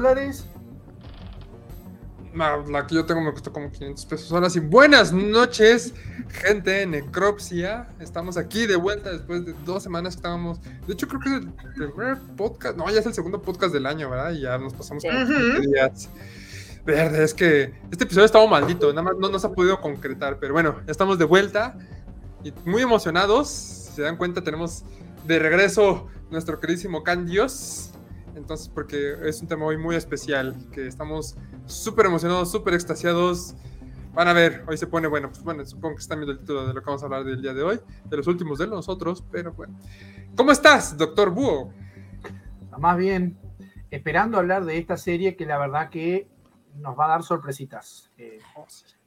dólares. No, la que yo tengo me costó como 500 pesos. Ahora sí, buenas noches, gente de Necropsia. Estamos aquí de vuelta después de dos semanas que estábamos. De hecho, creo que es el primer podcast. No, ya es el segundo podcast del año, ¿verdad? Y ya nos pasamos como 15 días. Verde, es que este episodio estaba maldito, nada más no nos ha podido concretar. Pero bueno, ya estamos de vuelta y muy emocionados. Si se dan cuenta, tenemos de regreso nuestro queridísimo Can Dios. Entonces, porque es un tema hoy muy especial, que estamos súper emocionados, súper extasiados. Van a ver, hoy se pone bueno, pues bueno, supongo que están viendo el título de lo que vamos a hablar del día de hoy, de los últimos de nosotros, pero bueno. ¿Cómo estás, doctor Búho? Más bien, esperando hablar de esta serie que la verdad que nos va a dar sorpresitas. Eh,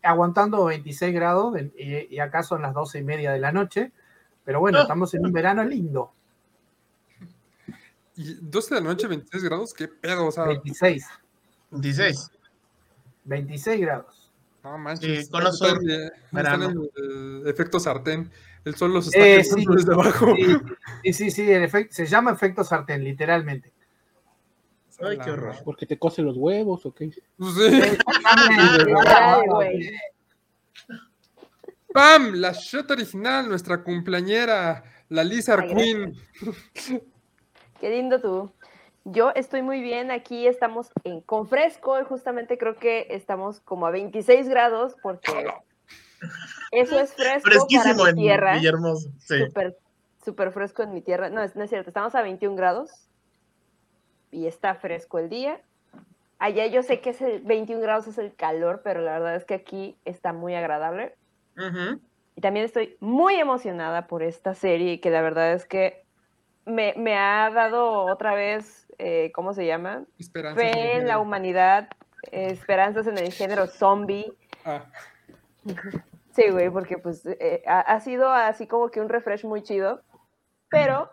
aguantando 26 grados y, acá son las 12 y media de la noche, pero bueno, estamos en un verano lindo. Y 12 de la noche, 26 grados, qué pedo, o sea. 26. 26. 26 grados. No manches. Sí, con los sol. Están en el efecto sartén. El sol los está eh, sí, desde abajo. Sí, sí, sí, el efecto, se llama efecto sartén, literalmente. Ay, qué horror. ¿Porque te cose los huevos o qué? Sí. ¡Pam! La shot original, nuestra cumpleañera, la Lizard Queen. Qué lindo tú. Yo estoy muy bien, aquí estamos en, con fresco y justamente creo que estamos como a 26 grados porque eso es fresco Fresquísimo para mi tierra. en Villahermosa. Sí. Súper, súper fresco en mi tierra. No, no es cierto, estamos a 21 grados y está fresco el día. Allá yo sé que es el 21 grados es el calor, pero la verdad es que aquí está muy agradable. Y también estoy muy emocionada por esta serie, que la verdad es que me, me ha dado otra vez, eh, ¿cómo se llama? Fe en la humanidad, esperanzas en el género zombie. Ah. Sí, güey, porque pues eh, ha, ha, sido así como que un refresh muy chido, pero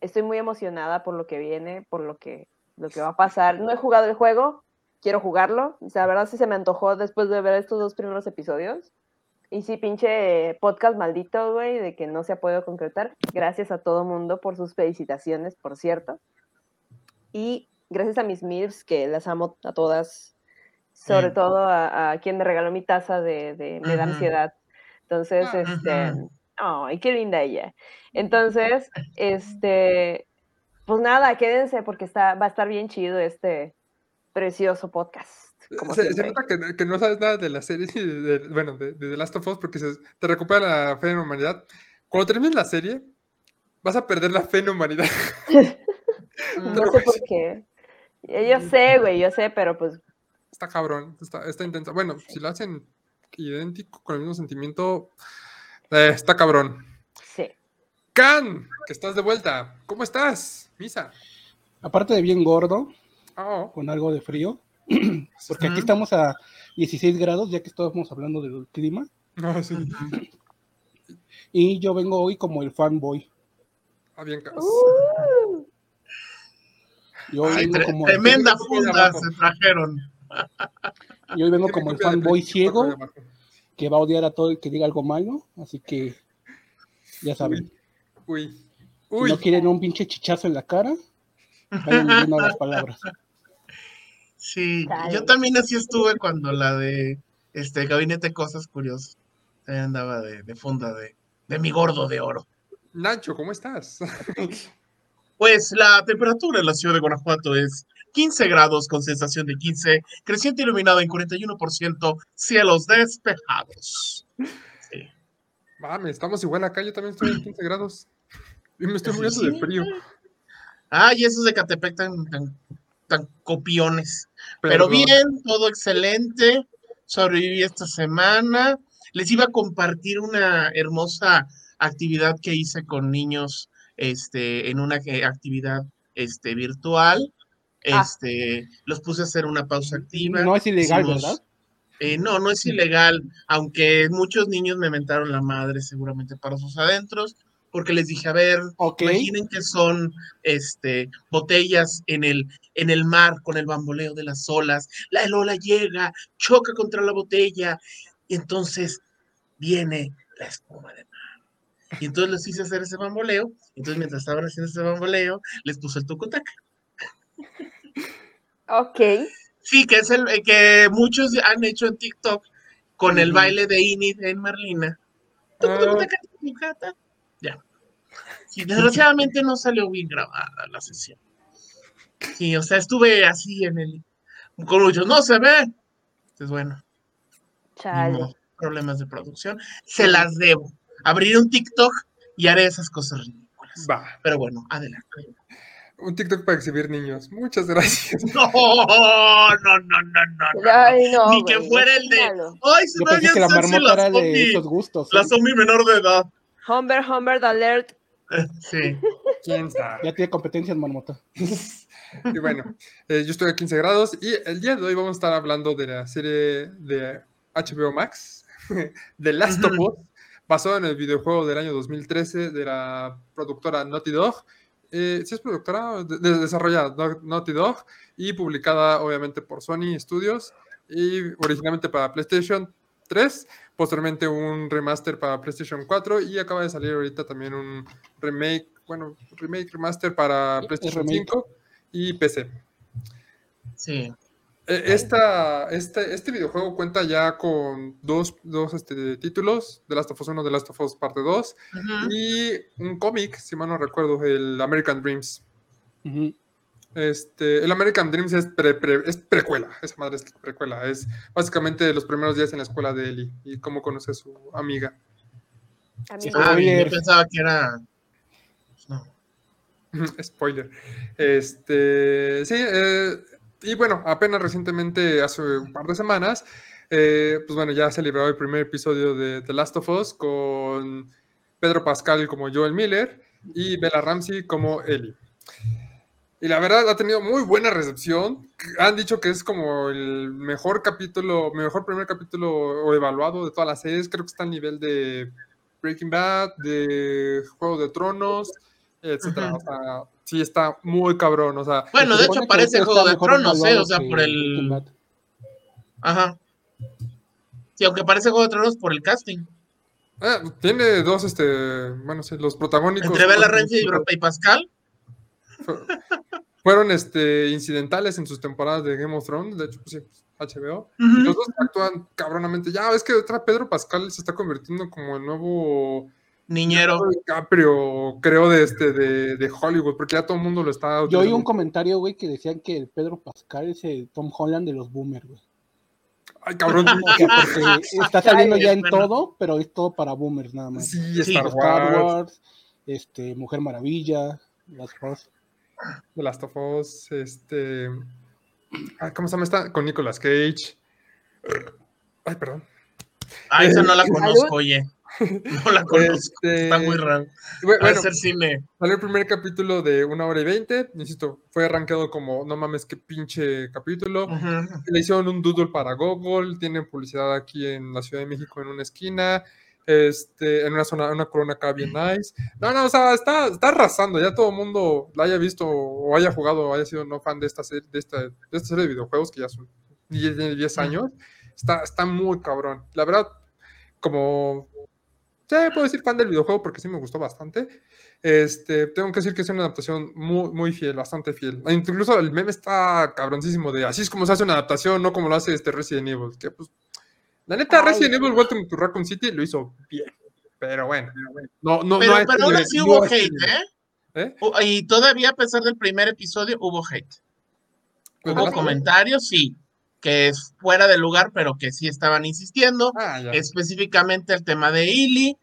estoy muy emocionada por lo que viene, por lo que, lo que va a pasar. No he jugado el juego, quiero jugarlo. O sea, la verdad sí se me antojó después de ver estos dos primeros episodios. Y sí, pinche podcast maldito, güey, de que no se ha podido concretar. Gracias a todo mundo por sus felicitaciones, por cierto. Y gracias a mis MIRFs, que las amo a todas, sobre todo a, quien me regaló mi taza de, Me da ansiedad. Entonces, ah, este, ay, qué linda ella. Entonces, este, pues nada, quédense porque está, va a estar bien chido este precioso podcast se, nota que, no sabes nada de la serie, de, bueno, de, The Last of Us, porque se, te recupera la fe en la humanidad. Cuando termines la serie, vas a perder la fe en la humanidad. no sé por qué. Yo sé, güey, yo sé, pero pues. Está cabrón, está, está intenso. Bueno, si lo hacen idéntico, con el mismo sentimiento, eh, está cabrón. Sí. Can, que estás de vuelta. ¿Cómo estás, Misa? Aparte de bien gordo, oh. con algo de frío, porque aquí estamos a 16 grados, ya que estábamos hablando del clima. Ah, sí. Y yo vengo hoy como el fanboy. Ah, bien, uh. como tremenda funda se trajeron. Y hoy vengo como el fanboy ciego que va a odiar a todo el que diga algo malo, así que ya saben. Uy. Uy. Si no quieren un pinche chichazo en la cara, vayan viendo las palabras. Sí, yo también así estuve cuando la de este Gabinete Cosas Curiosas. También andaba de, funda de, de mi gordo de oro. Nacho, ¿cómo estás? Pues la temperatura en la ciudad de Guanajuato es 15 grados con sensación de 15, creciente iluminado en 41%, cielos despejados. Sí. Mame, estamos igual acá, yo también estoy en 15 grados. Y me estoy muriendo de frío. Ay, esos de Catepec tan, tan tan copiones. Pero bien, todo excelente. Sobreviví esta semana. Les iba a compartir una hermosa actividad que hice con niños este, en una actividad este, virtual. Ah. Este, los puse a hacer una pausa activa. No es ilegal, ¿verdad? Eh, no, no es ilegal, aunque muchos niños me mentaron la madre seguramente para sus adentros, porque les dije, a ver, imaginen que son este, botellas en el, en el mar con el bamboleo de las olas, la ola llega, choca contra la botella, y entonces viene la espuma de mar. Y entonces les hice hacer ese bamboleo, entonces mientras estaban haciendo ese bamboleo, les puse el tucutaca. Ok. Sí, que es el que muchos han hecho en TikTok con el baile de Inid en Merlina. Ah. Ya. Sí, desgraciadamente no salió bien grabada la sesión. Sí, o sea, estuve así en el. Con muchos, no se ve. Entonces, bueno. Chale. problemas de producción. Se las debo. Abrir un TikTok y haré esas cosas ridículas. Va. Pero bueno, adelante. Un TikTok para exhibir niños. Muchas gracias. No, no, no, no, no. Ni que fuera el de. Ay, se me que la marmota era de esos gustos. La son mi menor de edad. Humber, Humber Alert. Sí. ¿Quién sabe? Ya tiene competencias, marmota. Y bueno, eh, yo estoy a 15 grados y el día de hoy vamos a estar hablando de la serie de HBO Max, The Last of Us, basado en el videojuego del año 2013 de la productora Naughty Dog. Eh, sí es productora, desarrollada Naughty Dog y publicada obviamente por Sony Studios y originalmente para PlayStation 3, posteriormente un remaster para PlayStation 4 y acaba de salir ahorita también un remake, bueno, remake remaster para PlayStation 5 y PC. Sí. E, esta, este, este videojuego cuenta ya con dos, dos este, títulos, The Last of Us 1, The Last of Us Parte 2, y un cómic, si mal no recuerdo, el American Dreams. Este, el American Dreams es, es precuela, esa madre es precuela, es básicamente los primeros días en la escuela de Ellie y cómo conoce a su amiga. Ah, yo pensaba que era Spoiler. Este, sí, eh, y bueno, apenas recientemente, hace un par de semanas, eh, pues bueno, ya se liberó el primer episodio de The Last of Us con Pedro Pascal como Joel Miller y Bella Ramsey como Ellie. Y la verdad ha tenido muy buena recepción. Han dicho que es como el mejor capítulo, mejor primer capítulo o evaluado de todas las series. Creo que está a nivel de Breaking Bad, de Juego de Tronos etcétera. O sea, sí está muy cabrón. O sea, bueno, de hecho parece Juego de Tronos, ¿eh? O sea, por el. Ajá. Sí, aunque parece Juego de Tronos por el casting. Eh, tiene dos, este, bueno, sí, los protagónicos. Entre Bella Ramsey y Pascal. Fueron este, incidentales en sus temporadas de Game of Thrones, de hecho, pues, sí, HBO. y los dos actúan cabronamente. Ya, es que otra Pedro Pascal se está convirtiendo como el nuevo Niñero. DiCaprio, creo, de, este, de, de, Hollywood, porque ya todo el mundo lo está. Yo oí un comentario, güey, que decían que el Pedro Pascal es el Tom Holland de los boomers, güey. Ay, cabrón. está saliendo ya en todo, pero es todo para boomers nada más. Sí, Star, Wars. este, Mujer Maravilla, Last of Us. The Last of Us, este. ¿Cómo se llama esta? Con Nicolas Cage. Ay, perdón. Ah, esa no la conozco, oye. No la conozco. Está muy este, raro. Bueno, hacer cine. Salió el primer capítulo de una hora y veinte. Insisto, fue arrancado como no mames, qué pinche capítulo. Le hicieron un doodle para Google. Tienen publicidad aquí en la Ciudad de México en una esquina. Este, en una zona, una corona acá bien nice. No, no, o sea, está, está arrasando. Ya todo el mundo la haya visto o haya jugado o haya sido no fan de esta serie de, esta, de, esta serie de videojuegos que ya son 10, 10 años. Está, está muy cabrón. La verdad, como Sí, puedo decir fan del videojuego porque sí me gustó bastante. Este, tengo que decir que es una adaptación muy, muy fiel, bastante fiel. Incluso el meme está cabroncísimo de así es como se hace una adaptación, no como lo hace este Resident Evil. Que pues, la neta, Resident Evil Welcome to Raccoon City lo hizo bien. Pero bueno, no, no, pero, pero aún así hubo hate, ¿eh? ¿eh? Y todavía a pesar del primer episodio hubo hate. Pues hubo comentarios, sí que es fuera de lugar, pero que sí estaban insistiendo. Ah, específicamente el tema de Illy,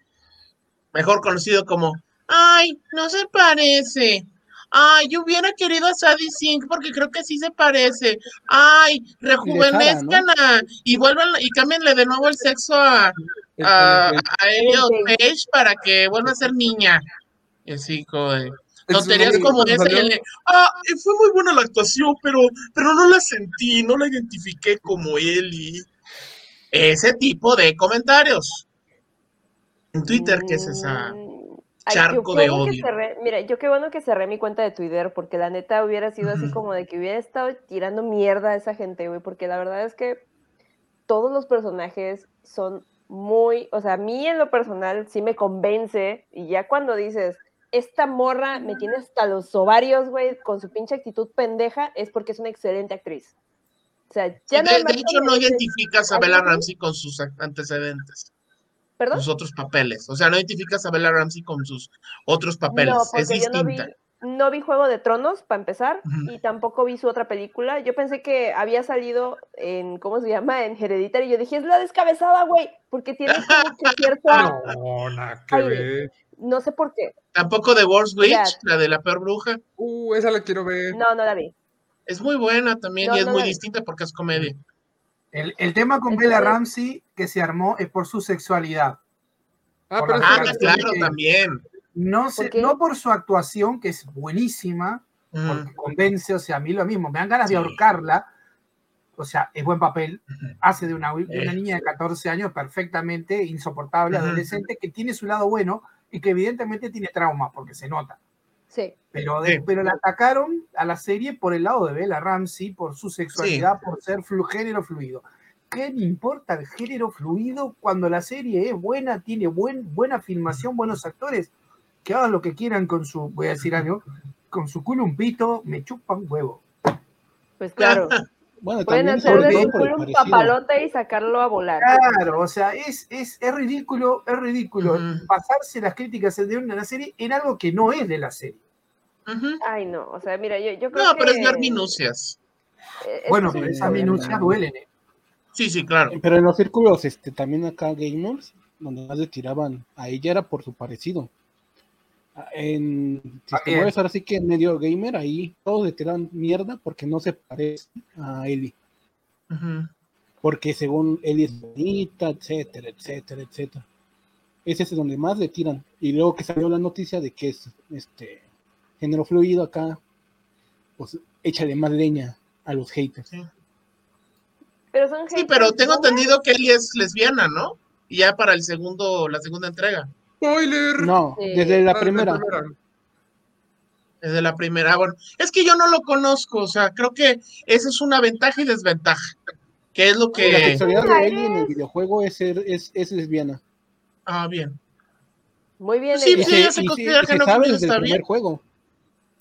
mejor conocido como, ay, no se parece. Ay, yo hubiera querido a Sadie Sink porque creo que sí se parece. Ay, rejuvenezcan y vuelvan y cámbienle de nuevo el sexo a, a, Elliot Page para que vuelva a ser niña. Así como Tonterías como esa. ah, fue muy buena la actuación, pero, pero no la sentí, no la identifiqué como él y ese tipo de comentarios. En Twitter, ¿qué es esa charco de odio? mira, yo qué bueno que cerré mi cuenta de Twitter, porque la neta hubiera sido así como de que hubiera estado tirando mierda a esa gente, güey, porque la verdad es que todos los personajes son muy, o sea, a mí en lo personal sí me convence, y ya cuando dices, esta morra me tiene hasta los ovarios, güey, con su pinche actitud pendeja, es porque es una excelente actriz. O sea, ya de, de hecho, no identificas a Bella Ramsey con sus antecedentes. ¿Perdón? Sus otros papeles. O sea, no identificas a Bella Ramsey con sus otros papeles. es distinta. No vi, Juego de Tronos, para empezar, y tampoco vi su otra película. Yo pensé que había salido en, ¿cómo se llama? En Hereditary. Y yo dije, es la descabezada, güey, porque tiene como que cierta... No, nada que ver. No sé por qué. Tampoco de Worst Witch, la de la peor bruja. Uh, esa la quiero ver. No, no la vi. Es muy buena también y es muy distinta porque es comedia. El, tema con Bella Ramsey que se armó es por su sexualidad. Ah, pero ah, claro, también. No, sé, no por su actuación, que es buenísima, porque convence, o sea, a mí lo mismo, me dan ganas de ahorcarla, o sea, es buen papel, hace de una, una niña de 14 años perfectamente insoportable, adolescente, que tiene su lado bueno y que evidentemente tiene trauma, porque se nota. Sí. Pero, pero la atacaron a la serie por el lado de Bella Ramsey, por su sexualidad, por ser género fluido. ¿Qué me importa el género fluido cuando la serie es buena, tiene buen, buena filmación, buenos actores? Que hagan lo que quieran con su, voy a decir algo, con su culo un pito, me chupan huevo. Pues claro. Bueno, Pueden hacer de su culo un papalote y sacarlo a volar. Claro, o sea, es, es, es ridículo, es ridículo pasarse las críticas de una serie en algo que no es de la serie. Ay, no, o sea, mira, yo, yo creo no, que... pero es ver minucias. Eh, bueno, pero esas minucias duelen, ¿eh? Sí, sí, claro. Pero en los círculos, este, también acá gamers, donde más le tiraban a ella era por su parecido. En, si te mueves ahora sí que en medio gamer, ahí todos le tiran mierda porque no se parece a Eli. Porque según Eli es bonita, etcétera, etcétera, etcétera. Ese es donde más le tiran. Y luego que salió la noticia de que es este género fluido acá, pues échale más leña a los haters. Sí, pero, son sí, pero tengo entendido que Eli es lesbiana, ¿no? Y ya para el segundo, la segunda entrega. Spoiler. No, desde la primera. Desde la primera. Bueno, es que yo no lo conozco, o sea, creo que esa es una ventaja y desventaja. Que es lo que. La sexualidad de Ellie en el videojuego es, ser, es, es lesbiana. Ah, bien. Muy bien. Sí, sí, ella se considera que no sabe desde el primer juego.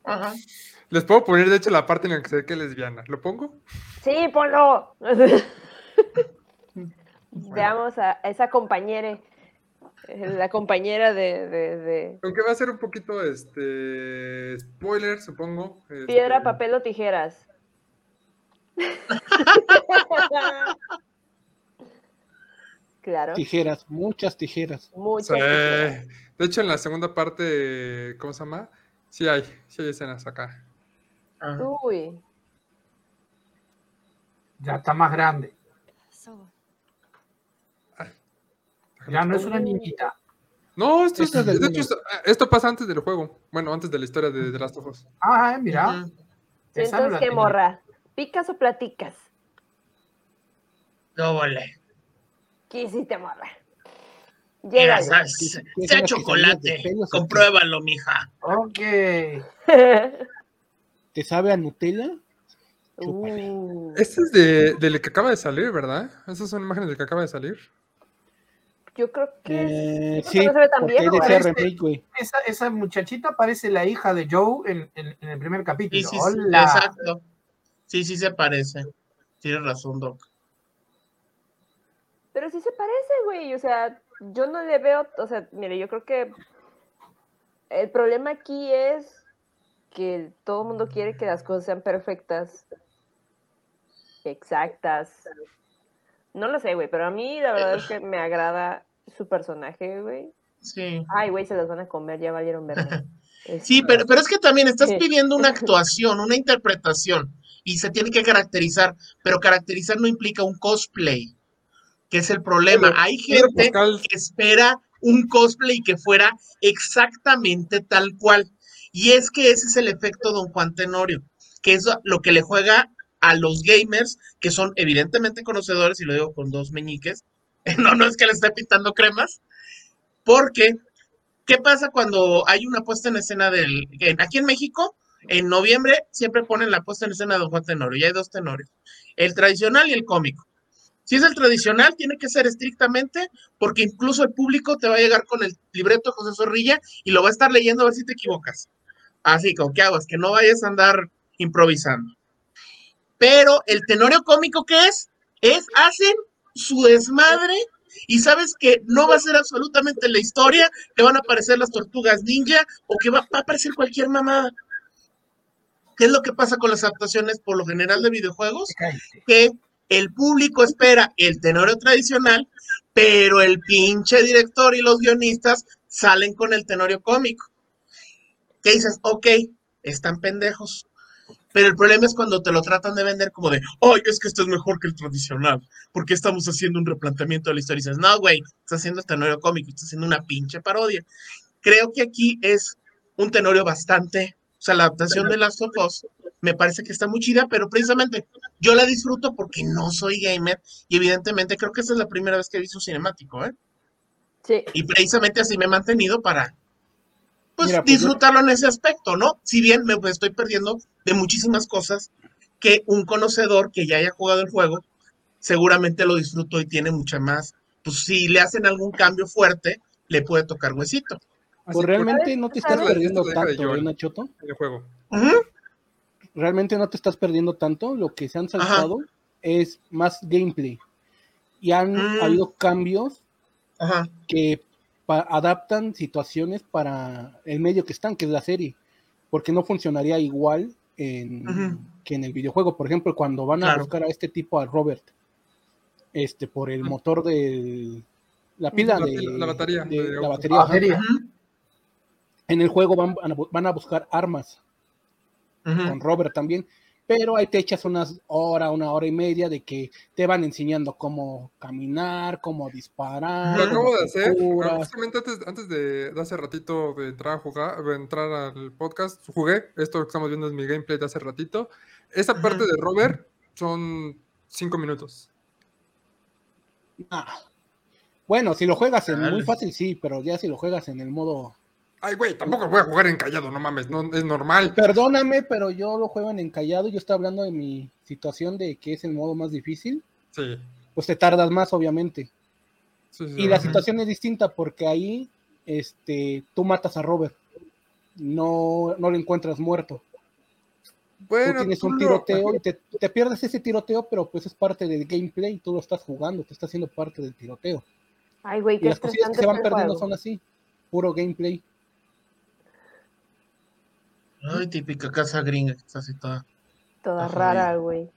Ajá. Les puedo poner, de hecho, la parte en la que se ve que es lesbiana. ¿Lo pongo? Sí, ponlo. Veamos a esa compañera la compañera de, de, Aunque va a ser un poquito este spoiler, supongo. Piedra, este, papel o tijeras. claro. Tijeras, muchas tijeras. Muchas tijeras. De hecho, en la segunda parte, ¿cómo se llama? Sí hay, sí hay escenas acá. Uy. Ya está más grande. Ya no es una niñita. No, esto, es, de hecho, esto, pasa antes del juego. Bueno, antes de la historia de The Last of Us. Ah, mira. Entonces, ¿qué morra? ¿Picas o platicas? No vale. ¿Qué hiciste, morra? Llega. Sea chocolate. Compruébalo, mija. Ok. ¿Te sabe a Nutella? Uh. Este es de, del que acaba de salir, ¿verdad? Esas son imágenes del que acaba de salir. Yo creo que eh, sí, no se ve tan viejo, remake, esa, esa, muchachita parece la hija de Joe en, en, en el primer capítulo. Sí, sí, Hola. exacto. Sí, sí se parece. Tienes razón, Doc. Pero sí se parece, güey. O sea, yo no le veo, o sea, mire, yo creo que el problema aquí es que todo el mundo quiere que las cosas sean perfectas, exactas. No lo sé, güey, pero a mí la verdad es que me agrada su personaje, güey. Sí. Ay, güey, se los van a comer, ya valieron verme. sí, pero, pero es que también estás pidiendo una actuación, una interpretación, y se tiene que caracterizar, pero caracterizar no implica un cosplay, que es el problema. Hay gente que espera un cosplay que fuera exactamente tal cual. Y es que ese es el efecto Don Juan Tenorio, que es lo que le juega a los gamers, que son evidentemente conocedores, y lo digo con dos meñiques, no, no es que le esté pintando cremas, porque, ¿qué pasa cuando hay una puesta en escena del, aquí en México, en noviembre siempre ponen la puesta en escena de Juan Tenorio, y hay dos tenores, el tradicional y el cómico. Si es el tradicional, tiene que ser estrictamente, porque incluso el público te va a llegar con el libreto de José Zorrilla y lo va a estar leyendo a ver si te equivocas. Así que hagas, que no vayas a andar improvisando. Pero el tenorio cómico que es, es, hacen su desmadre y sabes que no va a ser absolutamente la historia, que van a aparecer las tortugas ninja o que va, va a aparecer cualquier mamada. ¿Qué es lo que pasa con las adaptaciones por lo general de videojuegos? Que el público espera el tenorio tradicional, pero el pinche director y los guionistas salen con el tenorio cómico. ¿Qué dices? Ok, están pendejos. Pero el problema es cuando te lo tratan de vender como de, ay, es que esto es mejor que el tradicional, porque estamos haciendo un replanteamiento de la historia. Y dices, no, güey, estás haciendo tenorio cómico, estás haciendo una pinche parodia. Creo que aquí es un tenorio bastante, o sea, la adaptación de Last of Us me parece que está muy chida, pero precisamente yo la disfruto porque no soy gamer y evidentemente creo que esta es la primera vez que he visto un cinemático, ¿eh? Sí. Y precisamente así me he mantenido para pues, pues disfrutarlo en ese aspecto, ¿no? Si bien me estoy perdiendo de muchísimas cosas que un conocedor que ya haya jugado el juego seguramente lo disfruto y tiene mucha más. Pues si le hacen algún cambio fuerte, le puede tocar huesito. Pues realmente no te estás perdiendo tanto, ¿eh, Nachoto? El juego realmente no te estás perdiendo tanto. Lo que se han saltado es más gameplay. Y han mm. habido cambios que adaptan situaciones para el medio que están, que es la serie. Porque no funcionaría igual en, que en el videojuego. Por ejemplo, cuando van a buscar a este tipo, a Robert, este, por el motor de la pila de la batería, la batería. En el juego van, van a buscar armas con Robert también, pero ahí te echas unas hora, una hora y media de que te van enseñando cómo caminar, cómo disparar. Lo acabo de hacer, justamente antes, de, hace ratito de entrar a jugar, de entrar al podcast, jugué, esto que estamos viendo es mi gameplay de hace ratito. Esa parte de Robert son cinco minutos. Ah. Bueno, si lo juegas en muy fácil, sí, pero ya si lo juegas en el modo Ay, güey, tampoco voy a jugar encallado, no mames, no, es normal. Perdóname, pero yo lo juego en encallado. Yo estoy hablando de mi situación de que es el modo más difícil. Sí. Pues te tardas más, obviamente. y la situación es distinta porque ahí este, tú matas a Robert. No, no lo encuentras muerto. Bueno, tú tienes un tiroteo y te, pierdes ese tiroteo, pero pues es parte del gameplay. Tú lo estás jugando, te está haciendo parte del tiroteo. Ay, güey, y las cosas que se van perdiendo son así, puro gameplay. Ay, típica casa gringa que está así toda. Toda rara, güey.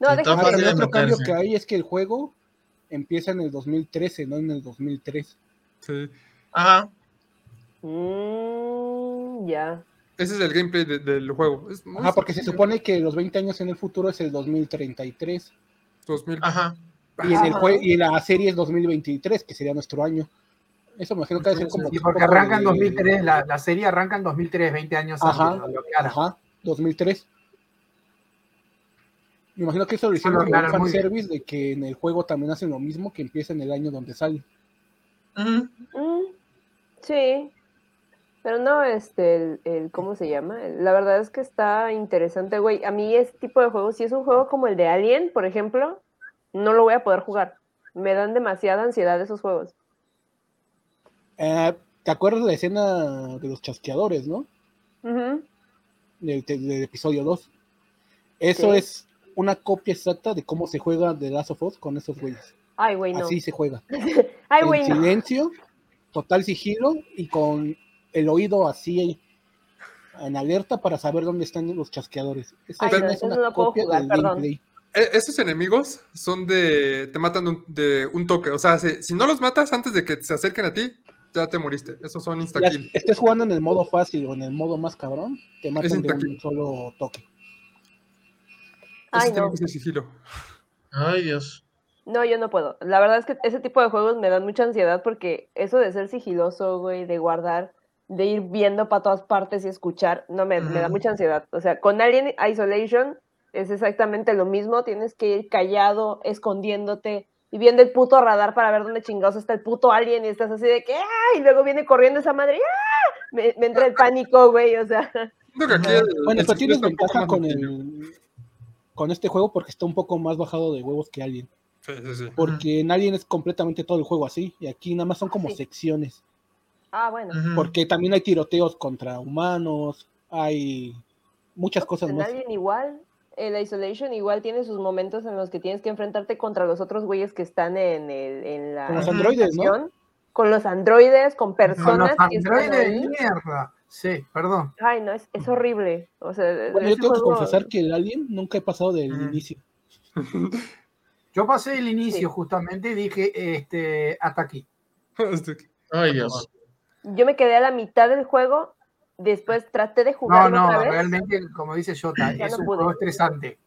No, sí, el otro cambio que hay es que el juego empieza en el 2013, no en el 2003. Sí. Ajá. Mm, ya. Ese es el gameplay del juego. Ajá, porque se supone que los 20 años en el futuro es el 2033. 2000. Ajá. Y, en el y la serie es 2023, que sería nuestro año. Eso me imagino que debe ser como. Sí, porque arranca en 2003, la, la, serie arranca en 2003, 20 años ajá, antes. Ajá, 2003. Me imagino que eso lo hicieron como un fanservice de que en el juego también hacen lo mismo, que empieza en el año donde sale. Mm, sí. Pero no, este, el, el, ¿cómo se llama? La verdad es que está interesante, güey. A mí este tipo de juegos, si es un juego como el de Alien, por ejemplo, no lo voy a poder jugar. Me dan demasiada ansiedad esos juegos. Eh, ¿Te acuerdas de la escena de los chasqueadores, no? del, episodio 2. Eso es una copia exacta de cómo se juega de Last of Us con esos güeyes. Ay, güey, no. Así se juega. Ay, en silencio, total sigilo y con el oído así en alerta para saber dónde están los chasqueadores. Esa escena es una copia del gameplay. E, esos enemigos son de. te matan de un toque. O sea, si, si, no los matas antes de que se acerquen a ti, ya te moriste. Esos son insta kill. Estés jugando en el modo fácil o en el modo más cabrón, te matan de un solo toque. Ay, no. Ay, Dios. No, yo no puedo. La verdad es que ese tipo de juegos me dan mucha ansiedad porque eso de ser sigiloso, güey, de guardar, de ir viendo para todas partes y escuchar, no me, me da mucha ansiedad. O sea, con Alien Isolation es exactamente lo mismo. Tienes que ir callado, escondiéndote, y viendo el puto radar para ver dónde chingados está el puto alien y estás así de que ¡ay! y luego viene corriendo esa madre ¡ah! me, entra el pánico, güey, o sea. bueno, pero tienes ventaja con el con este juego porque está un poco más bajado de huevos que alguien. Sí, sí, sí. Porque en Alien es completamente todo el juego así, y aquí nada más son como Sí. secciones. Ah, bueno. Porque también hay tiroteos contra humanos, hay muchas cosas En más. Alien igual, el Isolation igual tiene sus momentos en los que tienes que enfrentarte contra los otros güeyes que están en, el, en la Con los androides, ¿no? con los androides, con Con los personas que están androides de ahí. mierda. Sí, perdón. Ay, no, es, es horrible. O sea, Bueno, yo tengo que confesar que el Alien nunca he pasado del inicio. Yo pasé el inicio Sí. justamente y dije, este, hasta aquí. Ay, Dios. Yo me quedé a la mitad del juego, después traté de No, jugar no, otra vez. realmente, como dice Jota, Ya es no un pude. juego estresante.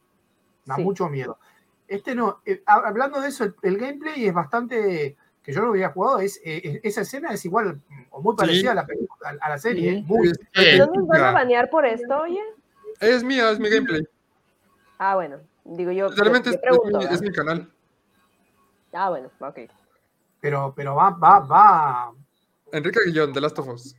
Da Sí. mucho miedo. Este no, eh, ha- hablando de eso, el, el gameplay es bastante, que yo lo había jugado, es, eh, esa escena es igual o muy parecida Sí. a la película, a, a la serie. Sí. eh, muy- Eh, ¿No nos van a banear por esto, oye? Es mía, es mi gameplay. Ah, bueno. Digo yo. Realmente yo es, pregunto, es mi, ¿verdad? es mi canal. Ah, bueno, ok. pero, pero va, va, va. Enrique Guillón, de Last of Us.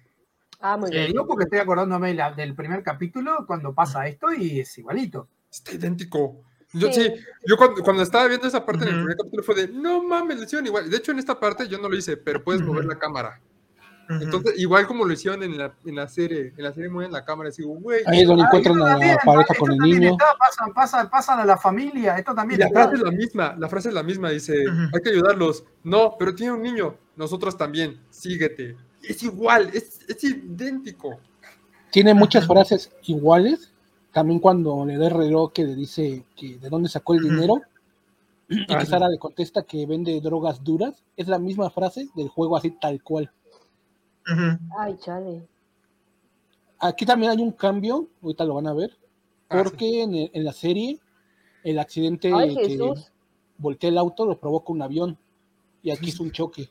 Ah, muy bien. digo porque estoy acordándome la- del primer capítulo cuando pasa esto y es igualito. Está idéntico. Yo sí, Sí. yo cuando, cuando estaba viendo esa parte en el primer capítulo fue de, no mames, lo hicieron igual. De hecho, en esta parte yo no lo hice, pero puedes mover Ujú. la cámara. Entonces, igual como lo hicieron en la, en la serie, en la serie mueven la cámara y digo, güey. Ahí es donde Ah, encuentran a la pareja con el niño. está, pasan, pasan, pasan a la familia, esto Y también la frase es la misma, la frase es la misma, dice, hay que ayudarlos. No, pero tiene un niño, nosotros también, síguete. Es igual, es, es idéntico. Tiene muchas frases iguales. También cuando le da el reloj que le dice que de dónde sacó el dinero y que. Sara le contesta que vende drogas duras, es la misma frase del juego así tal cual. Ay, chale. Aquí también hay un cambio, ahorita lo van a ver, Ah, sí. porque en, el- en la serie el accidente Ay, que voltea el auto lo provoca un avión y aquí es un choque.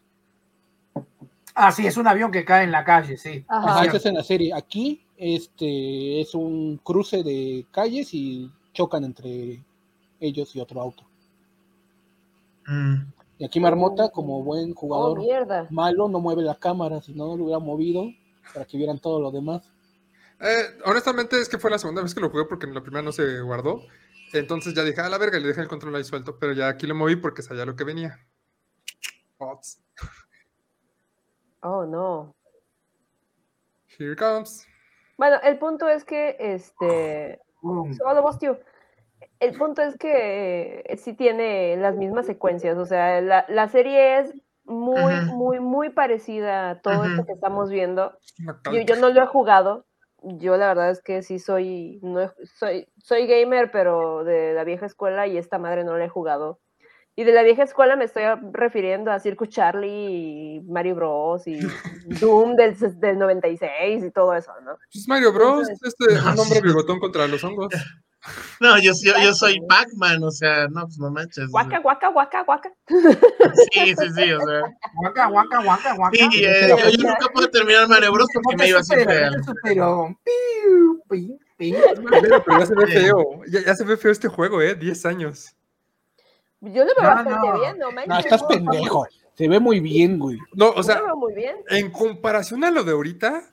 Ah, sí, es un avión que cae en la calle, sí. Ajá. Ajá, Es esa es cierto. en la serie. Aquí este es un cruce de calles y chocan entre ellos y otro auto. Mm. Y aquí Marmota, como buen Oh, jugador malo, no mueve la cámara, si no lo hubiera movido para que vieran todo lo demás. Eh, honestamente es que fue la segunda vez que lo jugué porque en la primera no se guardó. Entonces ya dije, a la verga, y le dejé el control ahí suelto, pero ya aquí lo moví porque sabía lo que venía. Bots. Oh, no. Here comes. Bueno, el punto es que, este, Boom. solo vos, tío. El punto es que eh, sí tiene las mismas secuencias, o sea, la, la serie es muy, muy, muy parecida a todo esto Ujú. que estamos viendo. Yo, yo no lo he jugado, yo la verdad es que sí soy, no soy, soy gamer, pero de la vieja escuela y esta madre no la he jugado. Y de la vieja escuela me estoy refiriendo a Circus Charlie y Mario Bros. y Doom del, del 96 y todo eso, ¿no? Pues Mario Bros. Entonces- Este, No, un hombre sí. bigotón contra los hongos. No, yo, yo, yo soy Pac-Man, o sea, no, pues no manches. Guaca, guaca, guaca, guaca. Sí, sí, sí, o sea. Guaca, guaca, guaca, guaca. Sí, eh, yo, yo nunca puedo terminar Mario Bros porque me iba siempre al. Pero, piu, piu, piu. Pero, pero ya se ve feo. Ya, ya se ve feo este juego, ¿eh? 10 años. Yo lo veo No, bastante no. bien, no manches. No, estás pendejo. Se ve muy bien, güey. No, o sea, lo muy bien. en comparación a lo de ahorita,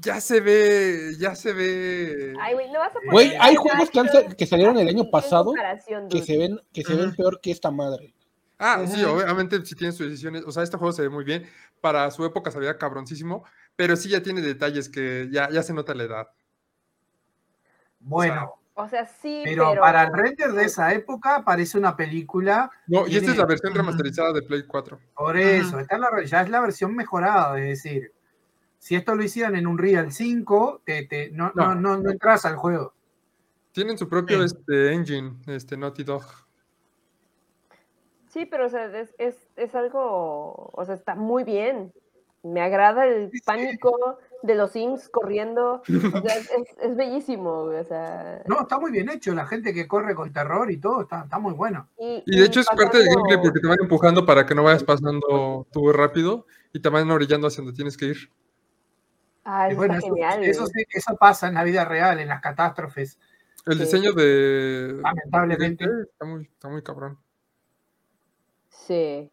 ya se ve, ya se ve. Ay, güey, no vas a poner Güey, hay juegos que, han salieron el año pasado que se ven, que se ven peor que esta madre. Ah, sí, obviamente si tiene sus decisiones. O sea, este juego se ve muy bien. Para su época se veía cabroncísimo, pero sí ya tiene detalles que ya, ya se nota la edad. Bueno, O sea, sí, pero, pero... para el render de esa época parece una película. No, y esta es la versión remasterizada de Play 4. Por eso, está en la, ya es la versión mejorada. Es decir, si esto lo hicieran en un Real 5, te, te- no, no. No. No, no entras al juego. Tienen su propio Sí. este, engine, este Naughty Dog. Sí, pero o sea, es, es, es algo, o sea, está muy bien. Me agrada el pánico de los Sims corriendo. O sea, es, bellísimo, güey, o sea. No, está muy bien hecho. La gente que corre con terror y todo, está, está muy bueno. Y, Y de hecho es parte del gameplay porque te van empujando para que no vayas pasando tú rápido y te van orillando hacia donde tienes que ir. Ah, eso bueno, está eso, genial. eso sí- eso pasa en la vida real, en las catástrofes. El Sí. diseño de. Lamentablemente. está muy, está muy cabrón. Sí.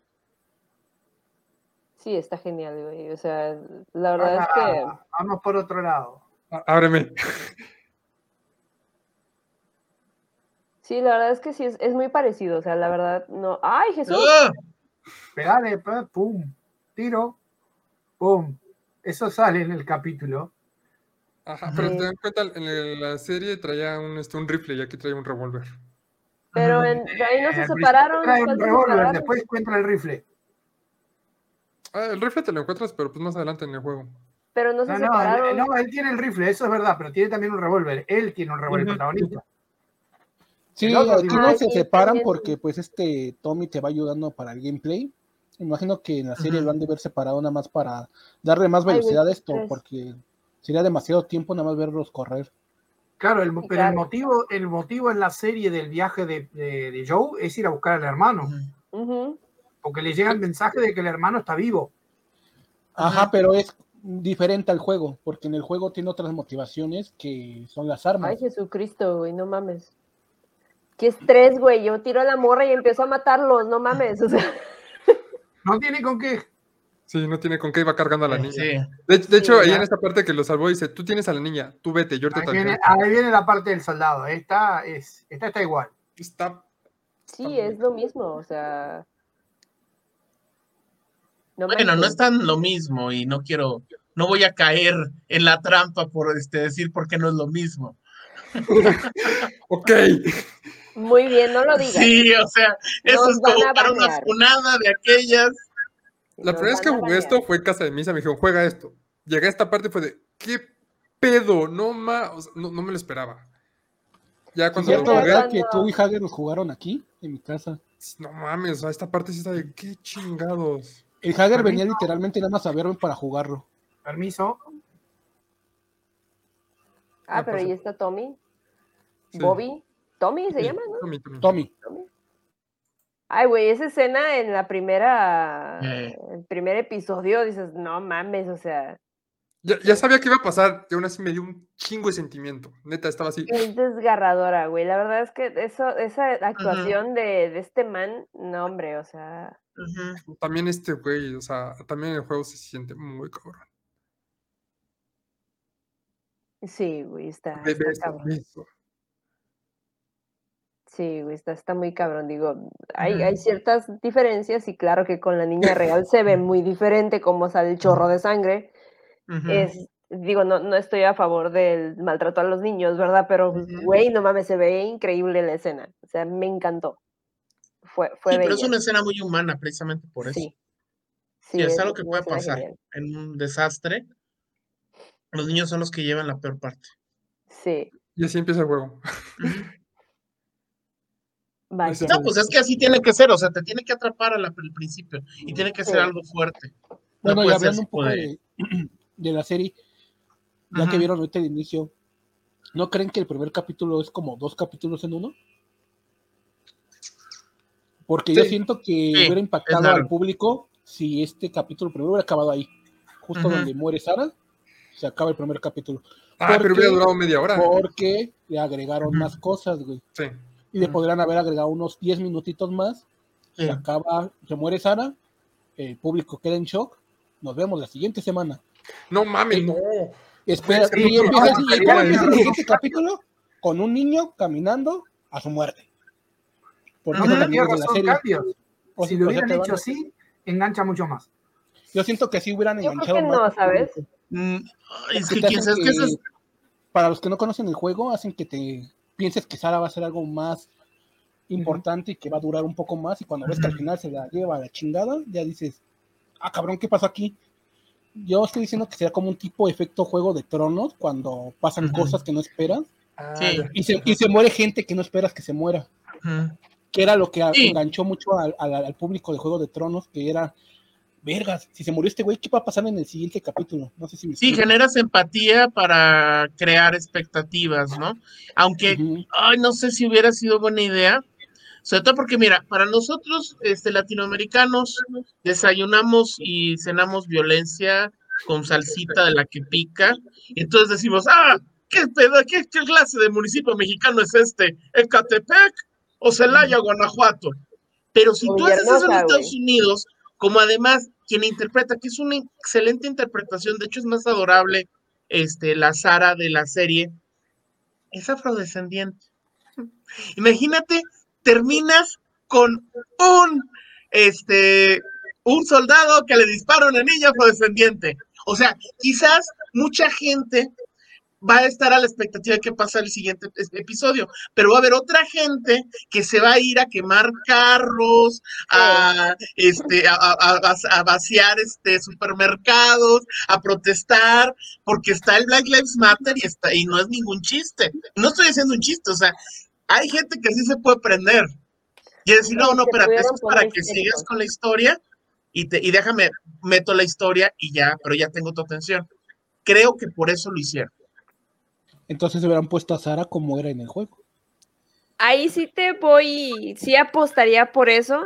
Sí, está genial, güey. O sea, la verdad es que. Vamos por otro lado. Á- Ábreme. Sí, la verdad es que sí, es, muy parecido. O sea, la verdad, no. ¡Ay, Jesús! Pegale, pum, tiro, pum. Eso sale en el capítulo. Ajá, pero te dan cuenta, en la serie traía un, este, un rifle y aquí traía un revólver. Pero en, ahí no se separaron. Trae un revólver, después encuentra el rifle. Ah, el rifle te lo encuentras, pero pues más adelante en el juego. Pero no se separaron. No, él tiene el rifle, eso es verdad, pero tiene también un revólver. Él tiene un revólver, protagonista. Sí, aquí no se separan porque pues este Tommy te va ayudando para el gameplay. Imagino que en la serie lo han de ver separado nada más para darle más velocidad a esto, porque sería demasiado tiempo nada más verlos correr. Claro, el, pero el motivo, el motivo en la serie del viaje de, Joe es ir a buscar al hermano. Porque le llega el mensaje de que el hermano está vivo. Ajá, pero es diferente al juego, porque en el juego tiene otras motivaciones que son las armas. Ay, Jesucristo, güey, no mames. Qué estrés, güey. Yo tiro a la morra y empiezo a matarlos, no mames. No tiene con qué. Sí, no tiene con qué, iba cargando a la niña. De, hecho, ahí en esta parte que lo salvó, dice, tú tienes a la niña, tú vete, yo te ahí viene, ahí viene la parte del soldado, esta, es, esta está igual. Está... Sí, es lo mismo, o sea... bueno, no es tan lo mismo y no quiero, no voy a caer en la trampa por este, decir por qué no es lo mismo. ok. Muy bien, no lo digas. Sí, o sea, eso es como para una funada de aquellas. La primera vez que jugué esto fue en casa de misa, me dijeron, juega esto. Llegué a esta parte y fue de, ¿qué pedo? No, ma no, me lo esperaba. Ya cuando lo jugué. que tú y Hager nos jugaron aquí, en mi casa? No mames, a esta parte sí está de, ¿qué chingados? El Hager venía literalmente nada más a verme para jugarlo. Permiso. Ah, pero ahí está Tommy. Bobby. Tommy se llama, ¿no? Tommy. Ay, güey, esa escena en la primera, eh. el primer episodio, dices, no mames, o sea. Ya, sabía que iba a pasar, y aún así me dio un chingo de sentimiento. Neta, estaba así. Es desgarradora, güey. La verdad es que eso, esa actuación de, de, este man, no, hombre, o sea. También este güey, o sea, también el juego se siente muy cabrón. Sí, güey, está. Sí, güey, está, está muy cabrón. Digo, hay, hay ciertas diferencias y claro que con la niña real se ve muy diferente cómo sale el chorro de sangre. Es, digo, no, no estoy a favor del maltrato a los niños, ¿verdad? Pero, güey, no mames, se ve increíble la escena. O sea, me encantó. Fue, fue sí, pero es una escena muy humana, precisamente por eso. Sí. sí y es, algo que puede pasar en un desastre. Los niños son los que llevan la peor parte. Sí. Y así empieza el juego. No, pues es que así tiene que ser, o sea, te tiene que atrapar al, principio y tiene que ser algo fuerte. bueno, y hablando un poco de, la serie, ya que vieron ahorita el inicio, ¿no creen que el primer capítulo es como dos capítulos en uno? Porque yo siento que hubiera impactado al público si este capítulo primero hubiera acabado ahí, justo donde muere Sara, se acaba el primer capítulo. Ah, pero hubiera durado media hora. Porque le agregaron más cosas, güey. Sí y le podrían haber agregado unos 10 minutitos más. Se acaba, se muere Sara, el público queda en shock. Nos vemos la siguiente semana. No mames, no. Espera, y empieza el, siguiente capítulo con un niño caminando a su muerte. Porque no, también es la serie. si lo hubieran hecho así, engancha mucho más. Yo siento que así hubieran enganchado más. No, ¿sabes? Mm, es que, que, que, para los que no conocen el juego, hacen que te pienses que Sara va a ser algo más importante y que va a durar un poco más y cuando ves que al final se la lleva a la chingada, ya dices, ah cabrón, ¿qué pasó aquí? Yo estoy diciendo que será como un tipo de efecto juego de tronos cuando pasan cosas que no esperas ah, y, se, y, se, muere gente que no esperas que se muera. Que era lo que enganchó mucho al, al, público de Juego de Tronos, que era vergas, si se murió este güey, ¿qué va a pasar en el siguiente capítulo? No sé si Sí, generas empatía para crear expectativas, ¿no? Aunque, ay, no sé si hubiera sido buena idea. Sobre todo porque, mira, para nosotros, este, latinoamericanos, desayunamos y cenamos violencia con salsita de la que pica. Y entonces decimos, ah, ¿qué, pedo, qué, qué clase de municipio mexicano es este? ¿Ecatepec o Celaya, Guanajuato? Pero si tú haces eso en Estados Unidos, como además quien interpreta, que es una excelente interpretación, de hecho es más adorable este, la Sara de la serie, es afrodescendiente. Imagínate, terminas con un, este, un soldado que le dispara a una niña afrodescendiente. O sea, quizás mucha gente va a estar a la expectativa de qué pasa el siguiente episodio, pero va a haber otra gente que se va a ir a quemar carros, a, este, a, vaciar este, supermercados, a protestar, porque está el Black Lives Matter y, está, y no es ningún chiste. No estoy haciendo un chiste, o sea, hay gente que sí se puede prender. Y decir, no, no, espérate, eso es para que sigas con la historia y, te, y déjame, meto la historia y ya, pero ya tengo tu atención. Creo que por eso lo hicieron. Entonces se hubieran puesto a Sara como era en el juego. Ahí sí te voy, sí apostaría por eso,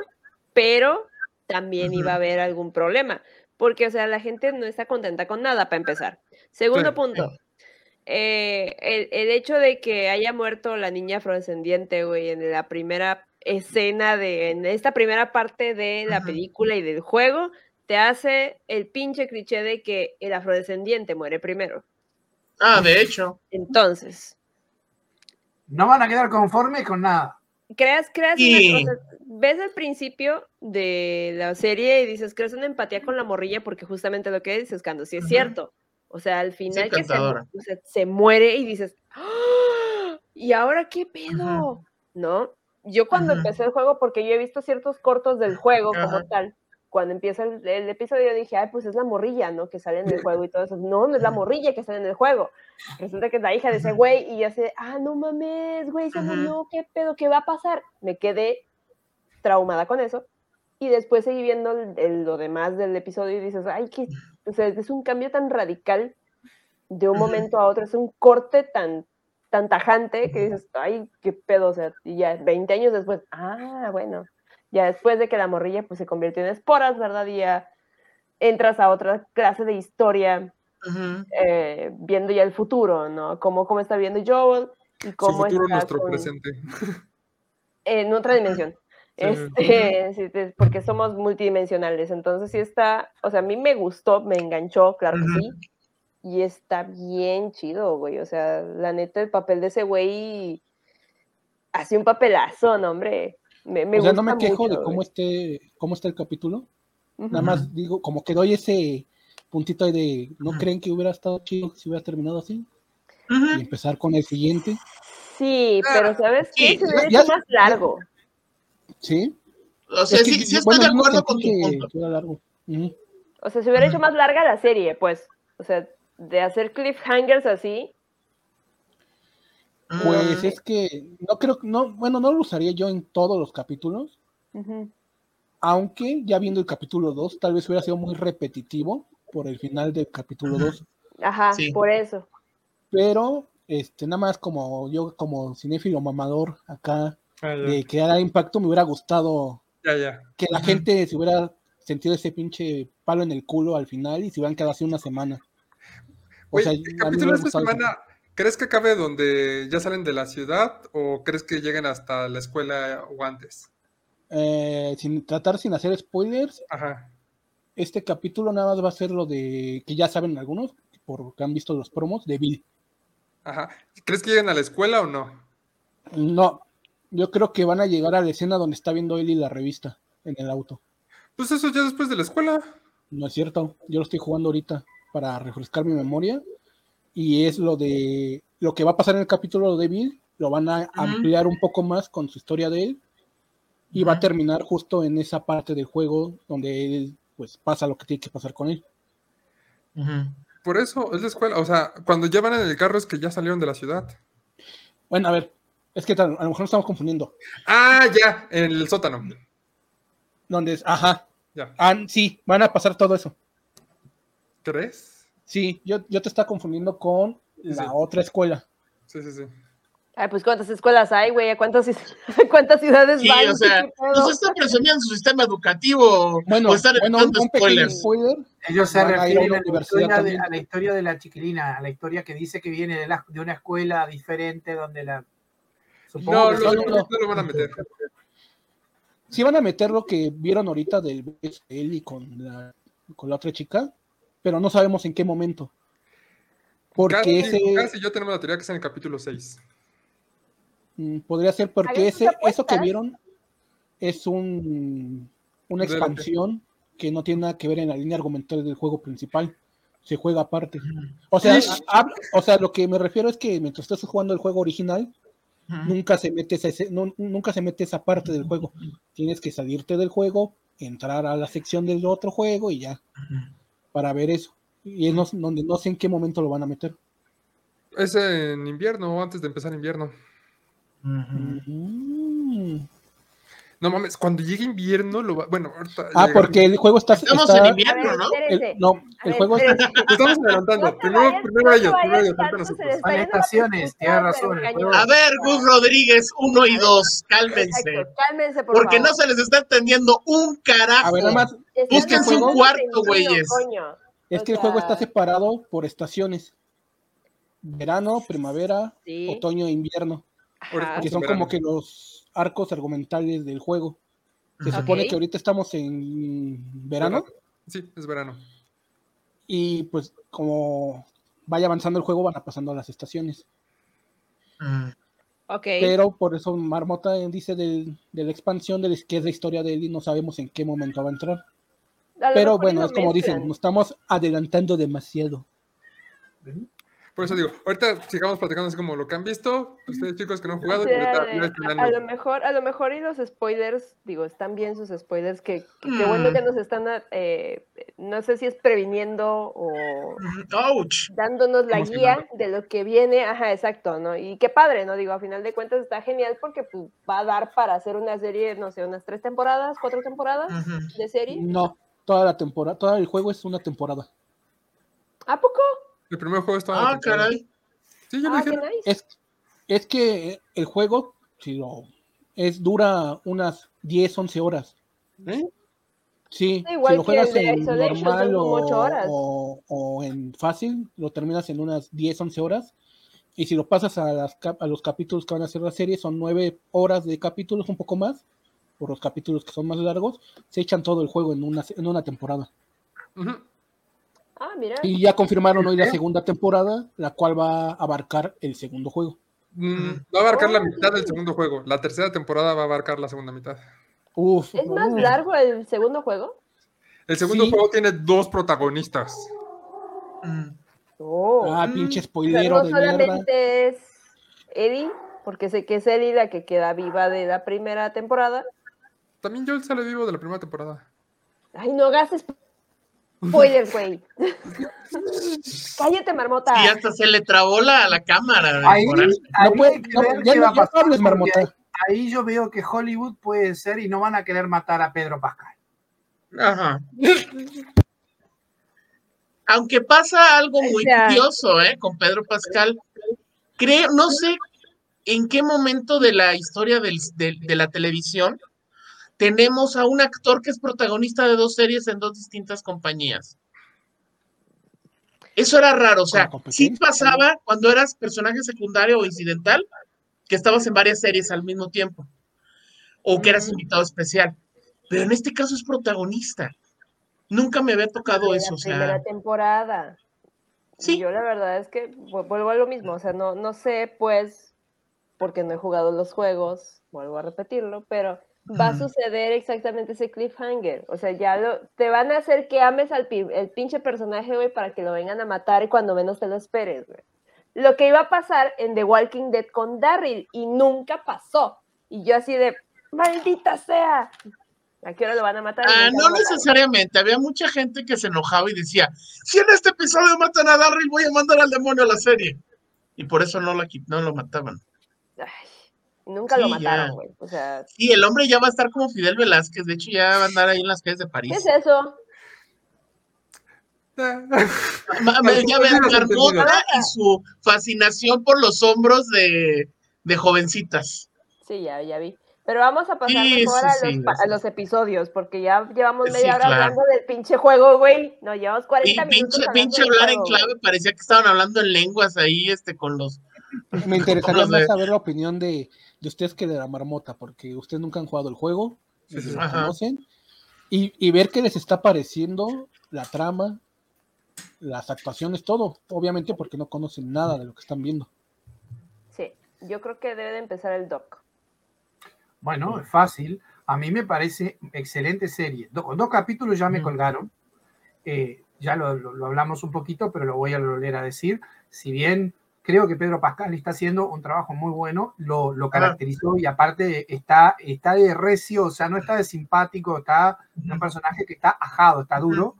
pero también iba a haber algún problema, porque, o sea, la gente no está contenta con nada para empezar. Segundo punto, eh, el, hecho de que haya muerto la niña afrodescendiente, güey, en la primera escena de, en esta primera parte de la película y del juego, te hace el pinche cliché de que el afrodescendiente muere primero. Ah, de hecho. Entonces. No van a quedar conformes con nada. Creas, creas, ves el principio de la serie y dices, creas una empatía con la morrilla porque justamente lo que dices, Cando, sí es cierto. O sea, al final que se, muere y dices, ¡Ah! ¿y ahora qué pedo? ¿No? Yo cuando empecé el juego, porque yo he visto ciertos cortos del juego como tal, cuando empieza el, episodio dije, ay, pues es la morrilla, ¿no? Que sale en el juego y todo eso. No, no es la morrilla que sale en el juego. Resulta que es la hija de ese güey y ya sé, ah, no mames, güey, se murió, ¿qué pedo? ¿Qué va a pasar? Me quedé traumada con eso. Y después seguí viendo lo demás del episodio y dices, ay, que, o sea, es un cambio tan radical de un momento a otro, es un corte tan, tan tajante que dices, ay, qué pedo, o sea, y ya 20 años después, ah, bueno, ya después de que la morrilla pues se convirtió en esporas, ¿verdad? Y ya entras a otra clase de historia, eh, viendo ya el futuro, ¿no? Cómo, cómo está viendo Joel y cómo Su futuro nuestro presente. En otra dimensión. Este, porque somos multidimensionales, entonces sí está, o sea, a mí me gustó, me enganchó, claro que sí, y está bien chido, güey, o sea, la neta, el papel de ese güey hace un papelazo, ¿no, hombre? o sea, no me quejo de cómo esté, cómo está el capítulo. Nada más digo, como que doy ese puntito de ¿no creen que hubiera estado chido si hubiera terminado así? Y empezar con el siguiente. Sí, pero ¿sabes qué? Se hubiera hecho más largo. ¿Sí? O sea, sí, sí estoy de acuerdo con tu punto. Largo. O sea, se hubiera hecho más larga la serie, pues. O sea, de hacer cliffhangers así, pues es que no creo, no, bueno, no lo usaría yo en todos los capítulos. Aunque ya viendo el capítulo 2, tal vez hubiera sido muy repetitivo por el final del capítulo 2. Ajá, por eso. Pero, este, nada más como yo, como cinéfilo mamador acá, ah, de que haga impacto, me hubiera gustado que la gente se hubiera sentido ese pinche palo en el culo al final y se hubieran quedado así una semana. O sea, el capítulo de esta semana ¿Crees que acabe donde ya salen de la ciudad o crees que lleguen hasta la escuela o antes? Eh, sin tratar sin hacer spoilers. Ajá. Este capítulo nada más va a ser lo de que ya saben algunos, porque han visto los promos de Bill. Ajá. ¿Crees que lleguen a la escuela o no? No. Yo creo que van a llegar a la escena donde está viendo Eli la revista en el auto. Pues eso ya después de la escuela. No es cierto. Yo lo estoy jugando ahorita para refrescar mi memoria y es lo de lo que va a pasar en el capítulo de Bill, lo van a ampliar un poco más con su historia de él y va a terminar justo en esa parte del juego donde él pues pasa lo que tiene que pasar con él. Por eso es la escuela, o sea, cuando llevan en el carro es que ya salieron de la ciudad. Bueno, a ver, es que a lo mejor nos estamos confundiendo. Ah, ya, en el sótano. Donde es, ajá. Ya. Ah, sí, van a pasar todo eso. ¿Crees? Sí, yo, yo te estaba confundiendo con la otra escuela. Sí, sí, sí. Ay, pues cuántas escuelas hay, güey, cuántas, cuántas ciudades sí, van. O sea, pues está presumiendo su sistema educativo. Bueno, bueno un, un spoiler. Ellos se refieren a, la historia de, a la historia de la chiquilina, a la historia que dice que viene de, la, de una escuela diferente donde la. Supongo no, no, no, no, lo van a meter. Sí van a meter lo que vieron ahorita del Eli con la, con la otra chica, pero no sabemos en qué momento. Porque casi, ese... casi yo tenemos la teoría que es en el capítulo 6. Mm, podría ser porque ese, eso que vieron es un, una expansión que no tiene nada que ver en la línea argumental del juego principal. Se juega aparte. O sea, o sea, lo que me refiero es que mientras estás jugando el juego original, nunca se mete esa, nunca se mete esa parte del juego. Tienes que salirte del juego, entrar a la sección del otro juego y ya. Para ver eso. Y es donde no sé en qué momento lo van a meter. Es en invierno o antes de empezar invierno. No mames, cuando llegue invierno lo va. Bueno, ahorita. Ah, porque el juego está. Estamos en invierno, ¿no? El, no, el juego está. Estamos adelantando. primero, primero ellos, primero ellos. estaciones, tienes razón. A ver, Gus Rodríguez, uno y dos, cálmense. cálmense, por Porque no se les está entendiendo un carajo. A ver, nada más. Búsquense un cuarto, güeyes. Es que el juego está separado por estaciones: verano, primavera, otoño e invierno. Que son como que los arcos argumentales del juego. Se supone que ahorita estamos en verano. Sí, es verano. Y pues como vaya avanzando el juego, van a pasando a las estaciones. Mm. Pero por eso Marmota dice de, la expansión, de que es la historia de él y no sabemos en qué momento va a entrar. Pero bueno, es como dicen, nos estamos adelantando demasiado. Por eso digo, ahorita sigamos platicando así como lo que han visto, ustedes chicos que no han jugado. a, lo mejor, a lo mejor y los spoilers, digo, están bien sus spoilers, que, que, bueno que mm. nos están, eh, no sé si es previniendo o dándonos la guía de lo que viene, ajá, exacto, ¿no? Y qué padre, ¿no? Digo, a final de cuentas está genial porque pues, va a dar para hacer una serie, no sé, unas tres temporadas, cuatro temporadas de serie. No, toda la temporada, todo el juego es una temporada. ¿A poco? El primer juego estaba. Ah, caray. Sí, ya lo ah, es, es que el juego, si lo. Es, dura unas 10, 11 horas. ¿Eh? Sí, si lo juegas en normal o, o, en fácil, lo terminas en unas 10, 11 horas. Y si lo pasas a, las, a los capítulos que van a ser la serie, son 9 horas de capítulos, un poco más, por los capítulos que son más largos, se echan todo el juego en una, en una temporada. Ah, mira. Y ya confirmaron hoy la segunda temporada, la cual va a abarcar el segundo juego. Mm, va a abarcar la mitad del segundo juego. La tercera temporada va a abarcar la segunda mitad. Uf, ¿Es más largo el segundo juego? El segundo juego tiene dos protagonistas. Oh. Ah, pinche spoilero no solamente es Eddie, porque sé que es Eddie la que queda viva de la primera temporada. También Joel sale vivo de la primera temporada. Ay, no gastes Spoiler, güey. Cállate, marmota. Y hasta se le trabó la, la cámara. Ahí, ahí yo veo que Hollywood puede ser y no van a querer matar a Pedro Pascal. Ajá. Aunque pasa algo muy curioso, ¿eh? Con Pedro Pascal. Creo, no sé en qué momento de la historia del, de la televisión tenemos a un actor que es protagonista de dos series en dos distintas compañías. Eso era raro, o sea, sí pasaba cuando eras personaje secundario o incidental, que estabas en varias series al mismo tiempo, o que eras invitado especial, pero en este caso es protagonista. Nunca me había tocado eso, o sea. Primera temporada. Sí. yo la verdad es que vuelvo a lo mismo, o sea, no, no sé, pues, porque no he jugado los juegos, vuelvo a repetirlo, pero va a suceder exactamente ese cliffhanger. O sea, ya lo, te van a hacer que ames al el pinche personaje, güey, para que lo vengan a matar cuando menos te lo esperes, güey. Lo que iba a pasar en The Walking Dead con Darryl y nunca pasó. Y yo así de, maldita sea. ¿A qué hora lo van a matar? Ah, no necesariamente. Había mucha gente que se enojaba y decía, si en este episodio matan a Darryl, voy a mandar al demonio a la serie. Y por eso no, la, no lo mataban. Ay, Nunca lo mataron, güey. O sea. Sí, el hombre ya va a estar como Fidel Velázquez. De hecho, ya va a andar ahí en las calles de París. ¿Qué es eso? ya ven Carmona y su fascinación por los hombros de, de jovencitas. Sí, ya, ya vi. Pero vamos a pasar mejor a, los, a, los, episodios, porque ya llevamos media hora hablando del pinche juego, güey. No, llevamos 40 minutos. Pinche, pinche hablar en clave, parecía que estaban hablando en lenguas ahí, este, con los. Me interesaría más saber la opinión de, de ustedes que de la marmota, porque ustedes nunca han jugado el juego, lo conocen, y, ver qué les está pareciendo la trama, las actuaciones, todo, obviamente porque no conocen nada de lo que están viendo. Sí. Yo creo que debe de empezar el doc. Bueno, es fácil. A mí me parece excelente serie. con dos capítulos ya me colgaron. Eh, ya lo, hablamos un poquito, pero lo voy a volver a decir. Si bien creo que Pedro Pascal está haciendo un trabajo muy bueno, lo, lo caracterizó y aparte está, está de recio, o sea, no está de simpático, está un personaje que está ajado, está duro.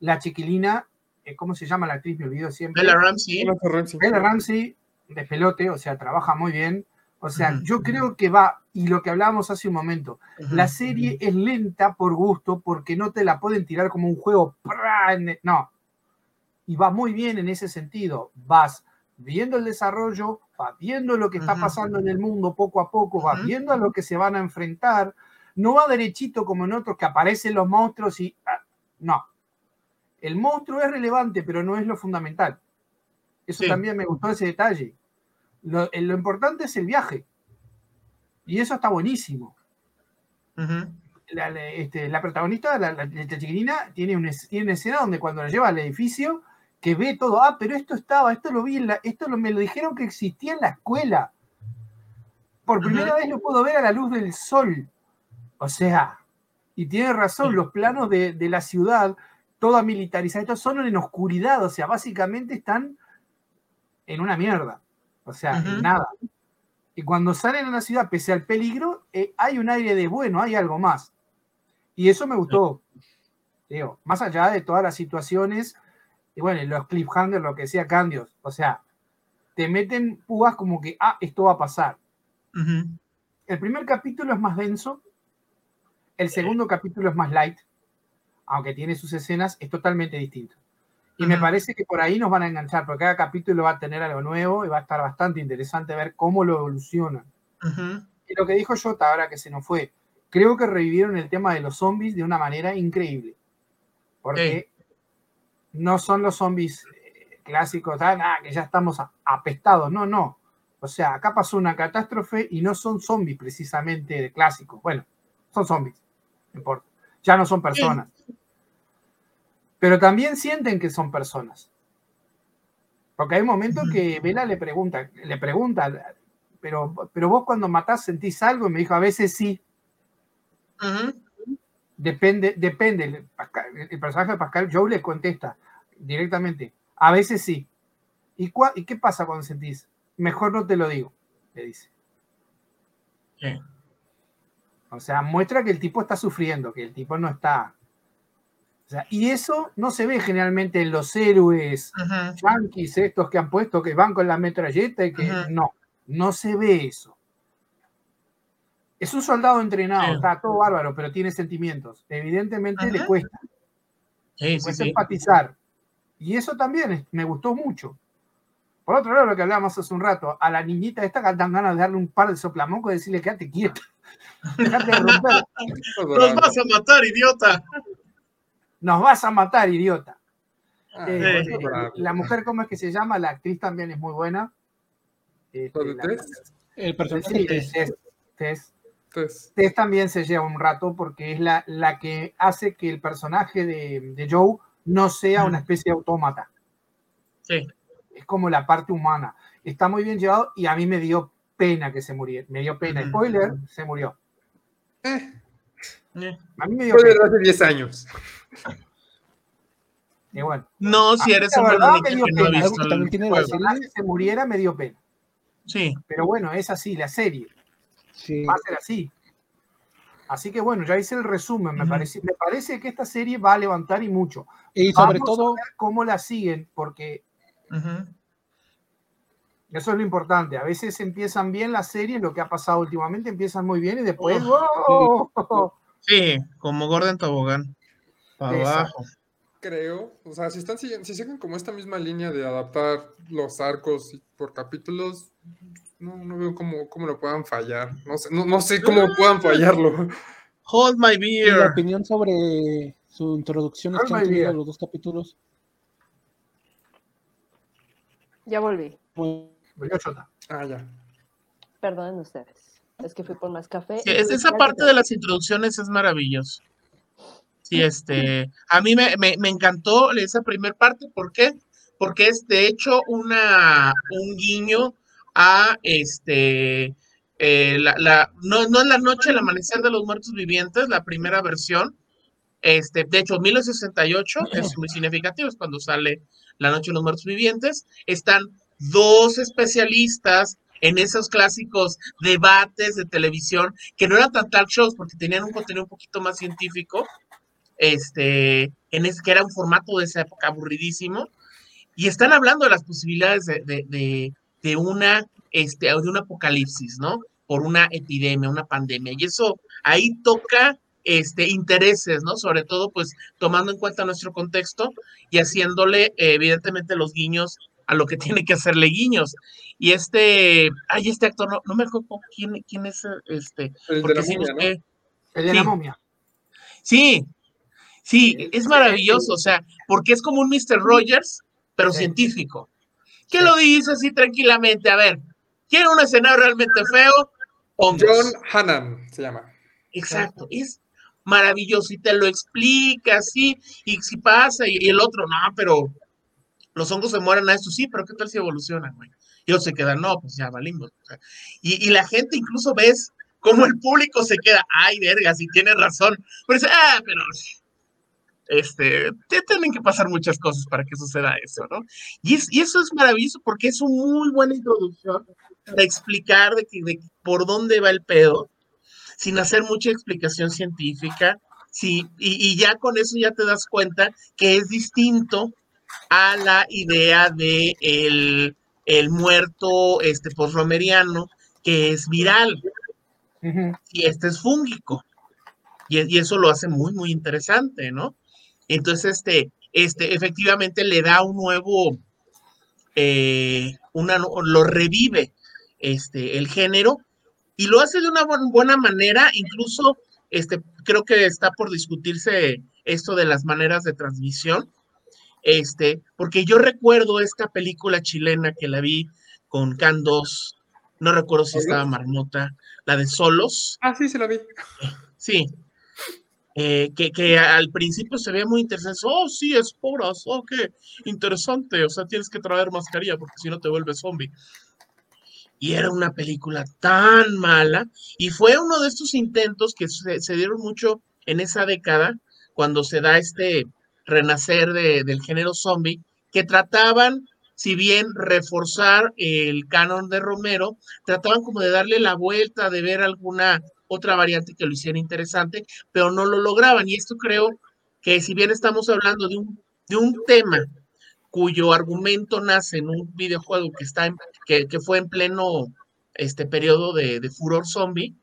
La chiquilina, eh, ¿cómo se llama la actriz? Me olvido siempre. Bella Ramsey. Bella Ramsey, de pelote, o sea, trabaja muy bien. O sea, yo creo que va, y lo que hablábamos hace un momento, la serie es lenta por gusto, porque no te la pueden tirar como un juego, no. Y va muy bien en ese sentido. Vas viendo el desarrollo, vas viendo lo que está pasando en el mundo poco a poco, vas viendo a lo que se van a enfrentar. No va derechito como en otros que aparecen los monstruos y... Ah, no. El monstruo es relevante, pero no es lo fundamental. Eso también me gustó ese detalle. Lo, importante es el viaje. Y eso está buenísimo. Este, la, protagonista, la, la, chiquilina, tiene, una escena donde cuando la lleva al edificio, que ve todo, ah, pero esto estaba, esto lo vi, en la, esto lo, me lo dijeron que existía en la escuela. Por primera vez lo puedo ver a la luz del sol. O sea, y tiene razón, los planos de, la ciudad, toda militarizada, estos son en oscuridad, o sea, básicamente están en una mierda. O sea, nada. Y cuando salen a la ciudad, pese al peligro, eh, hay un aire de bueno, hay algo más. Y eso me gustó. Digo, más allá de todas las situaciones, y bueno, los cliffhangers, lo que decía Candios, o sea, te meten púas como que, ah, esto va a pasar. El primer capítulo es más denso, el segundo capítulo es más light, aunque tiene sus escenas, es totalmente distinto. Y me parece que por ahí nos van a enganchar, porque cada capítulo va a tener algo nuevo y va a estar bastante interesante ver cómo lo evolucionan. Y lo que dijo Jota ahora que se nos fue, creo que revivieron el tema de los zombies de una manera increíble. Porque no son los zombies eh, clásicos, ah, que ya estamos apestados. No, no. O sea, acá pasó una catástrofe y no son zombies precisamente de clásicos. Bueno, son zombies, no importa. Ya no son personas pero también sienten que son personas. Porque hay un momento que Vela le pregunta, le pregunta, pero, pero vos cuando matás sentís algo y me dijo, a veces sí. Depende, depende. El, personaje de Pascal, Joe le contesta directamente, a veces sí. ¿Y, ¿Y qué pasa cuando sentís? Mejor no te lo digo, le dice. O sea, muestra que el tipo está sufriendo, que el tipo no está y eso no se ve generalmente en los héroes yankees, estos que han puesto que van con la metralleta y que no, no se ve eso. Es un soldado entrenado, está todo bárbaro, pero tiene sentimientos. Evidentemente le cuesta. Sí, cuesta empatizar. Y eso también me gustó mucho. Por otro lado, lo que hablábamos hace un rato, a la niñita esta dan ganas de darle un par de soplamocos y decirle, quédate quieta. Déjate de romper. Nos vas a matar, idiota nos vas a matar, idiota. Ah, eh, la mujer, ¿cómo es que se llama? La actriz también es muy buena. Este, el personaje Tess, Tess. también se lleva un rato porque es la, la que hace que el personaje de, Joe no sea una especie de autómata. Sí. Es como la parte humana. Está muy bien llevado y a mí me dio pena que se muriera. Me dio pena. Spoiler, se murió. Eh. A mí me dio pena. hace 10 años. No, si eres un verdad que no se muriera me dio pena. Sí. Pero bueno, es así, la serie. Va a ser así. Así que bueno, ya hice el resumen. Me, parece, me parece que esta serie va a levantar y mucho. Y sobre todo. cómo la siguen, porque. Eso es lo importante. A veces empiezan bien las series, lo que ha pasado últimamente, empiezan muy bien y después. Sí, como Gordon Tobogán abajo. Creo, o sea, si están si siguen como esta misma línea de adaptar los arcos por capítulos, no, no veo cómo, cómo, lo puedan fallar. No sé, no, sé cómo puedan fallarlo. Hold my beer. la opinión sobre su introducción es que los dos capítulos. Ya volví. Volvió Chota. Ah, ya. Perdonen ustedes. Es que fui por más café. esa parte de las introducciones es maravilloso. Sí, este, a mí me, encantó esa primera parte, ¿por qué? Porque es de hecho una, un guiño a este, eh, la, no, no en la noche, el amanecer de los muertos vivientes, la primera versión. Este, de hecho, 1968 es muy significativo, es cuando sale La Noche de los Muertos Vivientes. Están dos especialistas en esos clásicos debates de televisión, que no eran tan talk shows porque tenían un contenido un poquito más científico, este, en ese, que era un formato de esa época aburridísimo, y están hablando de las posibilidades de, de, una, este, de un apocalipsis, ¿no? Por una epidemia, una pandemia. Y eso ahí toca este, intereses, ¿no? Sobre todo, pues, tomando en cuenta nuestro contexto y haciéndole, evidentemente, los guiños a lo que tiene que hacerle guiños. Y este, ay, este actor, no, no me acuerdo quién, quién es este. El de la momia, ¿no? El de la momia. Sí, sí, es maravilloso, o sea, porque es como un Mr. Rogers, pero científico. ¿Qué lo dice así tranquilamente? A ver, ¿quiere un escenario realmente feo? John Hannan se llama. Exacto, es maravilloso y te lo explica así, y si pasa, y, el otro, no, pero los hongos se mueren a esto, sí, pero ¿qué tal si evolucionan, güey? Y otros se quedan, no, pues ya valimos. y, y, la gente incluso ves cómo el público se queda, ay, verga, si tiene razón. Pero dice, ah, pero este, tienen que pasar muchas cosas para que suceda eso, ¿no? Y, y eso es maravilloso porque es una muy buena introducción para explicar de, que, de por dónde va el pedo, sin hacer mucha explicación científica, sí, y, y, ya con eso ya te das cuenta que es distinto a la idea de el, el muerto este, postromeriano, que es viral, y este es fúngico. Y, y, eso lo hace muy, muy interesante, ¿no? Entonces, este, este, efectivamente le da un nuevo, eh, una, lo revive este, el género y lo hace de una buena manera, incluso este, creo que está por discutirse esto de las maneras de transmisión, este, porque yo recuerdo esta película chilena que la vi con Candos, no recuerdo si estaba Marmota, la de Solos. Ah, sí, se la vi. Sí, eh, que, al principio se ve muy interesante. Oh, sí, esporas, oh, qué interesante. O sea, tienes que traer mascarilla porque si no te vuelves zombie. Y era una película tan mala. Y fue uno de estos intentos que se, dieron mucho en esa década, cuando se da este renacer de, del género zombie, que trataban, si bien reforzar el canon de Romero, trataban como de darle la vuelta, de ver alguna otra variante que lo hiciera interesante, pero no lo lograban. Y esto creo que si bien estamos hablando de un, de un tema cuyo argumento nace en un videojuego que, está en, que, que, fue en pleno este periodo de, de furor zombie,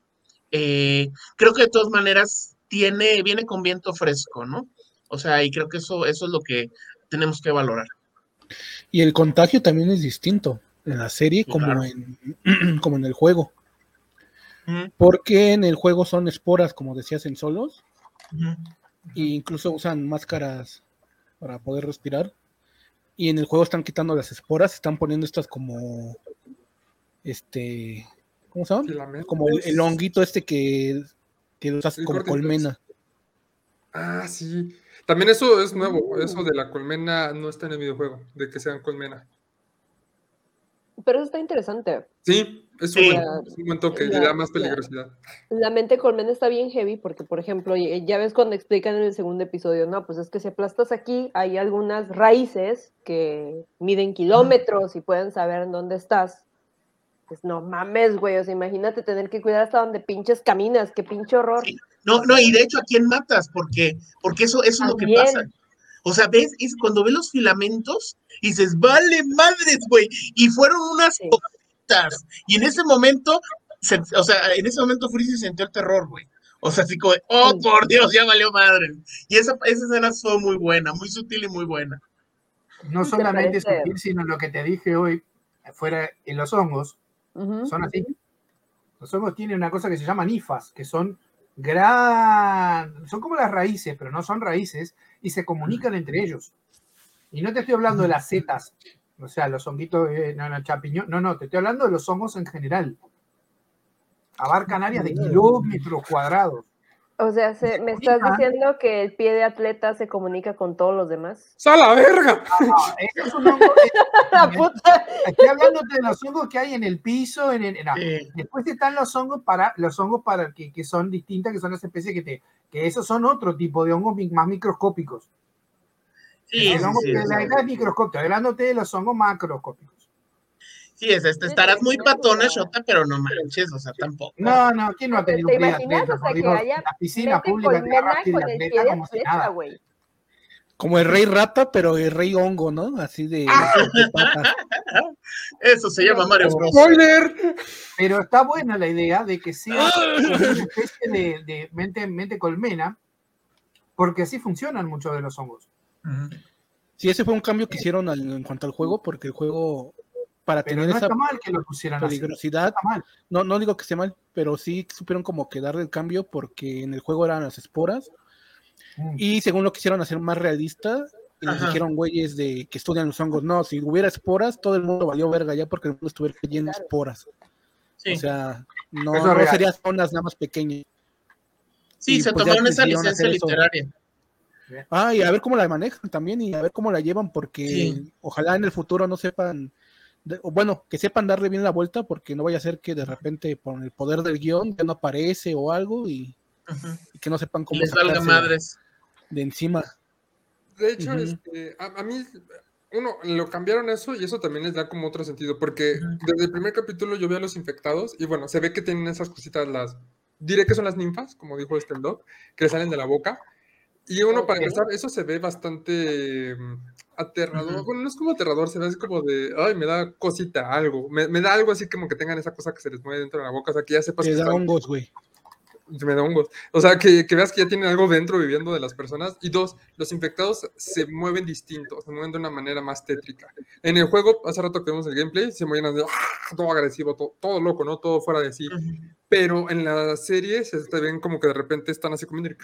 eh, creo que de todas maneras tiene, viene con viento fresco, ¿no? O sea, y creo que eso, eso es lo que tenemos que valorar. Y el contagio también es distinto en la serie como, en, como en el juego. Porque en el juego son esporas, como decías, en solos. Uh -huh. E incluso usan máscaras para poder respirar. Y en el juego están quitando las esporas, están poniendo estas como. Este. ¿Cómo se llama? Como el, el, honguito este que, que los hace como colmena. Ah, sí. También eso es nuevo. Eso de la colmena no está en el videojuego, de que sean colmena. Pero eso está interesante. Sí, es un, sí. buen, es un buen toque, la, le da más peligrosidad. La, la, mente colmena está bien heavy porque, por ejemplo, ya ves cuando explican en el segundo episodio, no, pues es que si aplastas aquí, hay algunas raíces que miden kilómetros y pueden saber en dónde estás. Pues no mames, güey, o sea, imagínate tener que cuidar hasta donde pinches caminas, qué pinche horror. Sí. No, no, y de hecho, ¿a quién matas? Porque, porque eso, eso es lo que pasa. O sea, ves, es cuando ves los filamentos y dices, vale madres, güey. Y fueron unas sí. Y en ese momento, se, o sea, en ese momento Freeze sintió el terror, güey. O sea, así como, oh, por Dios, ya valió madre. Y esa, esa escena fue muy buena, muy sutil y muy buena. No solamente sutil, sino lo que te dije hoy, fuera en los hongos, uh -huh. son así. Los hongos tienen una cosa que se llama nifas, que son gran, son como las raíces, pero no son raíces, y se comunican entre ellos. Y no te estoy hablando de las setas, o sea, los honguitos, eh, no, no, champiñón, no, no, te estoy hablando de los hongos en general. Abarcan áreas de kilómetros cuadrados. O sea, se, ¿me estás diciendo que el pie de atleta se comunica con todos los demás? ¡A la verga! No, no, es un hongo, Estoy hablándote de los hongos que hay en el piso, en el, después están los hongos para los hongos para que, que, son distintas, que son las especies que te, que esos son otro tipo de hongos más microscópicos. Sí, el hongo sí, la es microscópico, hablándote de los hongos macroscópicos. Sí, es este, estarás muy patona, Shota, pero no manches, o sea, tampoco. No, no, ¿quién no ha tenido ¿Te imaginas? O sea, que haya la piscina pública de flecha, güey. Como el rey rata, pero el rey hongo, ¿no? Así de. Eso se llama Mario Bros. ¡Spoiler! Pero está buena la idea de que sea una especie de, de mente, mente, colmena, porque así funcionan muchos de los hongos. Sí, ese fue un cambio que hicieron en cuanto al juego, porque el juego, para tener esa mal que lo pusieran peligrosidad, no, no digo que esté mal, pero sí supieron como que darle el cambio, porque en el juego eran las esporas. Mm. Y según lo quisieron hacer más realista, les dijeron güeyes de que estudian los hongos, no, si hubiera esporas, todo el mundo valió verga ya porque el mundo estuviera lleno de esporas. O sea, no, no serían zonas nada más pequeñas. Sí, se pues, tomaron esa licencia literaria. Ah, y a ver cómo la manejan también y a ver cómo la llevan, porque ojalá en el futuro no sepan, bueno, que sepan darle bien la vuelta, porque no vaya a ser que de repente por el poder del guion ya no aparece o algo y y que no sepan cómo les valga madres de encima. De hecho, este, a, mí, uno, lo cambiaron eso y eso también les da como otro sentido, porque desde el primer capítulo yo vi a los infectados y bueno, se ve que tienen esas cositas, las, diré que son las ninfas, como dijo este dog, que salen de la boca. Y uno, para empezar, eso se ve bastante mm, aterrador. Bueno, no es como aterrador, se ve así como de, ay, me da cosita, algo. Me, da algo así como que tengan esa cosa que se les mueve dentro de la boca. O sea, que ya sepas. Me da hongos, güey me da hongos. O sea, que, que, veas que ya tienen algo dentro viviendo de las personas. Y dos, los infectados se mueven distintos, se mueven de una manera más tétrica. En el juego, hace rato que vimos el gameplay, se mueven de, ¡ah! todo agresivo, todo, loco, ¿no? Todo fuera de sí. Pero en la serie se ven como que de repente están así comiendo.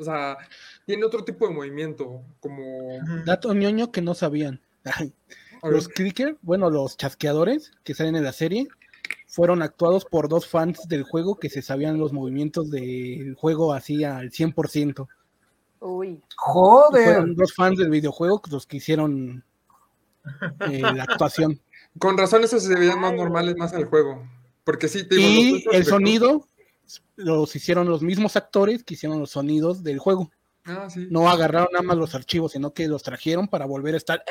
O sea, tiene otro tipo de movimiento, como... Dato ñoño que no sabían. los clicker, bueno, los chasqueadores que salen en la serie, fueron actuados por dos fans del juego que se sabían los movimientos del juego así al 100%. Uy. Joder. fueron dos fans del videojuego los que hicieron eh, la actuación. Con razón esos se veían más normales más al juego. Porque sí, te Y el sonido los hicieron los mismos actores que hicieron los sonidos del juego. Ah, sí. No agarraron nada más los archivos, sino que los trajeron para volver a estar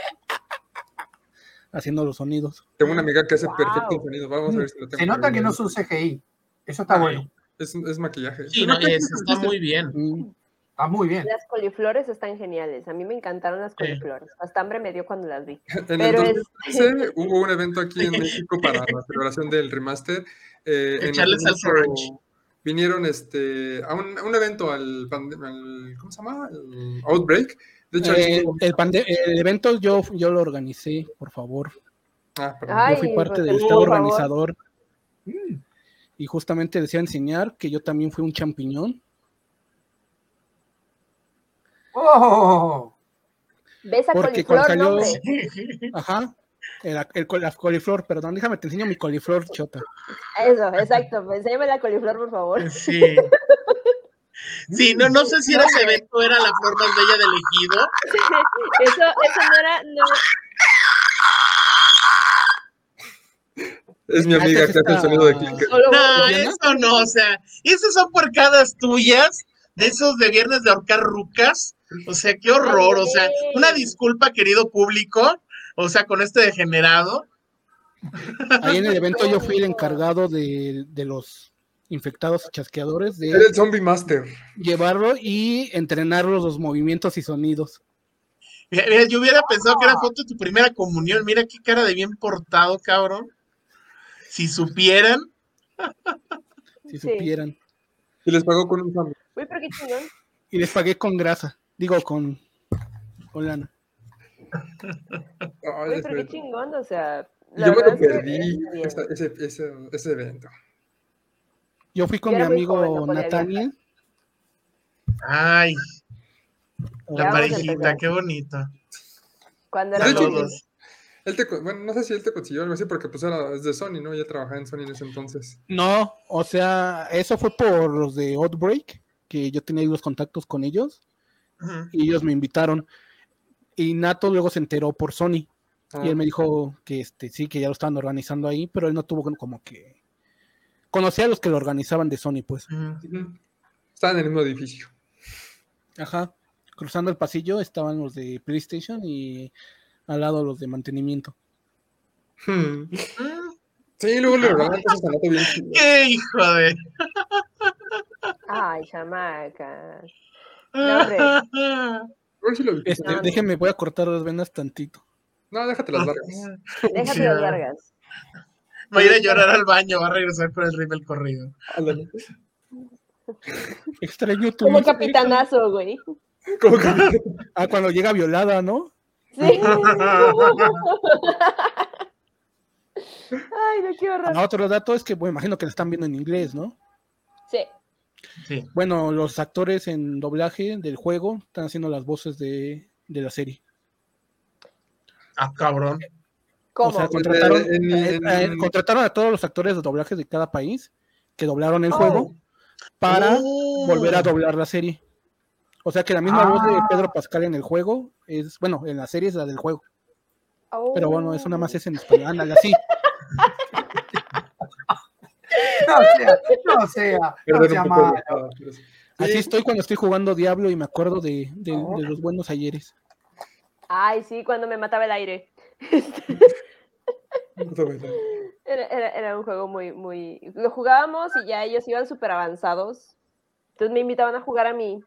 haciendo los sonidos. Tengo una amiga que hace perfecto sonido. Vamos a ver si lo tengo. Se nota que no es un CGI. Eso está bueno. Es, es, maquillaje. Sí, no, está muy bien. Mm. Está muy bien. Las coliflores están geniales. A mí me encantaron las coliflores. Hasta hambre me dio cuando las vi. En el 2015 hubo un evento aquí en México para la celebración del remaster. Eh, Echarles al Vinieron este, a un, un evento al, al, ¿Cómo se llama? El Outbreak de hecho, eh, el, evento yo, yo lo organicé, por favor. Ah, yo fui parte del estado organizador. Y justamente decía enseñar que yo también fui un champiñón. ¡Oh! ¿Ves a Porque coliflor, cuando salió... Ajá. El, el, la coliflor, perdón, déjame, te enseño mi coliflor, chota. Eso, exacto. Enséñame la coliflor, por favor. Sí. Sí, no, no sé si era ese evento, era la flor más bella del ejido. Eso, eso no era. No. Es mi amiga que hace el sonido de clicker. No, eso no, o sea, esas son porcadas tuyas, de esos de viernes de ahorcar rucas. O sea, qué horror, o sea, una disculpa, querido público, o sea, con este degenerado. Ahí en el evento yo fui el encargado de, de los infectados chasqueadores de el zombie master. llevarlo y entrenarlo los movimientos y sonidos. Mira, yo hubiera pensado que era foto de tu primera comunión. Mira qué cara de bien portado cabrón. Si supieran. Si supieran. Y les pagó con un zombie. Uy, pero qué chingón. y les pagué con grasa. Digo con con lana Uy, pero qué chingón o sea yo me lo perdí ese, ese, ese evento yo fui con mi amigo Natania. Ay, la parejita, qué bonita. Cuando eran todos. Él te, bueno, no sé si él te consiguió algo así porque pues era de Sony, ¿no? Ya trabajaba en Sony en ese entonces. No, o sea, eso fue por los de Outbreak, que yo tenía ahí los contactos con ellos y ellos me invitaron. Y Nato luego se enteró por Sony Y él me dijo que este, sí, que ya lo estaban organizando ahí, pero él no tuvo como que. Conocía a los que lo organizaban de Sony, pues. Estaban en el mismo edificio. Ajá. Cruzando el pasillo estaban los de PlayStation y al lado los de mantenimiento. Hmm. Sí, luego le a bien ¡Qué hijo de! Ay, chamaca. No, si este, déjenme, voy a cortar las venas tantito. No, déjate las largas. Déjate las largas. Va a ir a llorar al baño, va a regresar con el ritmo corrido. Extraño tu. Como capitanazo, güey. Como Ah, cuando llega violada, ¿no? Sí. Ay, no quiero no, Otro dato es que, bueno, imagino que lo están viendo en inglés, ¿no? Sí. Sí. Bueno, los actores en doblaje del juego están haciendo las voces de, de la serie. Ah, cabrón. ¿Cómo? O sea, contrataron, eh, eh, contrataron a todos los actores de doblaje de cada país que doblaron el juego oh. para oh. volver a doblar la serie. O sea que la misma voz de ah. Pedro Pascal en el juego es, bueno, en la serie es la del juego. Pero bueno, eso nada más es en español. Ándale, así. no sea, no sea, no sea malo. Así estoy cuando estoy jugando Diablo y me acuerdo de, de, de los buenos ayeres. Ay, sí, cuando me mataba el aire. era, era, un juego muy, muy... Lo jugábamos y ya ellos iban súper avanzados. Entonces me invitaban a jugar a mí.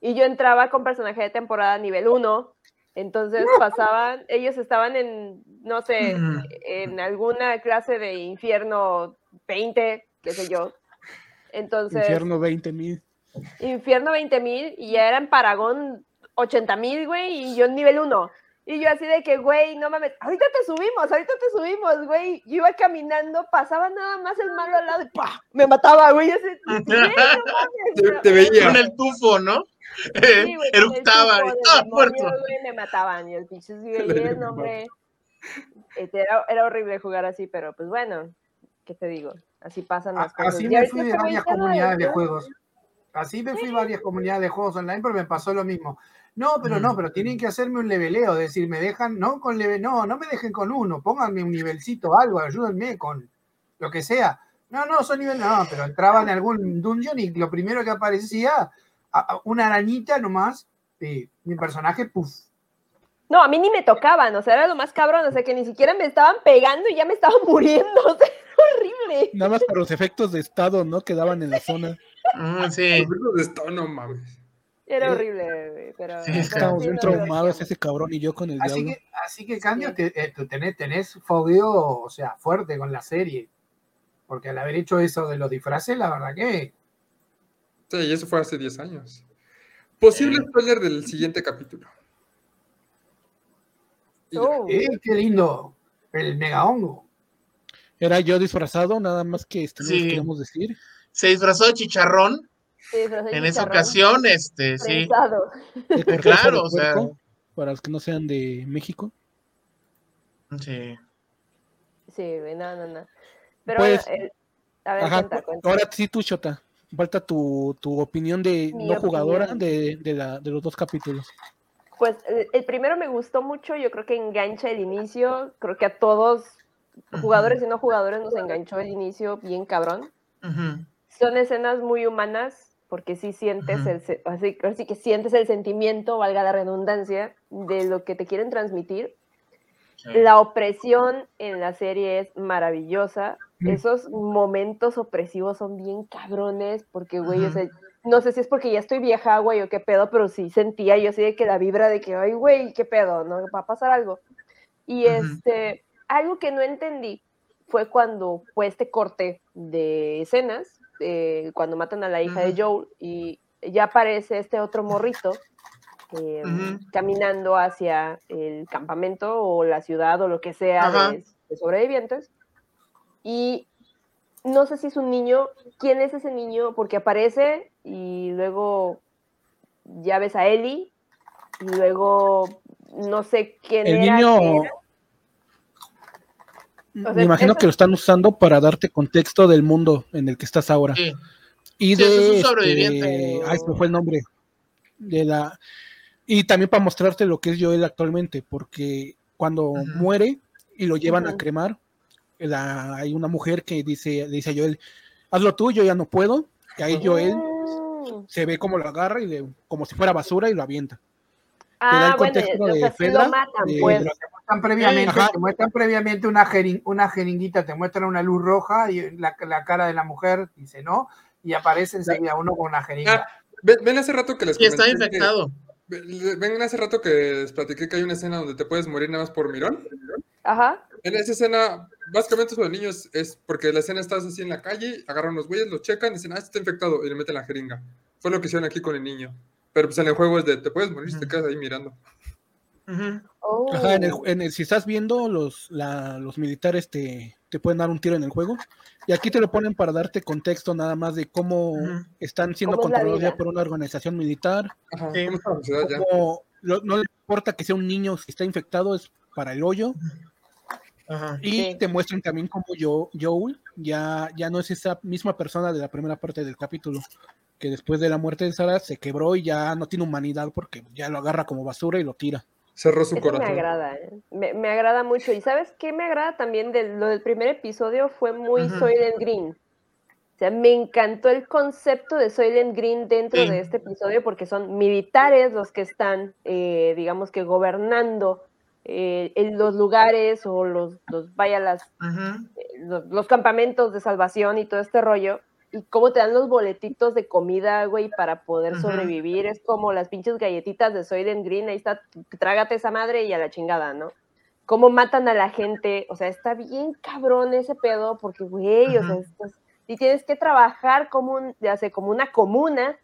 Y yo entraba con personaje de temporada nivel 1. Entonces pasaban, ellos estaban en, no sé, en alguna clase de infierno 20, qué sé yo. Entonces... Infierno 20 mil. Infierno 20 mil y ya era en Paragón 80 mil, güey, y yo en nivel 1. Y yo así de que, güey, no mames, ahorita te subimos, ahorita te subimos, güey. Yo iba caminando, pasaba nada más el malo al lado y ¡pah! Me mataba, güey. Así, te, veía con el tufo, ¿no? Sí, Eruptaba y ¡ah, muerto! me mataban y el pinche sí, nombre. Este, era, era horrible jugar así, pero pues bueno, ¿qué te digo? Así pasan las cosas. Así me fui de varias comunidades de juegos. Así me fui varias comunidades de juegos online, pero me pasó lo mismo. No, pero no, pero tienen que hacerme un leveleo, es decir, me dejan, no con level, no, no me dejen con uno, pónganme un nivelcito, algo, ayúdenme con lo que sea. No, no, son nivel, no, pero entraba en algún dungeon y lo primero que aparecía, una arañita nomás, y mi personaje, puff. No, a mí ni me tocaban, o sea, era lo más cabrón, o sea, que ni siquiera me estaban pegando y ya me estaban muriendo, o sea, horrible. Nada más por los efectos de estado, ¿no? Que daban en la zona. Ah, sí. Los efectos de estado, no mames. Era horrible, pero. Sí, estamos bien traumados ese cabrón y yo con el así Que, así que, cambio, eh, tenés, tenés fogueo, o sea, fuerte con la serie. Porque al haber hecho eso de los disfraces, la verdad que. Sí, y eso fue hace 10 años. Posible spoiler del siguiente capítulo. Oh. Eh, qué lindo! El mega hongo. Era yo disfrazado, nada más que esto sí. queríamos decir. Se disfrazó de chicharrón en esa ocasión, este, sí. Claro, o sea. Para los que no sean de México. Sí. Sí, no, no, no. Pero pues, eh, a ver, cuenta, cuenta. ahora sí tú, Chota. Falta tu, tu opinión de no jugadora de, de, la, de los dos capítulos. Pues el primero me gustó mucho, yo creo que engancha el inicio, creo que a todos, jugadores y no jugadores, nos enganchó el inicio bien cabrón. Son escenas muy humanas, porque sí sientes el, así, que sientes el sentimiento, valga la redundancia, de lo que te quieren transmitir. La opresión en la serie es maravillosa. Esos momentos opresivos son bien cabrones, porque, güey, no sé si es porque ya estoy vieja, güey, o qué pedo, pero sí sentía yo así de que la vibra de que, ay, güey, qué pedo, ¿no? Va a pasar algo. Y este, algo que no entendí fue cuando fue este corte de escenas, eh, cuando matan a la hija de Joel y ya aparece este otro morrito eh, caminando hacia el campamento o la ciudad o lo que sea de, sobrevivientes. Y no sé si es un niño, quién es ese niño, porque aparece y luego ya ves a Ellie y luego no sé quién el Niño, me imagino que lo están usando para darte contexto del mundo en el que estás ahora. Y de. Este, ay, se fue el nombre. De la. Y también para mostrarte lo que es Joel actualmente, porque cuando muere y lo llevan a cremar, hay una mujer que dice, dice a Joel, hazlo tú, yo ya no puedo, y ahí Joel. Se ve como lo agarra y como si fuera basura y lo avienta. Ah, bueno, de Fedra, lo matan, pues. Te muestran previamente, te muestran previamente una, una jeringuita, te muestran una luz roja y la, la cara de la mujer dice no, y aparece enseguida uno con una jeringa. Ah, ven, hace rato que les Y está infectado. ven hace rato que les platiqué que hay una escena donde te puedes morir nada más por mirón. Ajá. En esa escena, básicamente eso de niños es porque la escena estás así en la calle, agarran los güeyes, lo checan, dicen, ah, este está infectado, y le meten la jeringa. Fue lo que hicieron aquí con el niño. Pero pues en el juego es de, te puedes morir si te quedas ahí mirando. Oh. Ajá, en el, si estás viendo, los, los militares te, te, pueden dar un tiro en el juego. Y aquí te lo ponen para darte contexto nada más de cómo están siendo controlados ya por una organización militar. Ajá, no le importa que sea un niño si está infectado, es para el hoyo. Y te muestran también como yo, Joel ya, ya no es esa misma persona de la primera parte del capítulo, que después de la muerte de Sara se quebró y ya no tiene humanidad porque ya lo agarra como basura y lo tira. Cerró su corazón. Me agrada, ¿eh? me, agrada mucho. Y ¿sabes qué me agrada también de lo del primer episodio? Fue muy Soylent Green. O sea, me encantó el concepto de Soylent Green dentro de este episodio porque son militares los que están, eh, digamos que, gobernando eh, en los lugares o los, los vaya las, eh, los, campamentos de salvación y todo este rollo. Y cómo te dan los boletitos de comida, güey, para poder sobrevivir. Es como las pinches galletitas de Soylent Green. Ahí está, trágate esa madre y a la chingada, ¿no? Cómo matan a la gente. O sea, está bien cabrón ese pedo, porque, güey, o sea, y tienes que trabajar como, un, ya sé, como una comuna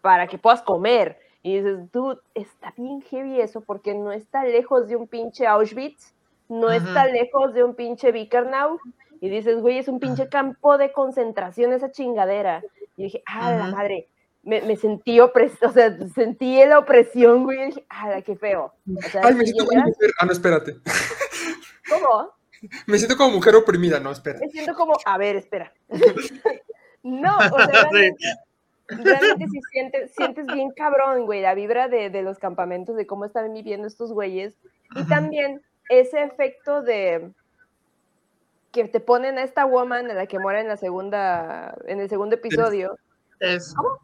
para que puedas comer. Y dices, tú, está bien heavy eso, porque no está lejos de un pinche Auschwitz, no está lejos de un pinche Vickernau. Y dices, güey, es un pinche campo de concentración esa chingadera. Y dije, ah, la madre, me, me sentí opresión, o sea, sentí la opresión, güey. Y dije, ah, qué feo. Ay, me siento como mujer. Ah, no, espérate. ¿Cómo? Me siento como mujer oprimida, no, espera. Me siento como, a ver, espera. no, o sea, realmente si sientes, sientes bien cabrón, güey, la vibra de, de, los campamentos, de cómo están viviendo estos güeyes. Y también ese efecto de que te ponen a esta woman en la que muere en la segunda, en el segundo episodio. Tess. ¿Cómo?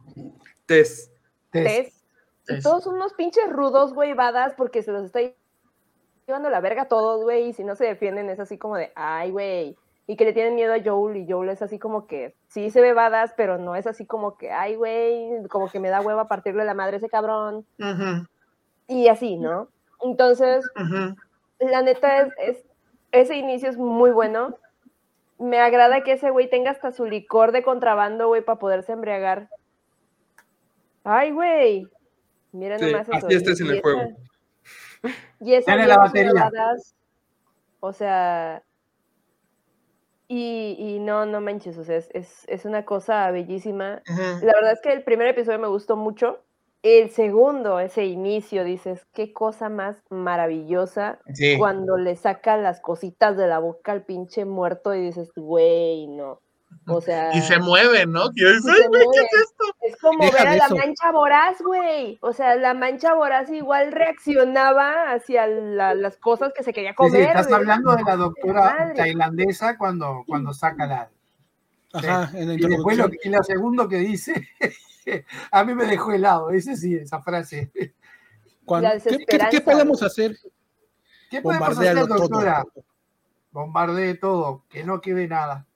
Tess. Tess. Y todos son unos pinches rudos, güey, badas, porque se los está llevando la verga a todos, güey, y si no se defienden es así como de, ay, güey, y que le tienen miedo a Joel y Joel es así como que sí se ve badas, pero no es así como que, ay, güey, como que me da hueva partirle la madre a ese cabrón. Y así, ¿no? Entonces, la neta es, ese inicio es muy bueno. Me agrada que ese güey tenga hasta su licor de contrabando, güey, para poderse embriagar. Ay, güey. Miren nomás eso. Así estés en el juego. Y esa la batería. o sea, y, no, no manches, o sea, es, una cosa bellísima. La verdad es que el primer episodio me gustó mucho. El segundo, ese inicio, dices, qué cosa más maravillosa cuando le saca las cositas de la boca al pinche muerto y dices, güey, no. O sea. Y se mueve, ¿no? ¿qué es esto? Es como ver a la mancha voraz, güey. O sea, la mancha voraz igual reaccionaba hacia las cosas que se quería comer. Sí, estás hablando de la doctora tailandesa cuando, cuando saca la. Ajá, en el y, después lo, y lo segundo que dice, a mí me dejó helado, ese sí, esa frase. ¿qué, podemos hacer? ¿Qué podemos hacer, doctora? Bombardee todo, que no quede nada.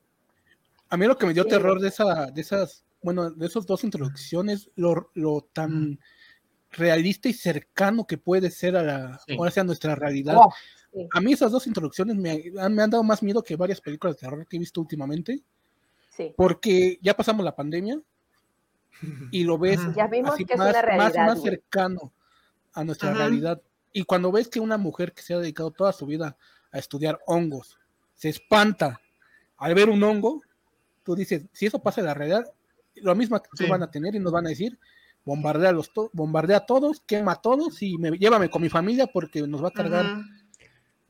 A mí lo que me dio terror de, esa, de esas, bueno, de esas dos introducciones, lo, lo tan realista y cercano que puede ser a la, ahora sea nuestra realidad. Oh, a mí esas dos introducciones me, me, han dado más miedo que varias películas de terror que he visto últimamente. Sí. Porque ya pasamos la pandemia y lo ves más, más, cercano a nuestra realidad. Y cuando ves que una mujer que se ha dedicado toda su vida a estudiar hongos se espanta al ver un hongo, tú dices, si eso pasa en la realidad, lo mismo que van a tener y nos van a decir, bombardea, los bombardea a todos, quema a todos y me, llévame con mi familia porque nos va a cargar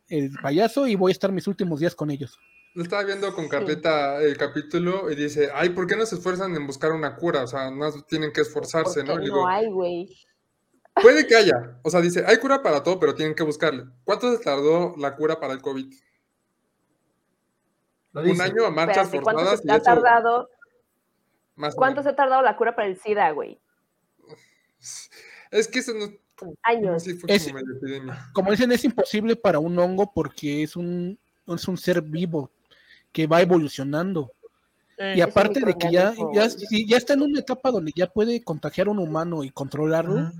el payaso y voy a estar mis últimos días con ellos. Lo estaba viendo con Carleta el capítulo y dice, ay, ¿por qué no se esfuerzan en buscar una cura? O sea, no tienen que esforzarse, ¿no? no hay, güey. Puede que haya. O sea, dice, hay cura para todo, pero tienen que buscarle. ¿Cuánto se tardó la cura para el COVID? Un año a marchas forzadas. ¿Cuánto se ha tardado? ¿Cuánto se ha tardado la cura para el SIDA, güey? Es que eso no. Años. como, dicen, es imposible para un hongo porque es un, es un ser vivo que va evolucionando. Eh, y aparte de que ya, ya, ya, está en una etapa donde ya puede contagiar a un humano y controlarlo,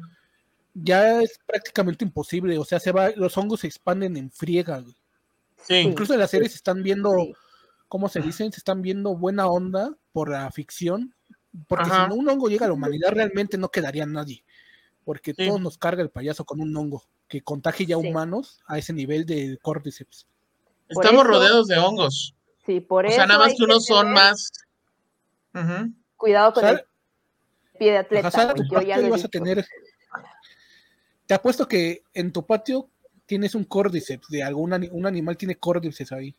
ya es prácticamente imposible. O sea, se va, los hongos se expanden en friega. Incluso en las series se están viendo, ¿cómo se dicen? Se están viendo buena onda por la ficción. Porque si no un hongo llega a la humanidad, realmente no quedaría nadie. Porque todos nos carga el payaso con un hongo que contagie ya humanos a ese nivel de córdiceps. Estamos rodeados de hongos. Sí, por eso. O sea, nada más que unos son más. Cuidado con el pie de atleta. vas a tener. Te apuesto que en tu patio tienes un córdiceps de algún un animal tiene córdiceps ahí.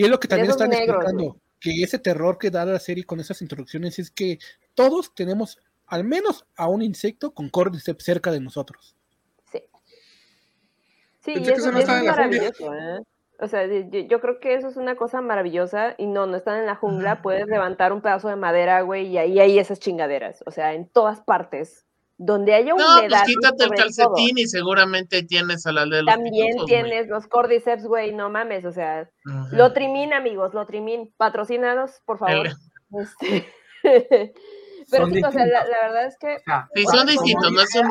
Y es lo que también están explicando, que ese terror que da la serie con esas introducciones es que todos tenemos al menos a un insecto con córdiceps cerca de nosotros. Sí. Sí, y eso, es maravilloso, ¿eh? O sea, yo, creo que eso es una cosa maravillosa y no, no están en la jungla, puedes levantar un pedazo de madera, güey, y ahí hay esas chingaderas, o sea, en todas partes. Donde haya humedad. No, pues quítate el calcetín y seguramente tienes a la de los También tienes los cordyceps, güey, no mames, o sea, lo trimín, amigos, lo trimín, patrocínanos, por favor. Este, pero sí, o sea, la, verdad es que... sí, son distintos, no son...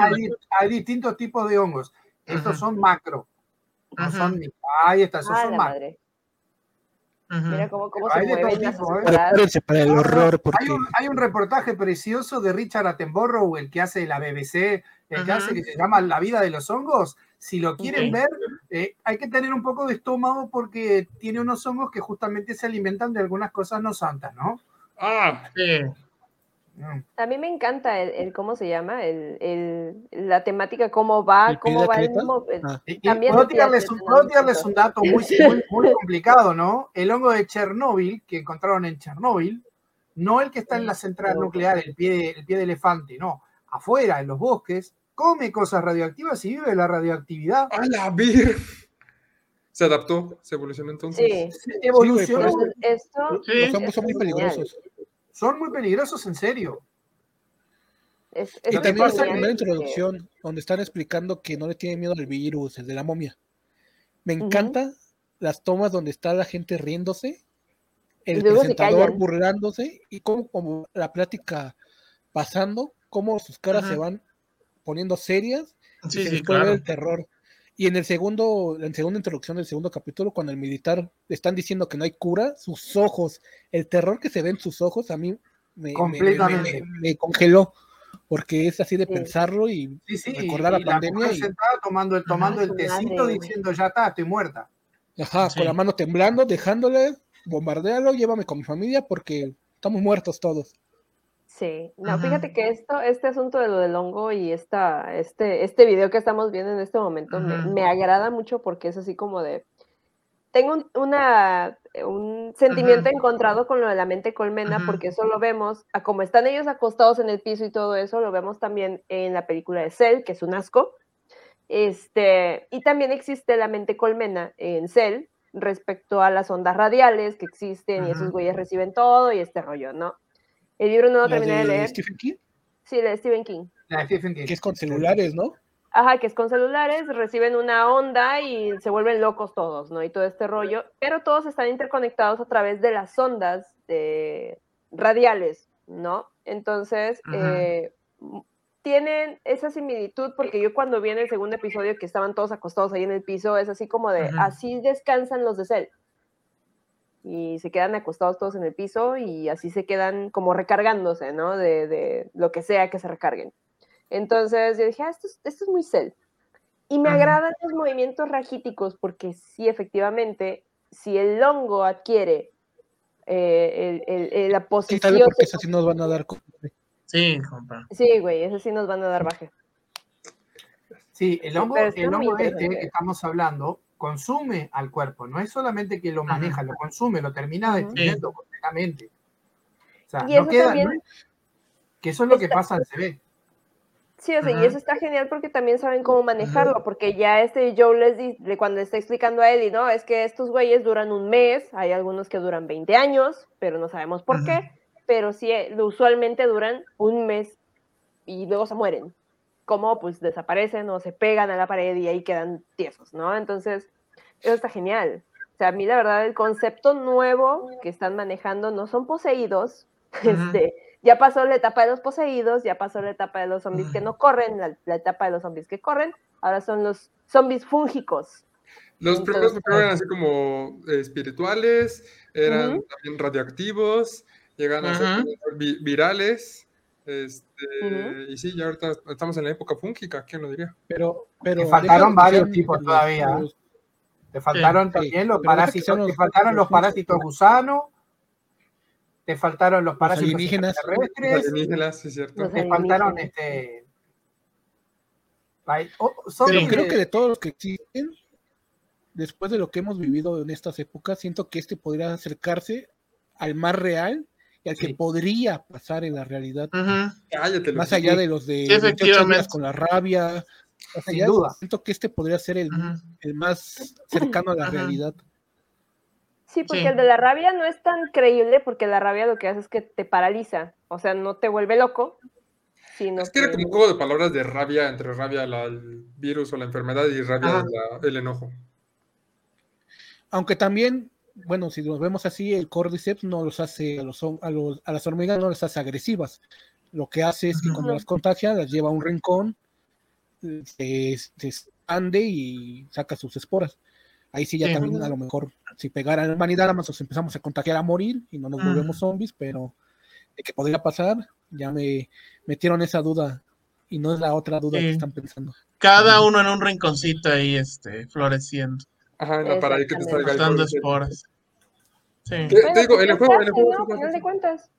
Hay, distintos tipos de hongos. Estos son macro, no son Ahí está, esos son macro. Mira cómo, cómo se mueve. ¿eh? para el horror. Porque... Hay, un, hay, un, reportaje precioso de Richard Attenborough, el que hace la BBC, el que hace que se llama La vida de los hongos. Si lo quieren ver, eh, hay que tener un poco de estómago porque tiene unos hongos que justamente se alimentan de algunas cosas no santas, ¿no? Ah, sí. A mí me encanta el, cómo se llama, el, la temática, cómo va, cómo va el mismo. Ah. puedo, tirarles un, un, dato muy, muy, complicado, ¿no? El hongo de Chernóbil, que encontraron en Chernóbil, no el que está en la central nuclear, el pie, el pie de elefante, no. Afuera, en los bosques, come cosas radioactivas y vive la radioactividad. ¡A la vir! Se adaptó, se evolucionó entonces. Sí, evolucionó. esto, Los hongos son muy peligrosos. Son muy peligrosos, en serio. y también esa primera introducción, donde están explicando que no le tiene miedo al virus, el de la momia. Me encanta las tomas donde está la gente riéndose, el presentador burlándose y como, como, la plática pasando, cómo sus caras se van poniendo serias sí, y se claro. el terror. Y en el segundo, en segunda introducción del segundo capítulo, cuando el militar le están diciendo que no hay cura, sus ojos, el terror que se ve en sus ojos, a mí me, me, congeló, porque es así de pensarlo y recordar la, pandemia. Y... Sentada tomando el, tomando el tecito diciendo, ya está, estoy muerta. Ajá, con la mano temblando, dejándole, bombardealo, llévame con mi familia porque estamos muertos todos. Sí, no, fíjate que esto, este asunto de lo del hongo y esta, este, este video que estamos viendo en este momento me, agrada mucho porque es así como de, tengo un, una, un sentimiento encontrado con lo de la mente colmena porque eso lo vemos, a como están ellos acostados en el piso y todo eso, lo vemos también en la película de Cell, que es un asco, este, y también existe la mente colmena en Cell respecto a las ondas radiales que existen y esos güeyes reciben todo y este rollo, ¿no? El libro no lo terminé de, leer. Stephen King? Sí, de Stephen King. La de Stephen King. Que es con celulares, ¿no? Ajá, que es con celulares, reciben una onda y se vuelven locos todos, ¿no? Y todo este rollo, pero todos están interconectados a través de las ondas de radiales, ¿no? Entonces, eh, tienen esa similitud porque yo cuando vi en el segundo episodio que estaban todos acostados ahí en el piso, es así como de, así descansan los de Cell y se quedan acostados todos en el piso y así se quedan como recargándose, ¿no? De, lo que sea que se recarguen. Entonces yo dije, ah, esto, es, muy cel. Y me agradan los movimientos rajíticos porque sí, efectivamente, si el hongo adquiere eh, la posición... Sí, porque eso sí nos van a dar... Sí, compa. Sí, güey, eso sí nos van a dar baje. Sí, el hongo, el hongo este que estamos hablando consume al cuerpo, no es solamente que lo maneja, lo consume, lo termina destruyendo completamente. O sea, no queda, que eso es lo que pasa al CB. Sí, o sea, y eso está genial porque también saben cómo manejarlo, porque ya este Joe les dice, cuando está explicando a Eddie, ¿no? Es que estos güeyes duran un mes, hay algunos que duran 20 años, pero no sabemos por qué, pero sí, eh, usualmente duran un mes y luego se mueren. Como pues desaparecen o se pegan a la pared y ahí quedan tiesos, ¿no? Entonces, eso está genial. O sea, a mí la verdad el concepto nuevo que están manejando no son poseídos, este ya pasó la etapa de los poseídos, ya pasó la etapa de los zombies que no corren, la, etapa de los zombies que corren, ahora son los zombies fúngicos. Los primeros eran así como eh, espirituales, eran también radioactivos, llegan a ser virales. Este, Y sí, ya ahorita estamos en la época fúngica, ¿quién lo diría? Pero, pero te faltaron varios tipos todavía. te faltaron también los parásitos, te faltaron los parásitos gusanos, te faltaron los parásitos alienígenas, terrestres. Alienígenas, sí, cierto. Te faltaron este. Pero creo que de todos los que existen, después de lo que hemos vivido en estas épocas, siento que este podría acercarse al más real y al que podría pasar en la realidad. más allá de los de efectivamente. con la rabia. Sin duda. Siento que este podría ser el, el más cercano a la realidad. Sí, porque el de la rabia no es tan creíble porque la rabia lo que hace es que te paraliza, o sea, no te vuelve loco. Sino es que era como un juego de palabras de rabia entre rabia el virus o la enfermedad y rabia el enojo. Aunque también, bueno, si nos vemos así, el Cordyceps no los hace a, los, a, las hormigas, no las hace agresivas. Lo que hace es que cuando las contagia, las lleva a un rincón, se, se expande y saca sus esporas. Ahí sí ya también a lo mejor si pegara la humanidad, nos empezamos a contagiar a morir y no nos volvemos zombies, pero de que podría pasar, ya me metieron esa duda y no es la otra duda que están pensando. Cada uno en un rinconcito ahí este, floreciendo. Ajá, no, para ahí que te salga dando esporas. Sí. te digo, en el juego, en el juego. No, final de cuentas.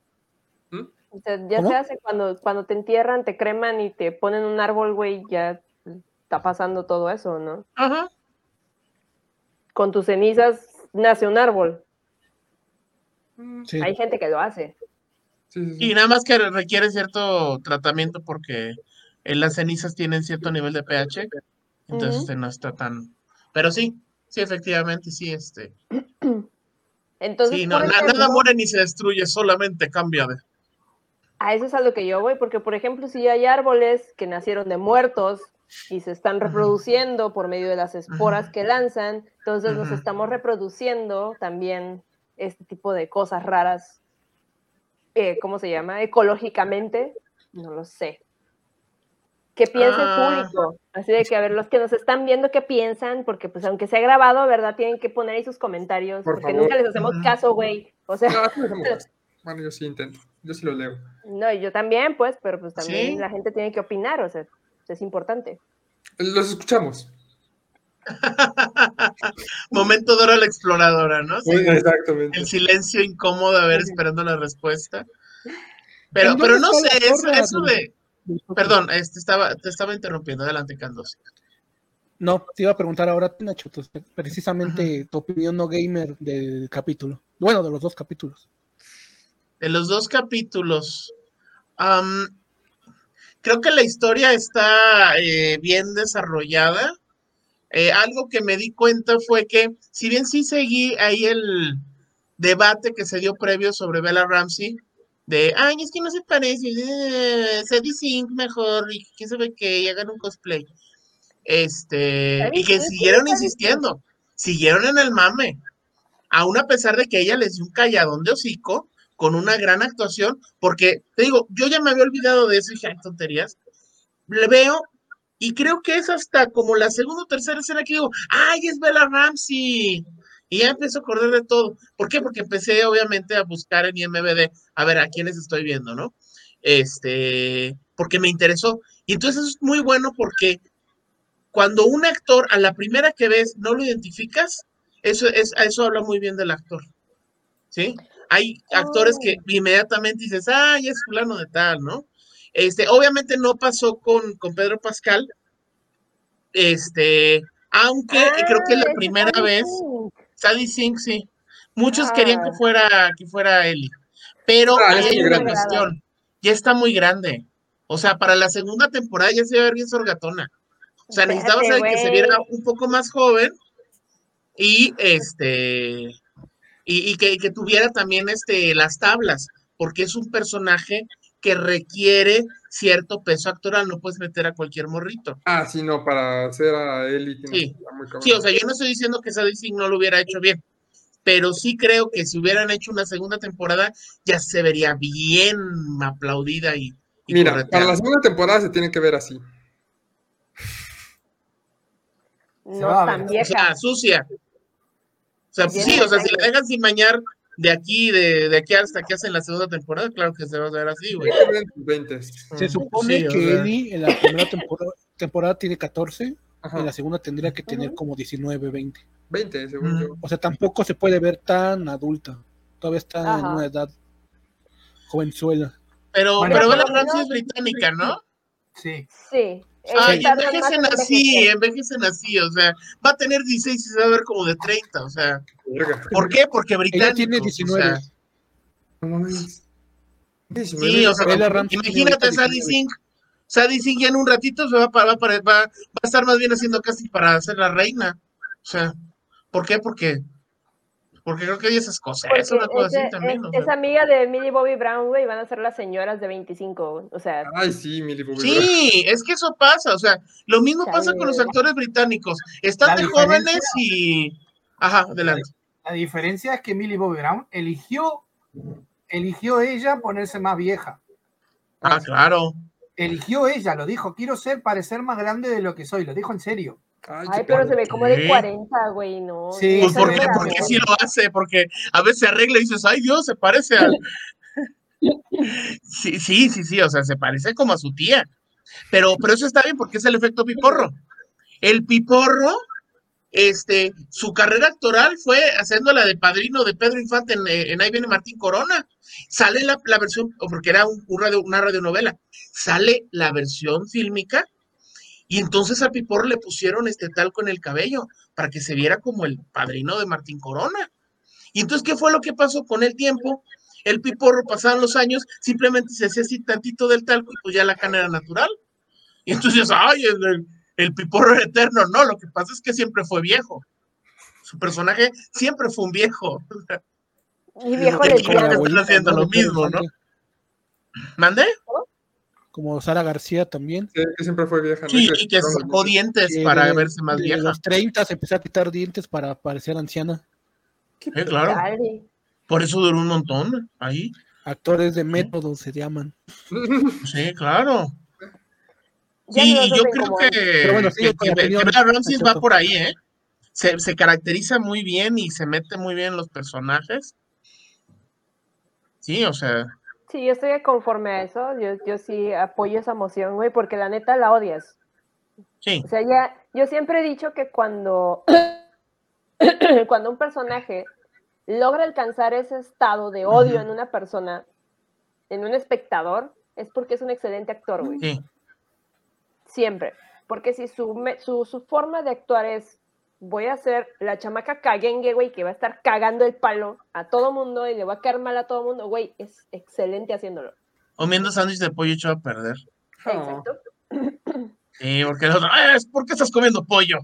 ¿Mm? O sea, ya se hace cuando, cuando te entierran, te creman y te ponen un árbol, güey, ya está pasando todo eso, ¿no? Ajá con tus cenizas nace un árbol. Mm, Hay gente que lo hace. Y nada más que requiere cierto tratamiento porque las cenizas tienen cierto nivel de pH, entonces este, no está tan... Pero sí, sí, efectivamente, sí, este... Entonces, nada muere ni se destruye, solamente cambia de... A eso es a lo que yo voy, porque por ejemplo, si hay árboles que nacieron de muertos, y se están reproduciendo por medio de las esporas que lanzan, entonces nos estamos reproduciendo también este tipo de cosas raras, eh, ¿cómo se llama? Ecológicamente, no lo sé. ¿Qué piensa el ah. público? Así de que, a ver, los que nos están viendo, ¿qué piensan? Porque, pues, aunque sea grabado, ¿verdad? Tienen que poner ahí sus comentarios, porque nunca les hacemos caso, güey. O sea... bueno, yo sí intento, yo sí lo leo. No, yo también, pues, pero pues también la gente tiene que opinar, o sea, es importante. Los escuchamos. Momento Dora la exploradora, ¿no? exactamente. El silencio incómodo a ver esperando la respuesta. Pero, pero no sé, eso, de. Perdón, este estaba, te estaba interrumpiendo. Adelante, Candos. No, te iba a preguntar ahora, Nacho, precisamente tu opinión no gamer del capítulo. Bueno, de los dos capítulos. De los dos capítulos. Creo que la historia está eh, bien desarrollada. Eh, algo que me di cuenta fue que, si bien sí seguí ahí el debate que se dio previo sobre Bella Ramsey, de, ay, es que no se parece, eh, Sadie Sink mejor, y quién sabe qué, y hagan un cosplay. Este, y que siguieron insistiendo, siguieron en el mame, aún a pesar de que ella les dio un calladón de hocico, con una gran actuación, porque te digo, yo ya me había olvidado de eso y dije, tonterías. Le veo y creo que es hasta como la segunda o tercera escena que digo, ¡ay, es Bella Ramsey! Y ya empiezo a acordar de todo. ¿Por qué? Porque empecé obviamente a buscar en IMBD a ver a quiénes estoy viendo, ¿no? Este, porque me interesó. Y entonces es muy bueno porque cuando un actor a la primera que ves no lo identificas, eso, es, eso habla muy bien del actor. ¿Sí? hay actores que oh. inmediatamente dices, ay, es fulano de tal, ¿no? Este, obviamente no pasó con, con Pedro Pascal, este, aunque creo que la primera vez, Sadie Sink, sí, muchos querían que ah. fuera, que fuera Eli, pero ah, hay una cuestión, ya está muy grande, O sea, para la segunda temporada ya se iba a ver bien sorgatona. O sea, necesitaba saber que se viera un poco más joven y este y, que, que, tuviera también este las tablas, porque es un personaje que requiere cierto peso actoral, no puedes meter a cualquier morrito. Ah, sí, no, para hacer a él sí. sí, o sea, yo no estoy diciendo que Sadie no lo hubiera hecho bien, pero sí creo que si hubieran hecho una segunda temporada, ya se vería bien aplaudida y. Mira, para la segunda temporada se tiene que ver así. No tan vieja. O sea, sucia. O sea, sí, o sea, si la dejan sin bañar de aquí, de, de aquí hasta que hacen la segunda temporada, claro que se va a ver así, güey. Se supone que Eddie en la primera temporada, temporada tiene 14, en la segunda tendría que tener como 19, 20. 20, según yo. O sea, tampoco se puede ver tan adulta. Todavía está en una edad jovenzuela. Pero, pero la Francia es británica, ¿no? Sí. Sí. Ay, envejecen así, envejecen así, o sea, va a tener 16 y se va a ver como de 30, o sea. ¿Por qué? Porque británico. tiene 19. sí, o sea, imagínate a Sadie Sink. Sadie Sink ya en un ratito se va, va, va, va, a estar más bien haciendo casi para ser la reina. O sea, ¿por qué? Porque porque creo que hay esas cosas, es una cosa así también. Es, amiga de Millie Bobby Brown, güey, van a ser las señoras de 25, o sea. Ay, sí, Millie Bobby Brown. Sí, es que eso pasa, o sea, lo mismo pasa con los actores británicos. Están de jóvenes y. Ajá, adelante. La, diferencia es que Millie Bobby Brown eligió, eligió ella ponerse más vieja. Ah, claro. Eligió ella, lo dijo, quiero ser, parecer más grande de lo que soy, lo dijo en serio. Ay, pero se ve como de 40, güey, ¿no? Sí, pues porque, porque sí lo hace, porque a veces se arregla y dices, ay Dios, se parece al... Sí, sí, sí, sí, o sea, se parece como a su tía. Pero, pero eso está bien porque es el efecto piporro. El piporro, este, su carrera actoral fue haciendo la de padrino de Pedro Infante en, en Ahí viene Martín Corona. Sale la, la versión, porque era un, radio, una radionovela, sale la versión fílmica y entonces a Piporro le pusieron este talco en el cabello para que se viera como el padrino de Martín Corona. Y entonces, ¿qué fue lo que pasó con el tiempo? El piporro, pasaban los años, simplemente se hacía así tantito del talco y pues ya la cana era natural. Y entonces, ay, el, el piporro eterno. No, lo que pasa es que siempre fue viejo. Su personaje siempre fue un viejo. Y viejo le están haciendo lo mismo, ¿no? ¿Mande? Como Sara García también. Sí, que siempre fue vieja. Sí, y que sacó dientes para verse más vieja. A los 30 se empezó a quitar dientes para parecer anciana. Sí, claro. Por eso duró un montón ahí. Actores de método se llaman. Sí, claro. Sí, yo creo que, Pero bueno, sí, que, que, va por ahí, ¿eh? Se, se caracteriza muy bien y se mete muy bien en los personajes. Sí, o sea, Sí, yo estoy conforme a eso. Yo, yo sí apoyo esa emoción, güey, porque la neta la odias. Sí. O sea, ya, yo siempre he dicho que cuando, cuando un personaje logra alcanzar ese estado de odio en una persona, en un espectador, es porque es un excelente actor, güey. Sí. Siempre. Porque si su, su, su forma de actuar es voy a ser la chamaca caguengue, güey, que va a estar cagando el palo a todo mundo y le va a caer mal a todo mundo, güey, es excelente haciéndolo. Comiendo sándwich de pollo echado a perder. Exacto. Sí, porque el otro, es porque estás comiendo pollo.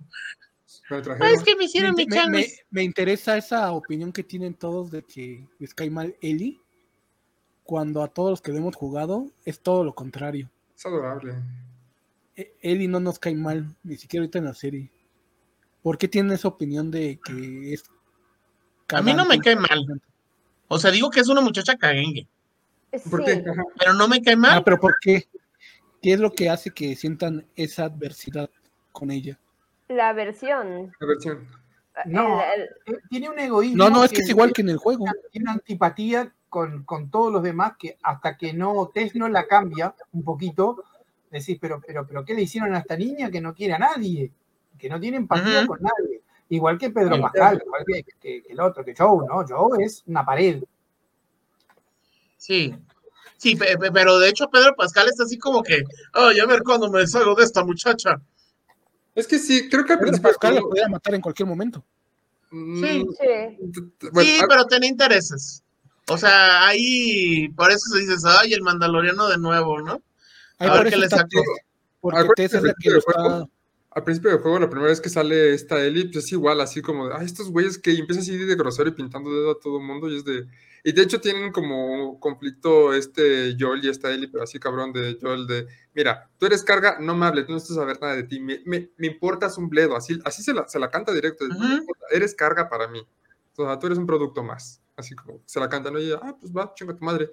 es que me hicieron mi me, me, interesa esa opinión que tienen todos de que les cae mal Eli, cuando a todos los que hemos jugado es todo lo contrario. Es adorable. E, Eli no nos cae mal, ni siquiera ahorita en la serie. ¿Por qué tiene esa opinión de que es... A mí no me cae mal. O sea, digo que es una muchacha caguengue. ¿Por qué? Pero no me cae mal. Ah, pero ¿por qué? ¿Qué es lo que hace que sientan esa adversidad con ella? La versión. La versión. No, eh, tiene un egoísmo. No, no, es que, es igual que en el juego. Tiene una antipatía con, con, todos los demás que hasta que no no la cambia un poquito, decís, pero, pero, pero, ¿qué le hicieron a esta niña que no quiere a nadie? Que no tiene empatía con nadie. Igual que Pedro Pascal, igual que, el otro, que Joe, ¿no? Joe es una pared. Sí, sí, pero de hecho Pedro Pascal está así como que, ay, a ver cuándo me salgo de esta muchacha. Es que sí, creo que al Pedro Pascal lo podía matar en cualquier momento. Mm, sí, sí. sí, pero tiene intereses. O sea, ahí, por eso se dices, ay, el mandaloriano de nuevo, ¿no? Ahí a ver qué les sacó. Porque Tess es la que lo está al principio del juego, la primera vez que sale esta Ellie, pues es igual, así como, ah, estos güeyes que empiezan así de grosero y pintando dedo a todo el mundo, y es de... Y de hecho tienen como conflicto este Joel y esta Ellie, pero así cabrón de Joel de, mira, tú eres carga, no me hables, tú no estás a saber nada de ti, me, me, importas un bledo, así, así se, la, se la canta directo, eres carga para mí, o sea, tú eres un producto más, así como se la cantan, ¿no? y ah, pues va, chinga tu madre.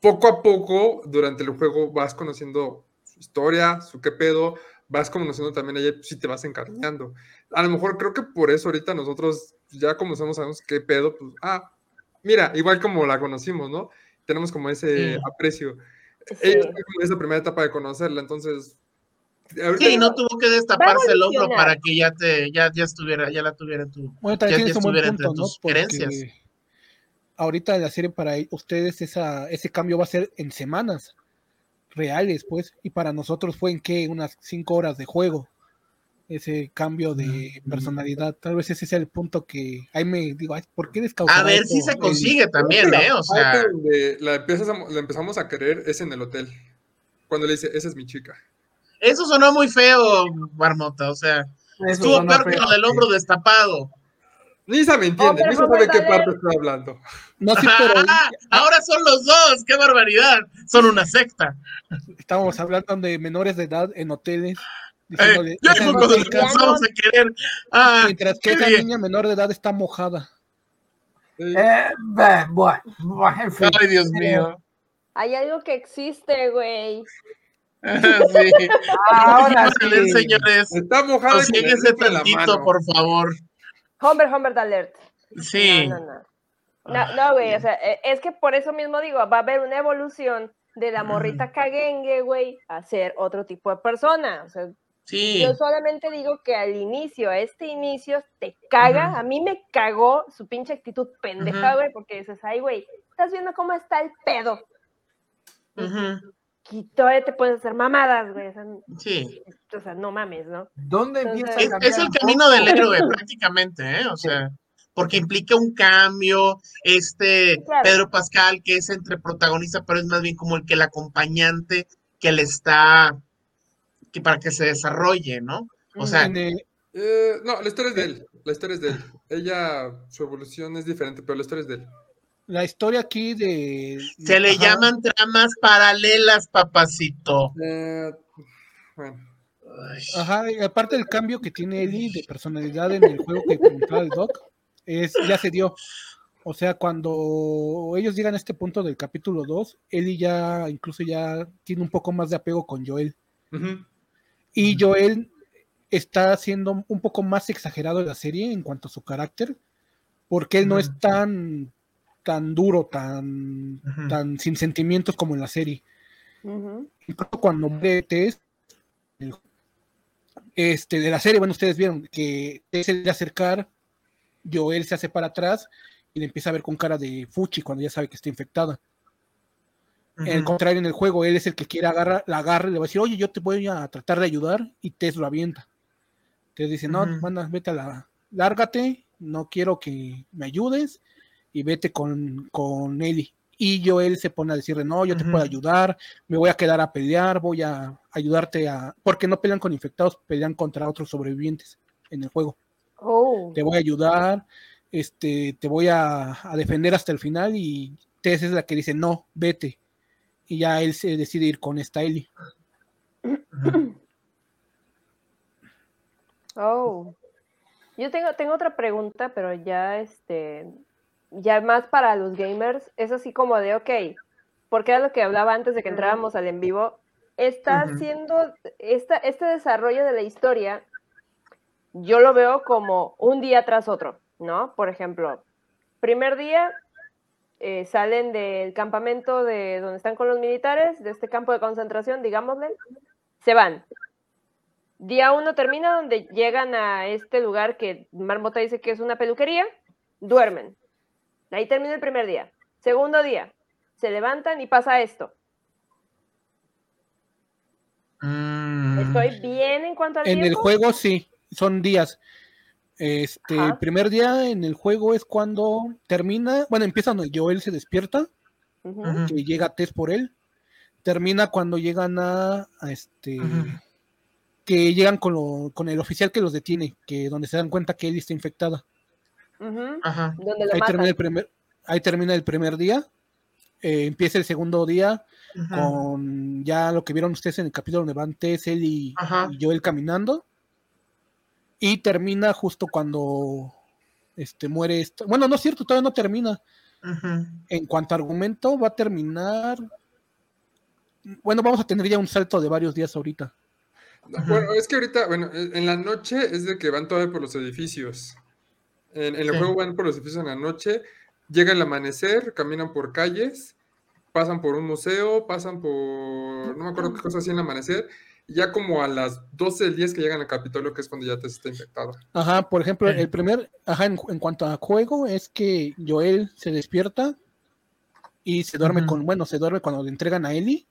Poco a poco, durante el juego, vas conociendo su historia, su qué pedo, vas conociendo también ella, si te vas encariñando. A lo mejor creo que por eso ahorita nosotros, ya como somos, sabemos qué pedo, pues, ah, mira, igual como la conocimos, ¿no? Tenemos como ese aprecio. Ella como esa primera etapa de conocerla, entonces... Sí, no tuvo que destaparse el hombro para que ya te, ya, ya estuviera, ya la tuviera en tu, bueno, ya, ya estuviera entre tus creencias. Ahorita la serie para ustedes esa, ese cambio va a ser en semanas reales, pues, y para nosotros fue en que unas cinco horas de juego ese cambio de personalidad. Tal vez ese sea el punto que ahí me digo, ¿por qué A ver si se consigue también, ¿eh? O sea, la, empezamos a querer es en el hotel. Cuando le dice, esa es mi chica. Eso sonó muy feo, Marmota, o sea, estuvo peor que lo del hombro destapado. Lisa me entiende, Lisa sabe qué parte estoy hablando. No, sí, pero... Ahora son los dos, qué barbaridad. Son una secta. Estamos hablando de menores de edad en hoteles. Eh, ya cuando empezamos a querer. Ah, mientras que esa niña menor de edad está mojada. Eh, bueno, Ay, Dios mío. Hay algo que existe, güey. sí. Ahora sí. señores. Está mojada. Síguese tantito, por favor. Homer, Homer Alert. Sí. No, no, no. No, güey, o sea, e, es que por eso mismo digo, va a haber una evolución de la morrita caguengue, güey, a ser otro tipo de persona. O sea, sí. yo solamente digo que al inicio, a este inicio, te caga. A mí me cagó su pinche actitud pendeja, güey, porque dices, ay, güey, estás viendo cómo está el pedo. Y todavía te puedes hacer mamadas, güey. sí. O sea, no mames, ¿no? ¿Dónde empieza es, es el camino del héroe, prácticamente, ¿eh? O sea porque implica un cambio, este Pedro Pascal, que es entre protagonista, pero es más bien como el que el acompañante que le está, que para que se desarrolle, ¿no? O sea... Eh, no, la historia es de él, la historia es de él. Ella, su evolución es diferente, pero la historia es de él. La historia aquí de... Se le llaman tramas paralelas, papacito. Eh, bueno. Ajá, aparte del cambio que tiene Ellie de personalidad en el juego que comentaba el Doc, es, ya se dio. O sea, cuando ellos llegan a este punto del capítulo 2, Ellie ya incluso ya tiene un poco más de apego con Joel. Y Joel está siendo un poco más exagerado en la serie en cuanto a su carácter, porque él no es tan, tan duro, tan, tan sin sentimientos como en la serie. Incluso cuando muere Tess, este, de la serie, bueno, ustedes vieron que Tess se de acercar Joel se hace para atrás y le empieza a ver con cara de fuchi cuando ya sabe que está infectada. En el contrario, en el juego, él es el que quiere agarrar, la agarra y le va a decir, oye, yo te voy a tratar de ayudar, y Tess lo avienta. Tess dice, no, manda, vete a la, lárgate, no quiero que me ayudes, y vete con, con Ellie. Y Joel se pone a decirle, no, yo te puedo ayudar, me voy a quedar a pelear, voy a ayudarte a... Porque no pelean con infectados, pelean contra otros sobrevivientes en el juego. Oh. Te voy a ayudar, este, te voy a, defender hasta el final y Tess es la que dice, no, vete. Y ya él se decide ir con esta Ellie. Oh. Yo tengo, tengo otra pregunta, pero ya este, ya más para los gamers, es así como de, ok, porque era lo que hablaba antes de que entráramos al en vivo, está haciendo este desarrollo de la historia yo lo veo como un día tras otro, ¿no? Por ejemplo, primer día eh, salen del campamento de donde están con los militares, de este campo de concentración, digámosle, se van. Día uno termina donde llegan a este lugar que Marmota dice que es una peluquería, duermen. Ahí termina el primer día. Segundo día, se levantan y pasa esto. Mm. ¿Estoy bien en cuanto al En el juego sí son días. Este, el primer día en el juego es cuando termina, bueno, empieza donde Joel se despierta, que llega Tess por él. termina cuando llegan a, este que llegan con, con, el oficial que los detiene, que donde se dan cuenta que él está infectada. Ahí, termina el primer, ahí termina el primer día. Eh, empieza el segundo día con ya lo que vieron ustedes en el capítulo donde van Tess, él y, Joel caminando. Y termina justo cuando este, muere esto. Bueno, no es cierto, todavía no termina. En cuanto a argumento, va a terminar. Bueno, vamos a tener ya un salto de varios días ahorita. Bueno, es que ahorita, bueno, en la noche es de que van todavía por los edificios. En, el juego van por los edificios en la noche, llega el amanecer, caminan por calles, pasan por un museo, pasan por, no me acuerdo qué cosa así en el amanecer, y ya como a las 12 del día es que llegan al Capitolio, que es cuando ya te está infectada. Ajá, por ejemplo, el primer, ajá, en, cuanto a juego, es que Joel se despierta y se duerme con, bueno, se duerme cuando le entregan a Ellie.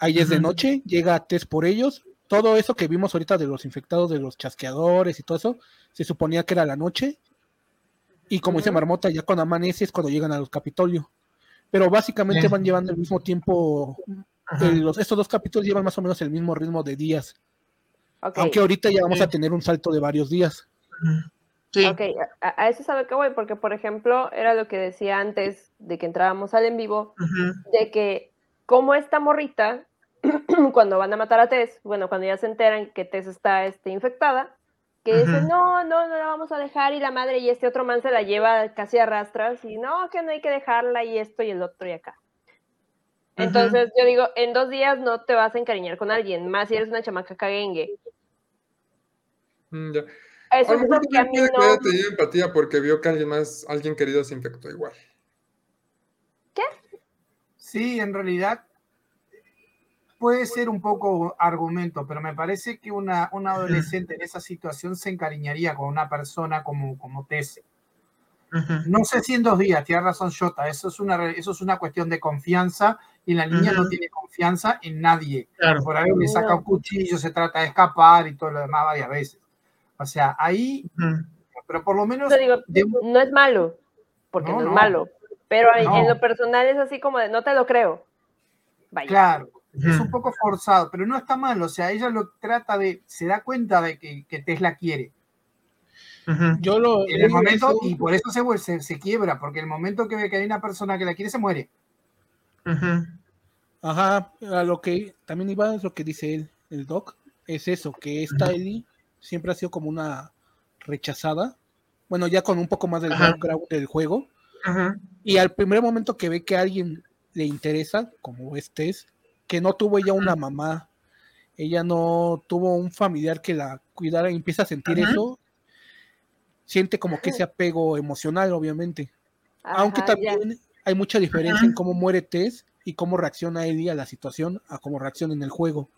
Ahí es de noche, llega Tess por ellos, todo eso que vimos ahorita de los infectados, de los chasqueadores y todo eso, se suponía que era la noche. Y como dice Marmota, ya cuando amanece es cuando llegan a los Capitolio. Pero básicamente van llevando el mismo tiempo. estos dos capítulos llevan más o menos el mismo ritmo de días. Aunque ahorita ya vamos a tener un salto de varios días. Sí. Ok, a, eso sabe que voy, porque por ejemplo, era lo que decía antes de que entrábamos al en vivo, de que como esta morrita cuando van a matar a Tess, bueno, cuando ya se enteran que Tess está este, infectada, que dicen, no, no, no la vamos a dejar y la madre y este otro man se la lleva casi a rastras y no, que no hay que dejarla y esto y el otro y acá. Entonces yo digo, en dos días no te vas a encariñar con alguien, más si eres una chamaca caguengue. Mm, Eso es porque a mí no... tenido empatía porque vio que alguien más, alguien querido se infectó igual. ¿Qué? Sí, en realidad puede ser un poco argumento, pero me parece que una, un adolescente en esa situación se encariñaría con una persona como, como Tess. No sé si en dos días, tiene razón Jota, eso es una, eso es una cuestión de confianza y la niña no tiene confianza en nadie. Por ahí le saca un cuchillo, se trata de escapar y todo lo demás varias veces. O sea, ahí, pero por lo menos... no es malo, porque no, es malo, pero en lo personal es así como de, no te lo creo. Vaya. Claro, es un poco forzado, pero no está mal. O sea, ella lo trata de, se da cuenta de que, que Tesla quiere. Yo lo. En el momento, y por eso se, se, quiebra, porque el momento que ve que hay una persona que la quiere, se muere. Ajá, a lo que también iba es lo que dice él, el doc, es eso, que esta Ellie siempre ha sido como una rechazada. Bueno, ya con un poco más del background del juego. Y al primer momento que ve que a alguien le interesa, como este es, que no tuvo ella una mamá, ella no tuvo un familiar que la cuidara y empieza a sentir eso, siente como que ese apego emocional, obviamente. Aunque también hay mucha diferencia en cómo muere Tess y cómo reacciona Ellie a la situación, a cómo reacciona en el juego.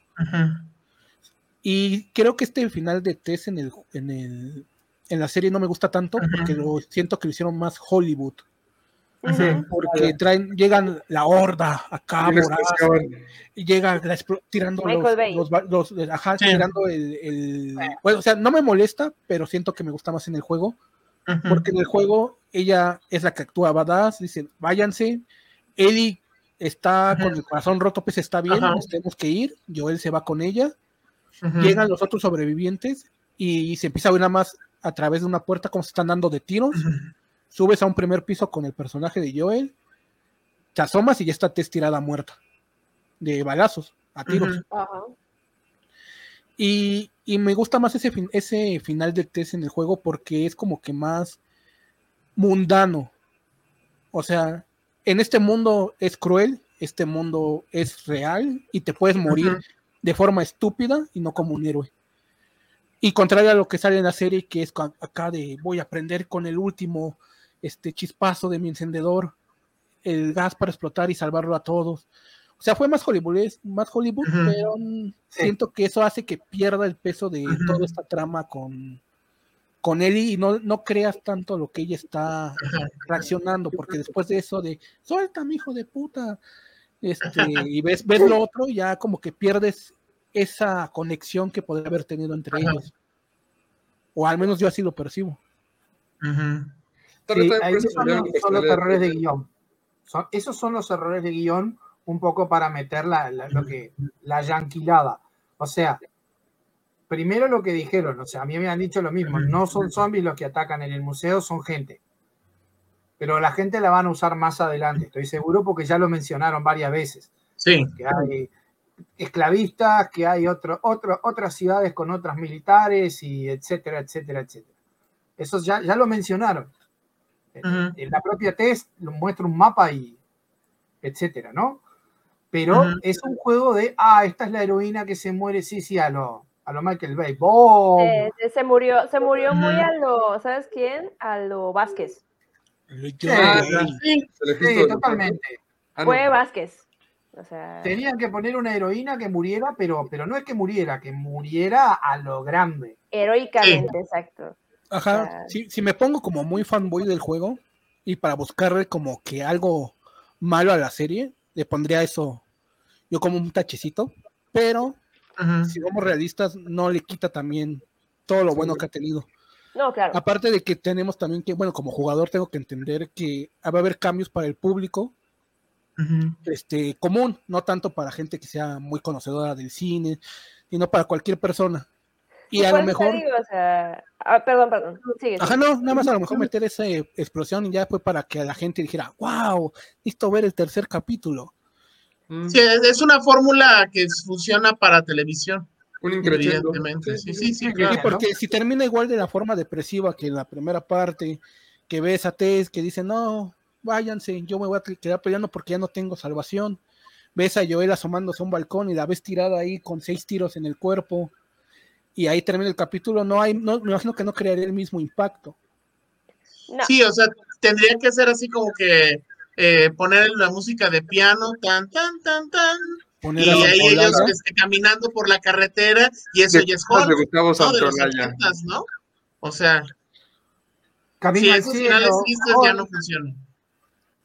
Y creo que este final de Tess en el, en el en la serie no me gusta tanto porque lo siento que lo hicieron más Hollywood porque traen, llegan la horda acá, y llega tirando los, ajá, tirando el, bueno, o sea, no me molesta, pero siento que me gusta más en el juego, porque en el juego ella es la que actúa badass, dice, váyanse, Ellie está con el corazón roto, pues está bien, nos tenemos que ir, Joel se va con ella, llegan los otros sobrevivientes y se empieza a ver nada más a través de una puerta como se están dando de tiros subes a un primer piso con el personaje de Joel, te asomas y ya está Tess tirada muerta de balazos, a tiros. y, me gusta más ese, ese final de Tess en el juego porque es como que más mundano. O sea, en este mundo es cruel, este mundo es real y te puedes morir de forma estúpida y no como un héroe. Y contrario a lo que sale en la serie, que es acá de voy a aprender con el último este chispazo de mi encendedor, el gas para explotar y salvarlo a todos. O sea, fue más Hollywood, más Hollywood, pero siento que eso hace que pierda el peso de toda esta trama con, con Ellie y no, no creas tanto lo que ella está reaccionando, porque después de eso de suelta mi hijo de puta, este, y ves, ves lo otro, ya como que pierdes esa conexión que podría haber tenido entre ellos. O al menos yo así lo percibo esos son los errores de guion. esos son los errores de guion un poco para meter la, lo que, la yanquilada. O sea, primero lo que dijeron, o sea, a mí me han dicho lo mismo, no son zombies los que atacan en el museo, son gente. Pero la gente la van a usar más adelante, estoy seguro, porque ya lo mencionaron varias veces. Sí. Que hay esclavistas, que hay otro, otro, otras ciudades con otras militares, y etcétera, etcétera, etcétera. Eso ya, ya lo mencionaron. En la propia test lo muestra un mapa y etcétera, ¿no? Pero es un juego de, ah, esta es la heroína que se muere, sí, sí, a lo, a lo Michael Bay. ¡Bom! se murió, se murió muy a lo, ¿sabes quién? A lo Vázquez. Sí, sí, totalmente. Ah, Fue Vázquez. Tenían que poner una heroína que muriera, pero, pero no es que muriera, que muriera a lo grande. Heroicamente, exacto. Ajá, si, si, me pongo como muy fanboy del juego y para buscarle como que algo malo a la serie, le pondría eso yo como un tachecito, pero si somos realistas, no le quita también todo lo bueno que ha tenido. No, claro. Aparte de que tenemos también que, bueno, como jugador tengo que entender que va a haber cambios para el público este, común, no tanto para gente que sea muy conocedora del cine, sino para cualquier persona. Y a lo mejor. Ah, perdón, perdón. Ajá, no, nada más a lo mejor meter esa explosión y ya fue para que la gente dijera, wow, listo ver el tercer capítulo. Mm. Sí, es una fórmula que funciona para televisión. Un increíble. Sí, sí, sí, porque si termina igual de la forma depresiva que la primera parte, que ves a Tess que dice, no, váyanse, yo me voy a quedar peleando porque ya no tengo salvación. Ves a Joel asomándose a un balcón y la ves tirada ahí con seis tiros en el cuerpo. Y ahí termina el capítulo. No hay, no, me imagino que no crearía el mismo impacto. Sí, o sea, tendría que ser así como que eh, poner la música de piano, tan, tan, tan, tan. y ahí ellos este, caminando por la carretera y eso ya es Hulk, ¿no? O sea, si esos finales tristes ya no funcionan.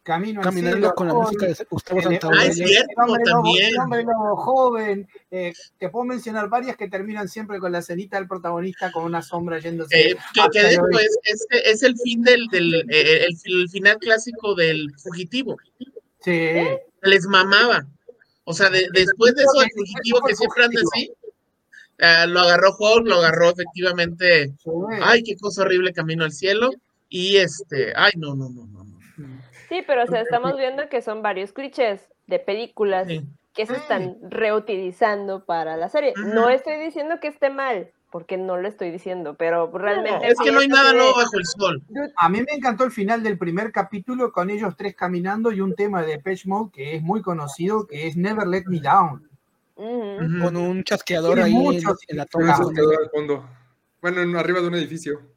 Camino Caminando con la música de Gustavo Santaolalla. Ah, es cierto, hombre también. Lobo, hombre lobo joven. Eh, te puedo mencionar varias que terminan siempre con la cenita del protagonista con una sombra yéndose. Eh, que, que después es, es, el fin del, del eh, el, el, final clásico del fugitivo. Sí. Les mamaba. O sea, de, después de eso, el fugitivo que siempre anda así, uh, lo agarró Hulk, lo agarró efectivamente. Sí. Ay, qué cosa horrible, camino al cielo. Y este, ay, no, no, no, no. Sí, pero o sea, estamos viendo que son varios clichés de películas que se están reutilizando para la serie. No estoy diciendo que esté mal, porque no lo estoy diciendo, pero realmente... es que no hay nada nuevo bajo el sol. A mí me encantó el final del primer capítulo con ellos tres caminando y un tema de Depeche Mode que es muy conocido, que es Never Let Me Down. Con un chasqueador ahí en, la toma. Bueno, arriba de un edificio.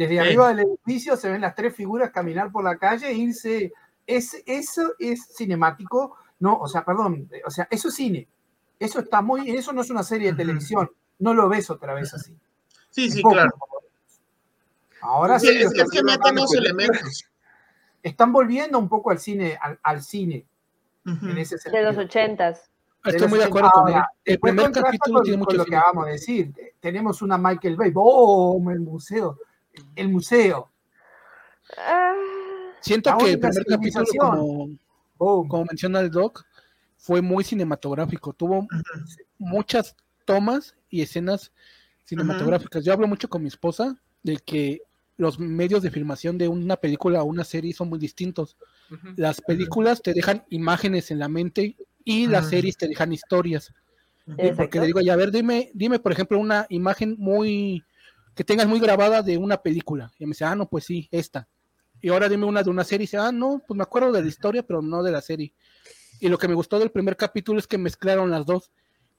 Desde arriba del edificio se ven las tres figuras caminar por la calle e irse. Es, eso es cinemático, no, o sea, perdón, o sea, eso es cine. Eso está muy, eso no es una serie de televisión, no lo ves otra vez así. Sí, sí, claro. Ahora sí. Es, es que meten los elementos. Están volviendo un poco al cine, al, cine. en ese De los ochentas. Estoy muy de acuerdo con él. El primer capítulo tiene mucho lo que vamos a decir. Tenemos una Michael Bay, ¡oh! El museo el museo. Ah. Siento que el primer capítulo, como, como, menciona el Doc, fue muy cinematográfico. Tuvo muchas tomas y escenas cinematográficas. Yo hablo mucho con mi esposa de que los medios de filmación de una película o una serie son muy distintos. Las películas te dejan imágenes en la mente y las series te dejan historias. Porque le digo, ya a ver, dime, dime, por ejemplo, una imagen muy que tengas muy grabada de una película. Y me dice, ah, no, pues sí, esta. Y ahora dime una de una serie. Y dice, ah, no, pues me acuerdo de la historia, pero no de la serie. Y lo que me gustó del primer capítulo es que mezclaron las dos.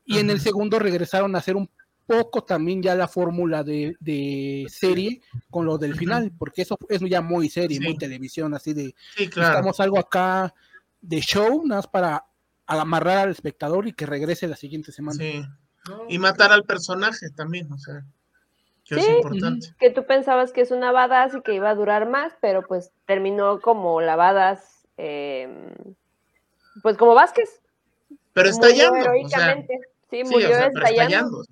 Y en el segundo regresaron a hacer un poco también ya la fórmula de, de, serie con lo del final, porque eso es ya muy serie, muy televisión, así de sí, claro. estamos algo acá de show, nada más para amarrar al espectador y que regrese la siguiente semana. Sí. Y matar al personaje también, o sea sí, Que tú pensabas que es una badass y que iba a durar más, pero pues terminó como la badass, em, pues como Vázquez. Pero estallando. Heroicamente. sí, murió estallando.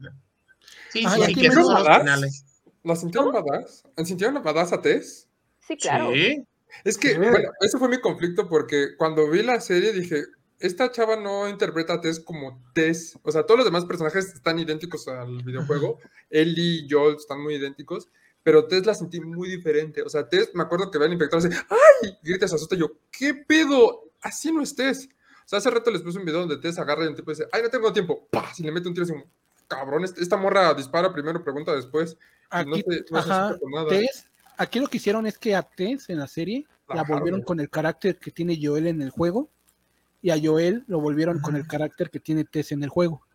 Sí, sí, sí, que son los finales. ¿La sintieron badass? ¿Sintieron la badass a Tess? Sí, claro. Sí. Es que, bueno, ese fue mi conflicto porque cuando vi la serie dije, esta chava no interpreta a Tess como Tess. O sea, todos los demás personajes están idénticos al videojuego. Ellie y Joel están muy idénticos. Pero Tess la sentí muy diferente. O sea, Tess, me acuerdo que ve al inspector y dice, ¡ay! Y grita, se asusta. Y yo, ¿qué pedo? Así no es Tess. O sea, hace rato les puse un video donde Tess agarra y un tipo dice, ¡ay, no tengo tiempo! ¡Pah! Y le mete un tiro así cabrón, esta morra dispara primero, pregunta después. Aquí, aquí lo que hicieron es que a Tess en la serie la volvieron con el carácter que tiene Joel en el juego y a Joel lo volvieron con el carácter que tiene Tess en el juego.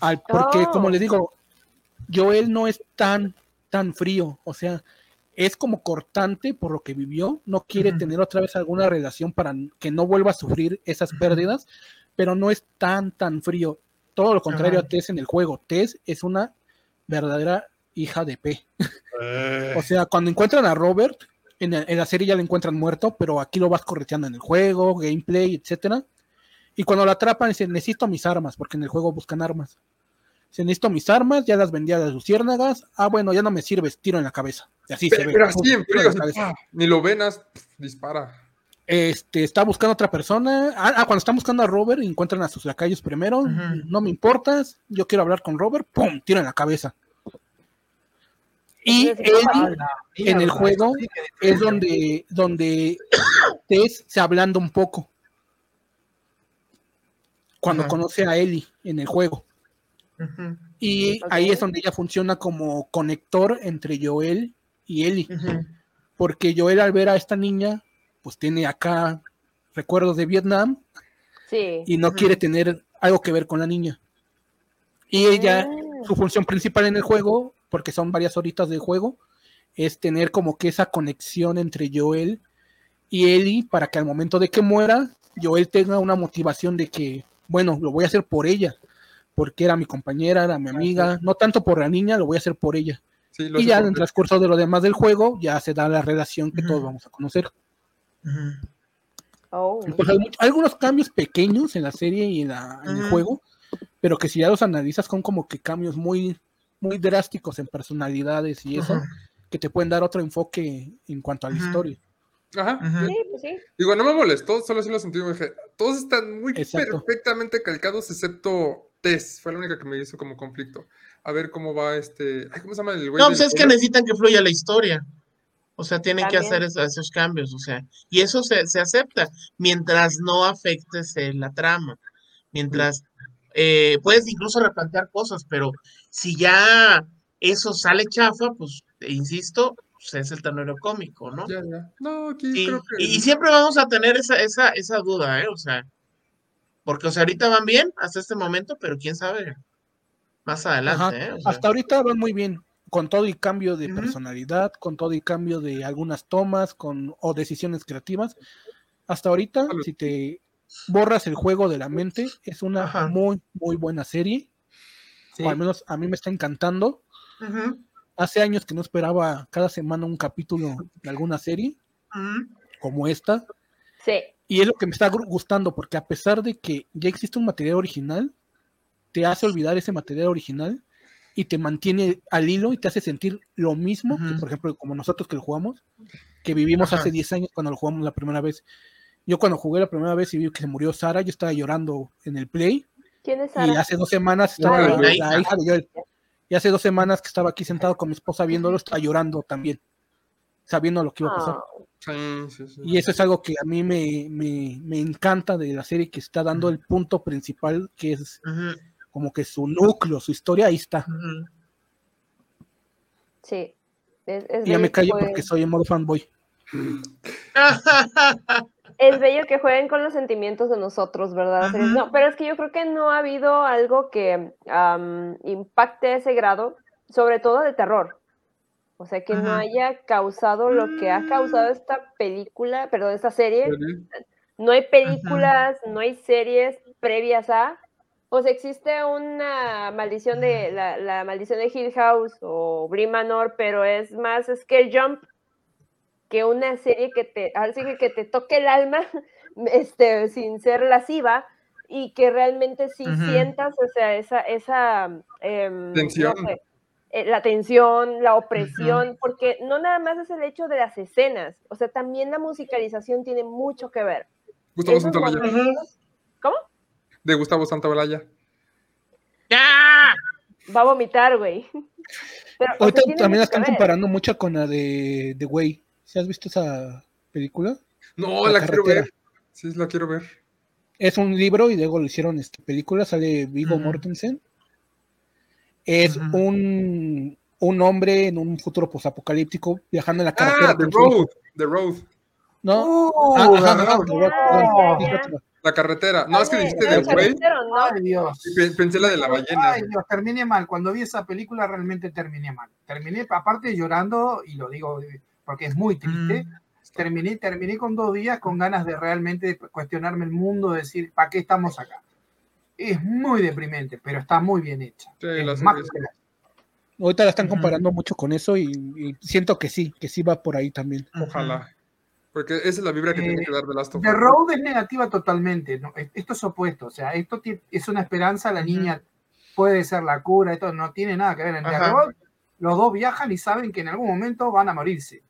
Al, porque, como le digo, Joel no es tan, tan frío, o sea, es como cortante por lo que vivió, no quiere tener otra vez alguna relación para que no vuelva a sufrir esas pérdidas, pero no es tan, tan frío. Todo lo contrario a Tess en el juego. Tess es una verdadera hija de P. Eh. o sea, cuando encuentran a Robert, en, la serie ya lo encuentran muerto, pero aquí lo vas correteando en el juego, gameplay, etcétera. Y cuando lo atrapan, dicen, necesito mis armas, porque en el juego buscan armas. Se necesito mis armas, ya las vendía de luciérnagas. Ah, bueno, ya no me sirves, tiro en la cabeza. Y así pero, se ve. Pero así en frío, ni lo venas, dispara. Este, está buscando a otra persona. Ah, ah, cuando están buscando a Robert, encuentran a sus lacayos primero. No me importas, yo quiero hablar con Robert, ¡pum! Tiro en la cabeza. Y en el juego es donde, donde Tess se hablando un poco. Cuando conoce a Ellie en el juego. Y ahí es donde ella funciona como conector entre Joel y Ellie. Porque Joel al ver a esta niña, pues tiene acá recuerdos de Vietnam. Y no quiere tener algo que ver con la niña. Y ella, ah. su función principal en el juego porque son varias horitas de juego, es tener como que esa conexión entre Joel y Ellie para que al momento de que muera, Joel tenga una motivación de que, bueno, lo voy a hacer por ella, porque era mi compañera, era mi amiga, no tanto por la niña, lo voy a hacer por ella. y ya en el transcurso de lo demás del juego, ya se da la relación que todos vamos a conocer. Oh. Pues hay, algunos cambios pequeños en la serie y en, en el juego, pero que si ya los analizas son como que cambios muy muy drásticos en personalidades y eso, que te pueden dar otro enfoque en cuanto a la historia. Ajá. Sí, pues sí. Digo, no me molestó, solo así lo sentí. Dije, todos están muy perfectamente calcados, excepto Tess. Fue la única que me hizo como conflicto. A ver cómo va este. ¿Cómo se llama el güey? No, pues es que necesitan que fluya la historia. O sea, tienen que hacer esos, cambios. O sea, y eso se, se acepta mientras no afectes la trama. Mientras eh, puedes incluso replantear cosas, pero si ya eso sale chafa, pues, insisto, pues es el ternero cómico, ¿no? No, aquí y, creo que... y, siempre vamos a tener esa, esa, esa duda, ¿eh? O sea, porque, o sea, ahorita van bien hasta este momento, pero quién sabe más adelante, ¿eh? Hasta ahorita van muy bien, con todo y cambio de personalidad, con todo y cambio de algunas tomas con, o decisiones creativas. Hasta ahorita, si te borras el juego de la mente. Es una muy, muy buena serie. O al menos a mí me está encantando. Hace años que no esperaba cada semana un capítulo de alguna serie como esta. Sí. Y es lo que me está gustando, porque a pesar de que ya existe un material original, te hace olvidar ese material original y te mantiene al hilo y te hace sentir lo mismo, por ejemplo, como nosotros que lo jugamos, que vivimos hace 10 años cuando lo jugamos la primera vez. Yo cuando jugué la primera vez y vi que se murió Sara, yo estaba llorando en el play. ¿Quién es Sara? Y hace dos semanas estaba la, hija de Y hace dos semanas que estaba aquí sentado con mi esposa viéndolo, estaba llorando también, sabiendo lo que iba a pasar. Ah. Y eso es algo que a mí me, me, me, encanta de la serie, que está dando el punto principal, que es como que su núcleo, su historia, ahí está. Sí. y ya me callo porque soy en modo fanboy. es bello que jueguen con los sentimientos de nosotros, ¿verdad? No, pero es que yo creo que no ha habido algo que impacte ese grado, sobre todo de terror. O sea, que no haya causado lo que ha causado mm. esta película, perdón, esta serie. No hay películas, no hay series previas a. O sea, existe una maldición de la, la maldición de Hill House o Brie Manor, pero es más Scare Jump que una serie que te, así que, que te toque el alma, este, sin ser lasciva, y que realmente sí sientas, o sea, esa, esa em, tensión. Eh, la tensión, la opresión, porque no nada más es el hecho de las escenas, o sea, también la musicalización tiene mucho que ver. Gustavo Santaolalla. ¿Cómo? De Gustavo Santaolalla. ¡Ya! Va a vomitar, güey. Pero, Ahorita también la están comparando mucho con la de, de ¿Sí has visto esa película? No, la, quiero ver. Sí, la quiero ver. Es un libro y luego lo hicieron esta película, sale Vigo Mortensen. Es un, un hombre en un futuro posapocalíptico viajando en la carretera. Ah, The Road. The Road. ¿No? La carretera. No, es que dijiste de güey. Ay, Dios. Pensé la de la ballena. Ay, Dios, terminé mal. Cuando vi esa película realmente terminé mal. Terminé, aparte llorando, y lo digo porque es muy triste, terminé, terminé con dos días con ganas de realmente cuestionarme el mundo, decir, ¿para qué estamos acá? Es muy deprimente, pero está muy bien hecha. Ahorita la están comparando mucho con eso y, siento que sí, que sí va por ahí también. Ojalá. Porque esa es la vibra que tiene que dar Last of The Road es negativa totalmente. ¿no? Esto es opuesto. O sea, esto es una esperanza. La niña puede ser la cura. Esto no tiene nada que ver. En The Road, los dos viajan y saben que en algún momento van a morirse.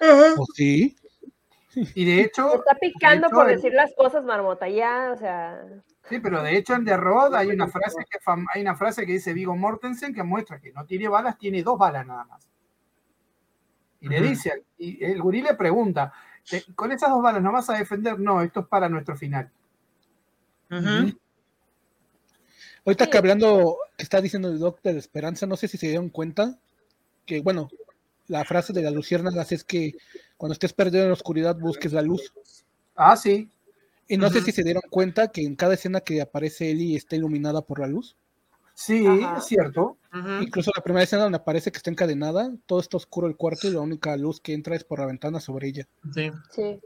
¿O sí? Y de hecho. está picando por decir las cosas, Marmota, ya, o sea. Sí, pero de hecho en The Road hay una frase que hay una frase que dice Vigo Mortensen que muestra que no tiene balas, tiene dos balas nada más. Y le dice, y el gurí le pregunta, ¿con esas dos balas no vas a defender? No, esto es para nuestro final. Ahorita que hablando, que está diciendo el doctor de Esperanza, no sé si se dieron cuenta que, bueno, la frase de la luciérnagas es que cuando estés perdido en la oscuridad busques la luz. Ah, sí. Y no sé si se dieron cuenta que en cada escena que aparece Ellie está iluminada por la luz. Sí, es cierto. Incluso la primera escena donde aparece que está encadenada, todo está oscuro el cuarto y la única luz que entra es por la ventana sobre ella. Sí. sí.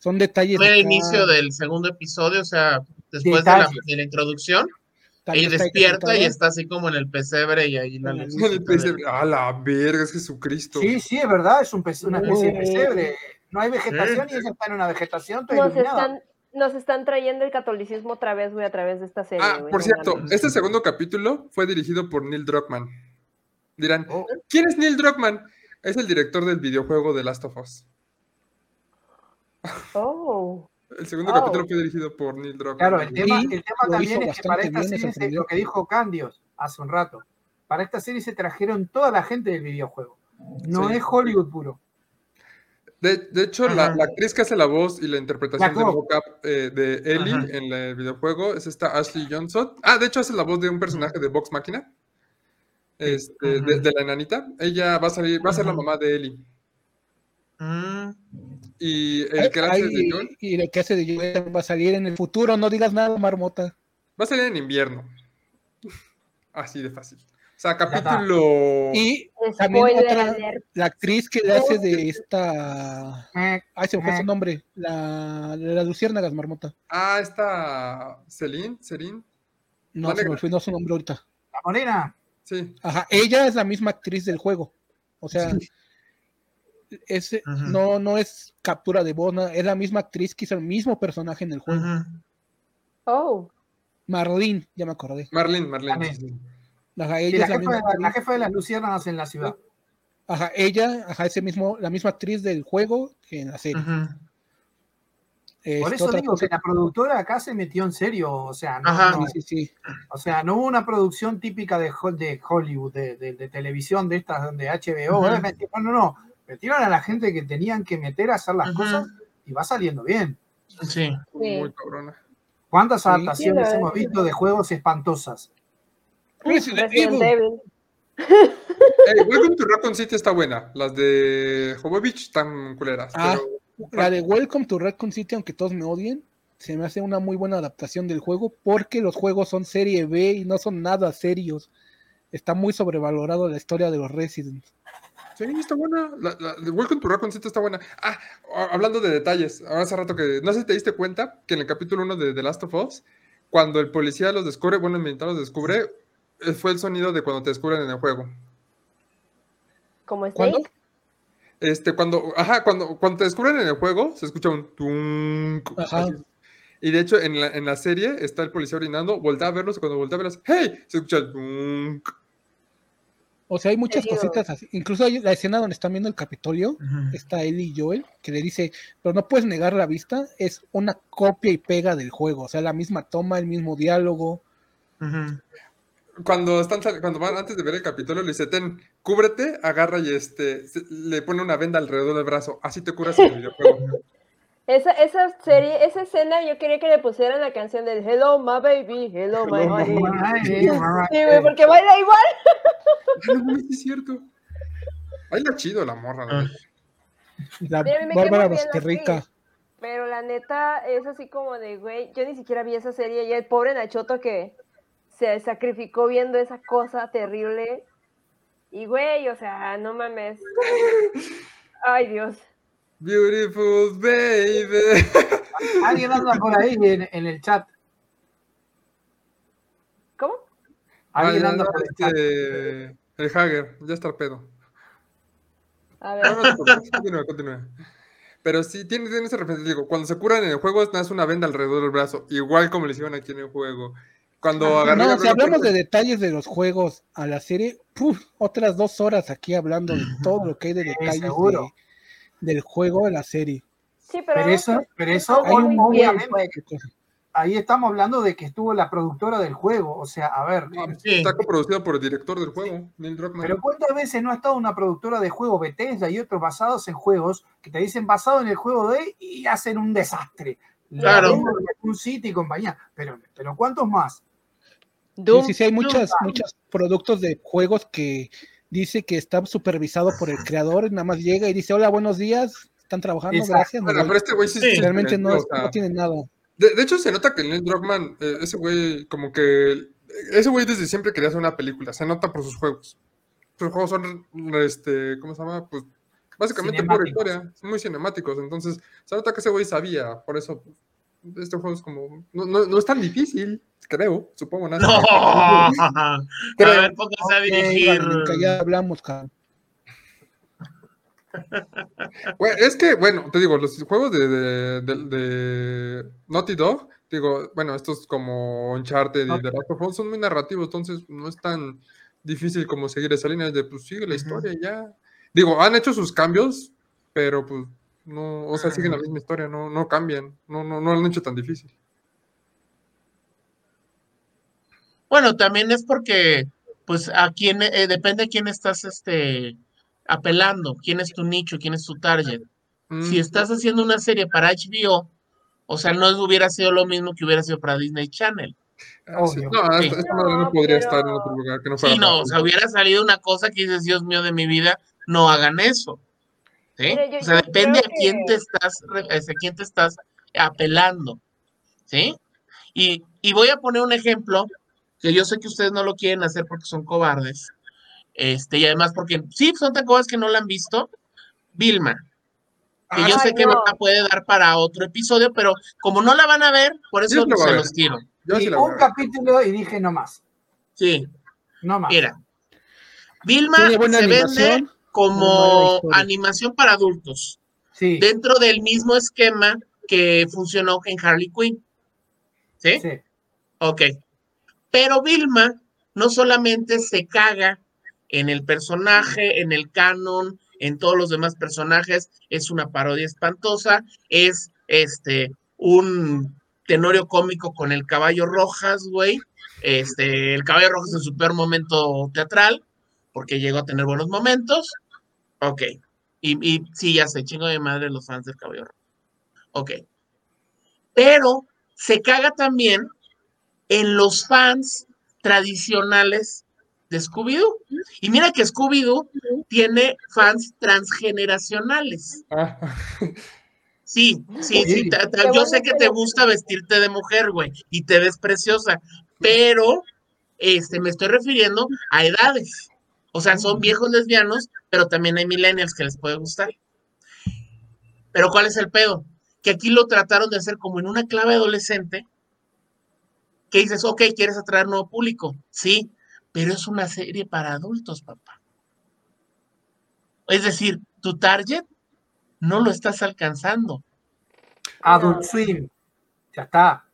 Son detalles. Fue el inicio del segundo episodio, o sea, después de la, introducción. Y despierta y está así como en el pesebre y ahí la luz. A la verga, es Jesucristo. Sí, sí, es verdad, es un una especie de pesebre. No hay vegetación y ella está en una vegetación. Nos están, nos están trayendo el catolicismo otra vez, güey, a través de esta serie. Ah, por cierto, este segundo capítulo fue dirigido por Neil Druckmann. Dirán, oh. ¿quién es Neil Druckmann? Es el director del videojuego de Last of Us. Oh. El segundo capítulo fue dirigido por Neil Druckmann. Claro, el tema, el tema también es que para esta serie, lo que dijo Candios hace un rato, para esta serie se trajeron toda la gente del videojuego. No es Hollywood puro. De, hecho, la, actriz que hace la voz y la interpretación de vocab eh, de Ellie en el videojuego es esta Ashley Johnson. Ah, de hecho, hace la voz de un personaje de Vox Máquina. Este, de, la enanita. Ella va a salir, va a ser la mamá de Ellie. Mm. Y el que hace de Joel. Y el que hace de Joel va a salir en el futuro, no digas nada, marmota. Va a salir en invierno. Así de fácil. O sea, capítulo. Y también otra, la actriz que le hace de esta. Ay, se me fue su nombre. La, la Luciérnagas, Marmota. Ah, esta. Celine, Celine. No, se me fue no su nombre ahorita. La morena. Sí. Ajá, ella es la misma actriz del juego. O sea, ese no, no es captura de voz, es la misma actriz que hizo el mismo personaje en el juego. Oh. Marlene, ya me acordé. Marlene, Marlene. Ajá, ella la, jefa de, la, jefa de las luciérnagas en la ciudad. Ajá, ella, ajá, ese mismo, la misma actriz del juego que en la serie. Por eso digo que la productora acá se metió en serio, o sea, no, sí, sí, o sea, no hubo una producción típica de, de Hollywood, de, de, televisión de estas, de HBO, no, no, no, metieron a la gente que tenían que meter a hacer las cosas y va saliendo bien. Sí, muy cabrona. ¿Cuántas adaptaciones hemos visto de juegos espantosas? Resident, Evil. Hey, Welcome to Raccoon City está buena. Las de Jovovich están culeras. Ah, La de Welcome to Raccoon City, aunque todos me odien, se me hace una muy buena adaptación del juego porque los juegos son serie B y no son nada serios. Está muy sobrevalorado la historia de los Resident. Sí, está buena. La, de Welcome to Raccoon City está buena. Ah, hablando de detalles, hace rato que no sé si te diste cuenta que en el capítulo 1 de The Last of Us, cuando el policía los descubre, bueno, el militar los descubre, eh, fue el sonido de cuando te descubren en el juego. ¿Cómo es? ¿Cuándo? Este, cuando, ajá, cuando, cuando te descubren en el juego, se escucha un tunk. Ajá. Y de hecho, en la, en la serie está el policía orinando, voltea a verlos, y cuando voltea a verlos, ¡hey! Se escucha el tunk. O sea, hay muchas cositas así. Incluso hay la escena donde están viendo el Capitolio, está él y Joel, que le dice, pero no puedes negar la vista, es una copia y pega del juego, o sea, la misma toma, el mismo diálogo. Cuando están cuando van antes de ver el Capitolio, le dice, ten, cúbrete, agarra y este le pone una venda alrededor del brazo, así te curas el videojuego. Esa, esa serie, esa escena, yo quería que le pusieran la canción del Hello, my baby, hello, my baby. Sí, güey, porque baila igual. No, es cierto. Baila chido la morra. ¿no? La Bárbara Rica. Pero la neta es así como de, güey, yo ni siquiera vi esa serie y el pobre Nachoto que se sacrificó viendo esa cosa terrible. Y, güey, o sea, no mames. Ay, Dios. Beautiful baby. Alguien anda por ahí en, en el chat. ¿Cómo? Alguien anda por el chat. Este, el Hager, ya está el pedo. A ver. continúa, continúa. Pero sí, tiene, tiene ese referencia. Digo, cuando se curan en el juego, nace una venda alrededor del brazo, igual como le hicieron aquí en el juego. Cuando no, si hablamos de detalles de los juegos a la serie, otras dos horas aquí hablando de todo lo que hay de detalles de, del juego de la serie. Sí, pero, eso, pero eso obviamente, ahí estamos hablando de que estuvo la productora del juego, o sea, a ver. Está coproducida por el director del juego, Neil Druckmann. Pero ¿cuántas veces no ha estado una productora de juego Bethesda y otros basados en juegos que te dicen basado en el juego de y hacen un desastre? Claro. Un City y compañía, pero, pero ¿cuántos más? Sí, sí, sí, hay muchos muchos productos de juegos que dice que está supervisado por el creador, nada más llega y dice, hola, buenos días, están trabajando, gracias. Bueno, pero este güey sí, realmente no, no tiene nada. De, hecho, se nota que Neil Druckmann, eh, ese güey, como que, ese güey desde siempre quería hacer una película, se nota por sus juegos. Sus juegos son, este, ¿cómo se llama? Pues, básicamente por historia, son muy cinemáticos, entonces, se nota que ese güey sabía, por eso, este juego es como, no, no, no es tan difícil creo, supongo. Nada. No, pero a ver, póngase a dirigir. ya hablamos, cabrón. Bueno, es que, bueno, te digo, los juegos de, de, de, de Naughty Dog, digo, bueno, estos como Uncharted y The Last of Us son muy narrativos, entonces no es tan difícil como seguir esa línea de, pues sigue la historia y ya. Digo, han hecho sus cambios, pero pues no, o sea, siguen la misma historia, no, no cambian, no, no, no lo han hecho tan difícil. Bueno, también es porque, pues, a quién, eh, depende a quién estás este, apelando, quién es tu nicho, quién es tu target. Si estás haciendo una serie para HBO, o sea, no hubiera sido lo mismo que hubiera sido para Disney Channel. No, esto, no, podría estar en otro lugar que no fuera. Sí, no, o sea, hubiera salido una cosa que dices, Dios mío de mi vida, no hagan eso. ¿Sí? o sea, depende a quién te estás, a quién te estás apelando. ¿Sí? Y, y voy a poner un ejemplo que yo sé que ustedes no lo quieren hacer porque son cobardes, este, y además porque sí, son tan cobardes que no la han visto, Vilma, que yo sé que no. la puede dar para otro episodio, pero como no la van a ver, por eso se los tiro. un capítulo y dije no más. Sí. No más. Mira, Vilma se vende como animación para adultos. Sí. Dentro del mismo esquema que funcionó en Harley Quinn. ¿Sí? Sí. Ok. Pero Vilma no solamente se caga en el personaje, en el canon, en todos los demás personajes, es una parodia espantosa, es este un tenorio cómico con el caballo rojas, güey. Este, el caballo rojas en su peor momento teatral, porque llegó a tener buenos momentos. Ok. Y, y sí, ya sé, chingo de madre los fans del caballo rojo. Ok. Pero se caga también en los fans tradicionales de Scooby-Doo. Y mira que Scooby-Doo tiene fans transgeneracionales. Ah. Sí, sí, sí. yo sé que te gusta vestirte de mujer, güey, y te ves preciosa, pero este, me estoy refiriendo a edades. O sea, son viejos lesbianos, pero también hay millennials que les puede gustar. Pero ¿cuál es el pedo? Que aquí lo trataron de hacer como en una clave adolescente, que dices, ok, quieres atraer nuevo público, sí, pero es una serie para adultos, papá. Es decir, tu target no lo estás alcanzando. Adult Swim, ya está,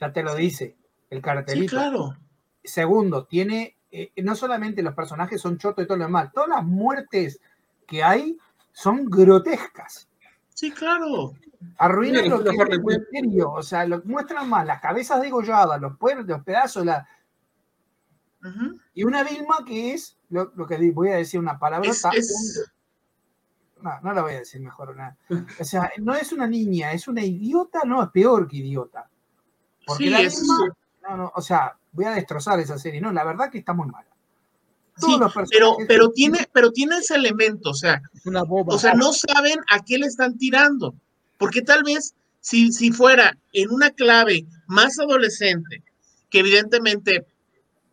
ya te lo dice el cartelito. Sí, claro. Segundo, tiene eh, no solamente los personajes son chotos y todo lo demás, todas las muertes que hay son grotescas. Sí, claro. Arruinan lo que es el misterio, o sea, lo muestran más las cabezas degolladas, los, los pedazos, la... y una Vilma que es, lo, que voy a decir una palabra, no, no la voy a decir mejor nada. O sea, no es una niña, es una idiota, no, es peor que idiota. Porque la Vilma, no, no, o sea, voy a destrozar esa serie, no, la verdad que está muy mala. Sí, pero, pero, tiene, pero tiene ese elemento, o sea, o sea, no saben a qué le están tirando, porque tal vez si, si fuera en una clave más adolescente, que evidentemente,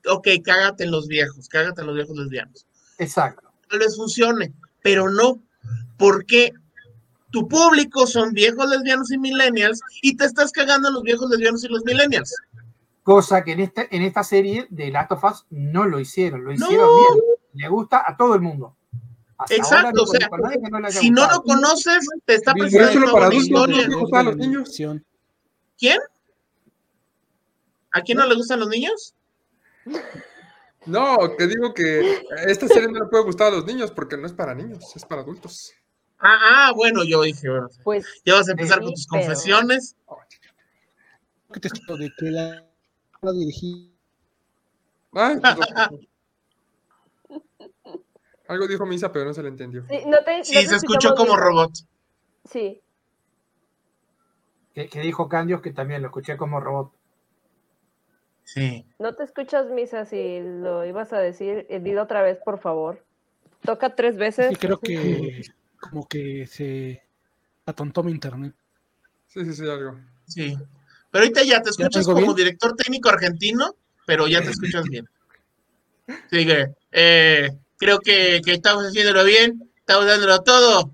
ok, cágate en los viejos, cágate en los viejos lesbianos. Exacto. Tal vez funcione, pero no, porque tu público son viejos lesbianos y millennials y te estás cagando en los viejos lesbianos y los millennials. Cosa que en esta, en esta serie de Last of Us no lo hicieron, lo hicieron bien. Le gusta a todo el mundo. Exacto, o sea, si no lo conoces, te está presentando una historia. ¿A los niños? ¿Quién? ¿A quién no le gustan los niños? No, te digo que esta serie no le puede gustar a los niños porque no es para niños, es para adultos. Ah, ah bueno, yo dije, bueno, pues, ya vas a empezar con tus confesiones. ¿Qué te de que la dirigí. Pues, Algo dijo Misa, pero no se le entendió. Sí, se escuchó como robot. Sí. Que, dijo Candios que también lo escuché como robot. Sí. No te escuchas, Misa, si lo ibas a decir, eh, dilo otra vez, por favor. Toca tres veces. Sí, creo que como que se atontó mi internet. Sí, sí, sí, algo. Sí. Pero ahorita ya te escuchas como director técnico argentino, pero ya te escuchas bien. Sigue. Eh, creo que, estamos haciéndolo bien, estamos dándolo todo.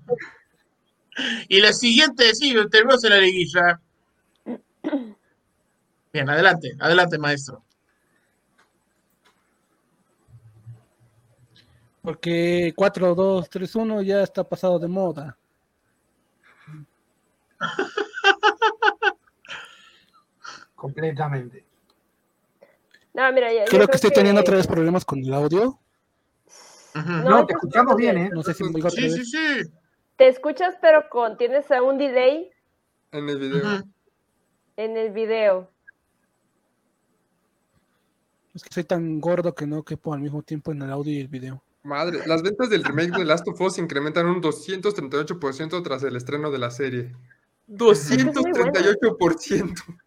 Y la siguiente, sí, tenemos en la liguilla. Bien, adelante, adelante, maestro. Porque 4, 2, 3, 1 ya está pasado de moda. completamente. No, mira, creo, que estoy teniendo otra vez problemas con el audio. No, te escuchamos bien, ¿eh? No sé si me Sí, sí, sí. Te escuchas, pero con tienes un delay. En el video. En el video. Es que soy tan gordo que no quepo al mismo tiempo en el audio y el video. Madre, las ventas del remake de Last of Us incrementan un 238% tras el estreno de la serie. 238%.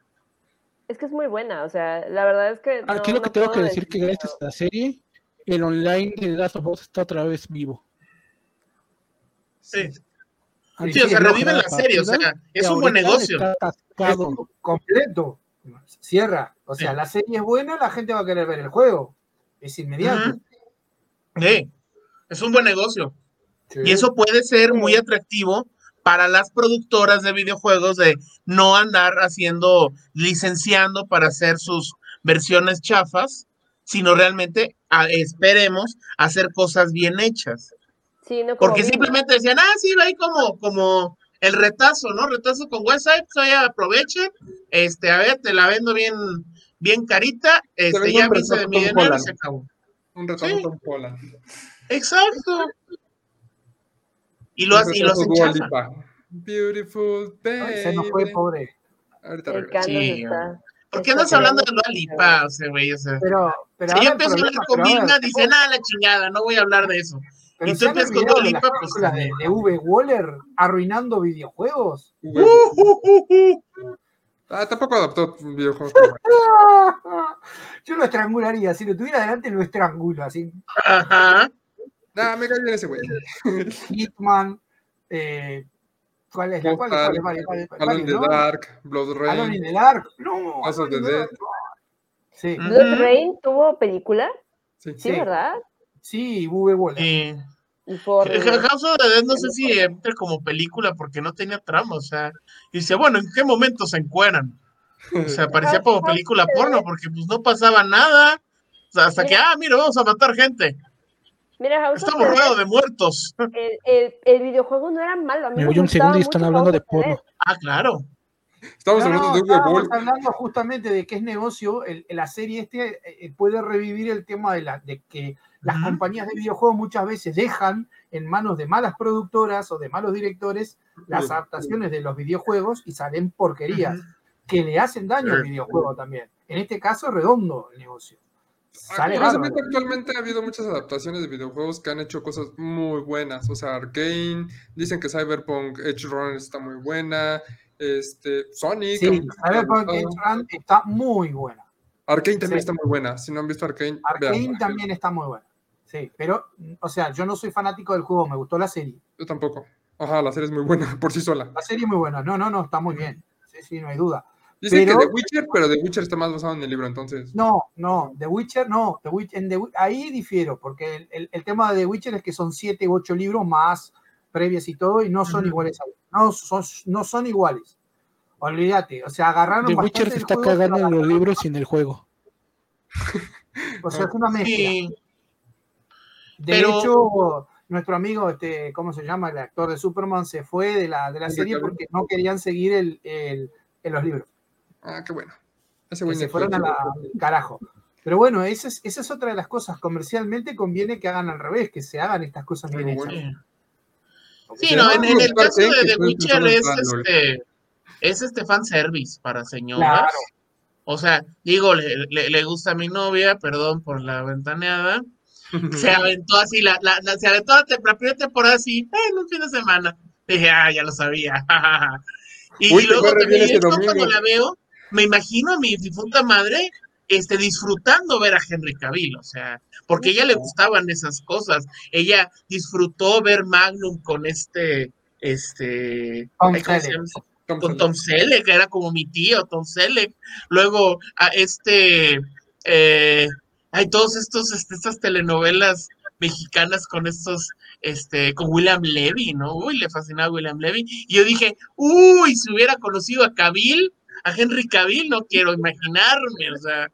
Es que es muy buena, o sea, la verdad es que. Aquí lo que tengo que decir que gracias a la serie, el online de Last of Us está otra vez vivo. Sí. Sí, o sea, revive la serie, o sea, es un buen negocio. completo. Cierra. O sea, la serie es buena, la gente va a querer ver el juego. Es inmediato. Sí, es un buen negocio. Y eso puede ser muy atractivo para las productoras de videojuegos de no andar haciendo, licenciando para hacer sus versiones chafas, sino realmente esperemos hacer cosas bien hechas. Porque simplemente decían, ah, sí, ahí como, como el retazo, ¿no? Retazo con website, pues ahí aprovechen, este, a ver, te la vendo bien, bien carita, este, ya me hice de mi dinero y se acabó. Un retazo con Pola. Exacto. Y lo, hace, y lo hacen Beautiful baby. se nos fue, pobre. Ahorita sí. ¿Por qué andas hablando de Dua Lipa, o sea, güey? O sea, pero, pero si yo empiezo a hablar con dice, nada, la chingada, no voy a hablar de eso. Pero y tú empiezas con Dua Lipa, pues... De, de V. Waller arruinando videojuegos. Uh, uh, uh, ah, tampoco adaptó videojuegos. yo lo estrangularía, si lo tuviera delante lo estrangulo, así. Ajá. Nah, me cae bien ese güey. Hitman, eh, ¿Cuál es? ¿Cuál, cuál, cuál, Alone in the Dark, Blood Rain. Alone in the Dark. No. House of the Dead. Sí. ¿Blood Rain tuvo película? Sí. Sí, ¿verdad? Sí, V. Waller. Sí. Y por... House of the Dead no sé si entra como película porque no tenía trama, o sea, dice, bueno, ¿en qué momento se encueran? O sea, parecía como película porno porque pues no pasaba nada, o sea, hasta que, ah, mira, vamos a matar gente. Mira, Estamos rodeados de muertos. El, el, el, videojuego no era malo. A mí me voy un segundo y están hablando de porno. Ah, claro. Estamos hablando de Estamos hablando justamente de que es negocio. la serie este eh, puede revivir el tema de, la, de que las compañías de videojuegos muchas veces dejan en manos de malas productoras o de malos directores las adaptaciones de los videojuegos y salen porquerías que le hacen daño al videojuego también. En este caso, redondo el negocio. Actualmente ha habido muchas adaptaciones de videojuegos que han hecho cosas muy buenas. O sea, Arkane, dicen que Cyberpunk Edge Runner está muy buena. Este, Sonic. Sí, Cyberpunk Edge Runner está muy buena. Arkane también está muy buena. Si no han visto Arkane, Arkane también está muy buena. Sí, pero, o sea, yo no soy fanático del juego, me gustó la serie. Yo tampoco. Ajá, la serie es muy buena por sí sola. La serie es muy buena, no, no, no, está muy bien. Sí, sí, no hay duda. Dicen que The Witcher, pero The Witcher está más basado en el libro, entonces. No, no, The Witcher no. The Witcher, en ahí difiero, porque el, el, tema de The Witcher es que son siete u ocho libros más previas y todo, y no son iguales. No son, no son iguales. Olvídate, o sea, agarraron. The Witcher se está cagando en los libros y en el juego. o sea, es una mezcla. De hecho, nuestro amigo, este, ¿cómo se llama? El actor de Superman se fue de la, de la serie porque no querían seguir el, el, en los libros. Ah, qué bueno. se fueron al carajo. Pero bueno, esa es, esa es otra de las cosas. Comercialmente conviene que hagan al revés, que se hagan estas cosas bien hechas. Sí, no, en, el caso de The Witcher es este, es este fanservice para señoras. O sea, digo, le, le, gusta a mi novia, perdón por la ventaneada, se aventó así, la, la, se aventó la, primera temporada así, en un fin de semana. Dije, ah, ya lo sabía. y, luego también este cuando la veo, me imagino a mi difunta madre este, disfrutando ver a Henry Cavill, o sea, porque a ella le gustaban esas cosas. Ella disfrutó ver Magnum con este, este, con Tom Selleck, que era como mi tío, Tom Selleck. Luego a este, eh, hay todos estos, este, estas telenovelas mexicanas con estos, este, con William Levy, ¿no? Uy, le fascinaba William Levy. Y yo dije, uy, si hubiera conocido a Cavill, a Henry Cavill, no quiero imaginarme, o sea,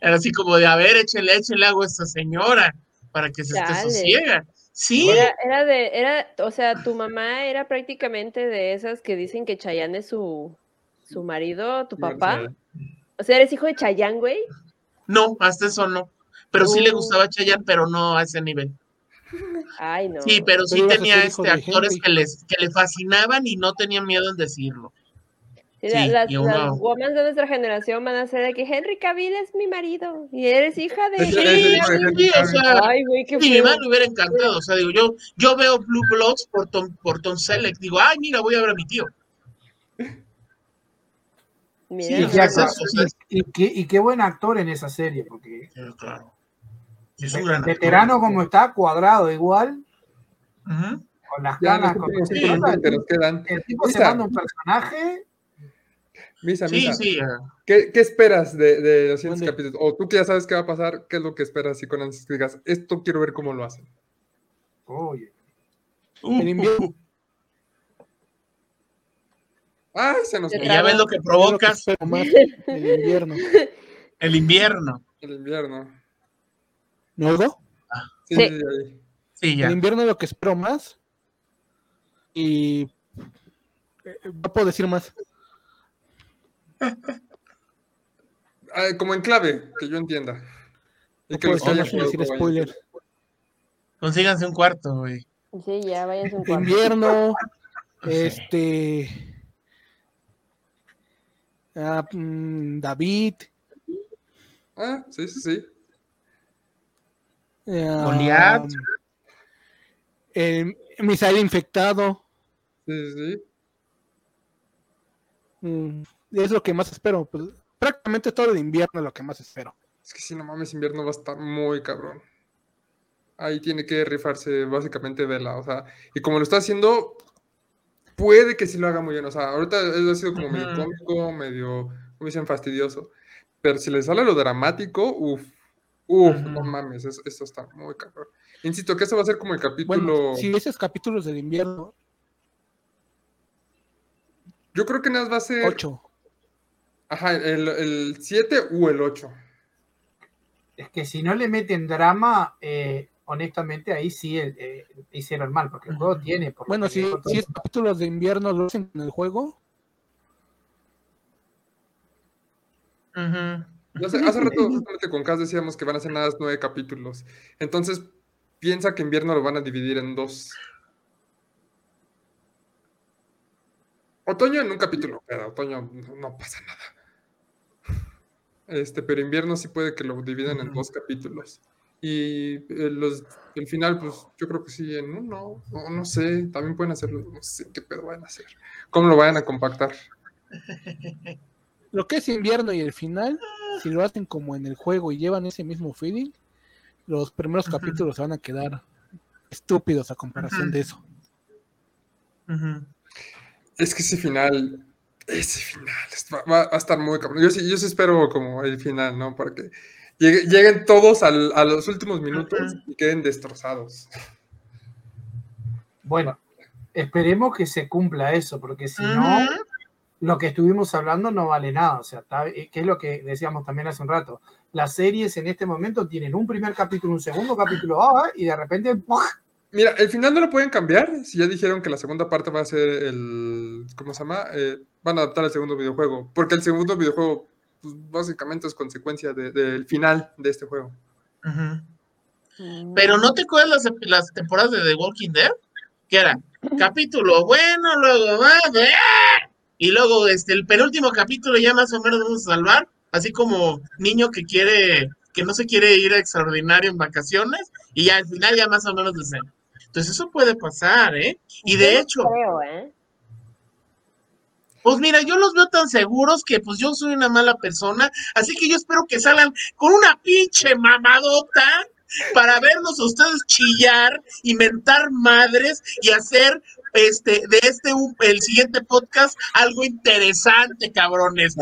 era así como de, a ver, échale, échale agua a esta señora para que se esté sosiega. Sí. Era, era, de, era, o sea, tu mamá era prácticamente de esas que dicen que Chayanne es su, su marido, tu papá. O sea, eres hijo de Chayanne, güey. No, hasta eso no. Pero sí le uh. gustaba Chayanne, pero no a ese nivel. Ay, no. Sí, pero sí tenía este, actores que, les, que le fascinaban y no tenían miedo en decirlo. Sí, las, women de nuestra generación van a ser de que Henry Cavill es mi marido y eres hija de. Sí, sí, o sea, Ay, güey, qué mi me hubiera encantado. O sea, digo, yo, yo veo Blue Bloods por Tom, por Tom Selleck. Digo, ay, mira, voy a ver a mi tío. y, qué, buen actor en esa serie, porque claro. es un gran veterano como está, cuadrado igual, con las ganas, con los el tipo se manda un personaje. Misa, sí, misa. Sí, ¿Qué, ¿Qué, esperas de, de los siguientes capítulos? O tú que ya sabes qué va a pasar, ¿qué es lo que esperas y con antes que digas, esto quiero ver cómo lo hacen? Oye. el invierno. Ay, se nos Ya ves lo que provocas. el invierno. El invierno. El invierno. ¿No ah. Sí, sí. sí, ya. El invierno es lo que espero más. Y eh, no puedo decir más. Ah, como en clave, que yo entienda. Y que los haya decir spoiler. Consíganse un cuarto, güey. Sí, ya váyanse un cuarto. Invierno, este Ah, mm, David. Ah, sí, sí, sí. Goliath. el misael infectado. Sí, sí. Mm, es lo que más espero. Pues, prácticamente todo el invierno es lo que más espero. Es que si no mames, invierno va a estar muy cabrón. Ahí tiene que rifarse básicamente Vela. O sea, y como lo está haciendo, puede que sí lo haga muy bien. O sea, ahorita ha sido como medio cómico, medio, como dicen, fastidioso. Pero si le sale lo dramático, uff, uff, no mames, eso, está muy cabrón. Insisto, que eso va a ser como el capítulo. Bueno, si esos capítulos del invierno. Yo creo que nada va a ser. 8. Ajá, el 7 o el 8. Es que si no le meten drama, eh, honestamente ahí sí eh, hicieron mal, porque el juego tiene... bueno, si, si es capítulos de invierno lo hacen en el juego, hace rato con Cas decíamos que van a ser nada más nueve capítulos. Entonces, piensa que invierno lo van a dividir en dos. Otoño en un capítulo, pero otoño no, pasa nada. Este, pero invierno sí puede que lo dividan en dos capítulos. Y eh, los, el final, pues yo creo que sí, en uno, no, no sé, también pueden hacerlo, no sé qué pedo van a hacer, cómo lo vayan a compactar. Lo que es invierno y el final, si lo hacen como en el juego y llevan ese mismo feeling, los primeros capítulos van a quedar estúpidos a comparación de eso. Es que ese final, ese final va, a estar muy cabrón. Yo sí, yo sí espero como el final, ¿no? Porque lleguen todos a los últimos minutos y queden destrozados. Bueno, esperemos que se cumpla eso, porque si no, lo que estuvimos hablando no vale nada. O sea, eh, que es lo que decíamos también hace un rato. Las series en este momento tienen un primer capítulo, un segundo capítulo, ah, y de repente Mira, el final no lo pueden cambiar. Si ya dijeron que la segunda parte va a ser el. ¿Cómo se llama? Eh, van a adaptar el segundo videojuego. Porque el segundo videojuego, pues, básicamente es consecuencia del final de este juego. Pero no te acuerdas las, las, temporadas de The Walking Dead? Que era capítulo bueno, luego va, y luego este, el penúltimo capítulo ya más o menos vamos a salvar. Así como niño que quiere, que no se quiere ir a extraordinario en vacaciones, y ya al final ya más o menos desde entonces eso puede pasar, ¿eh? Y de hecho... ¿eh? Pues mira, yo los veo tan seguros que pues yo soy una mala persona, así que yo espero que salgan con una pinche mamadota para vernos a ustedes chillar, inventar madres y hacer este, de este, el siguiente podcast, algo interesante, cabrones.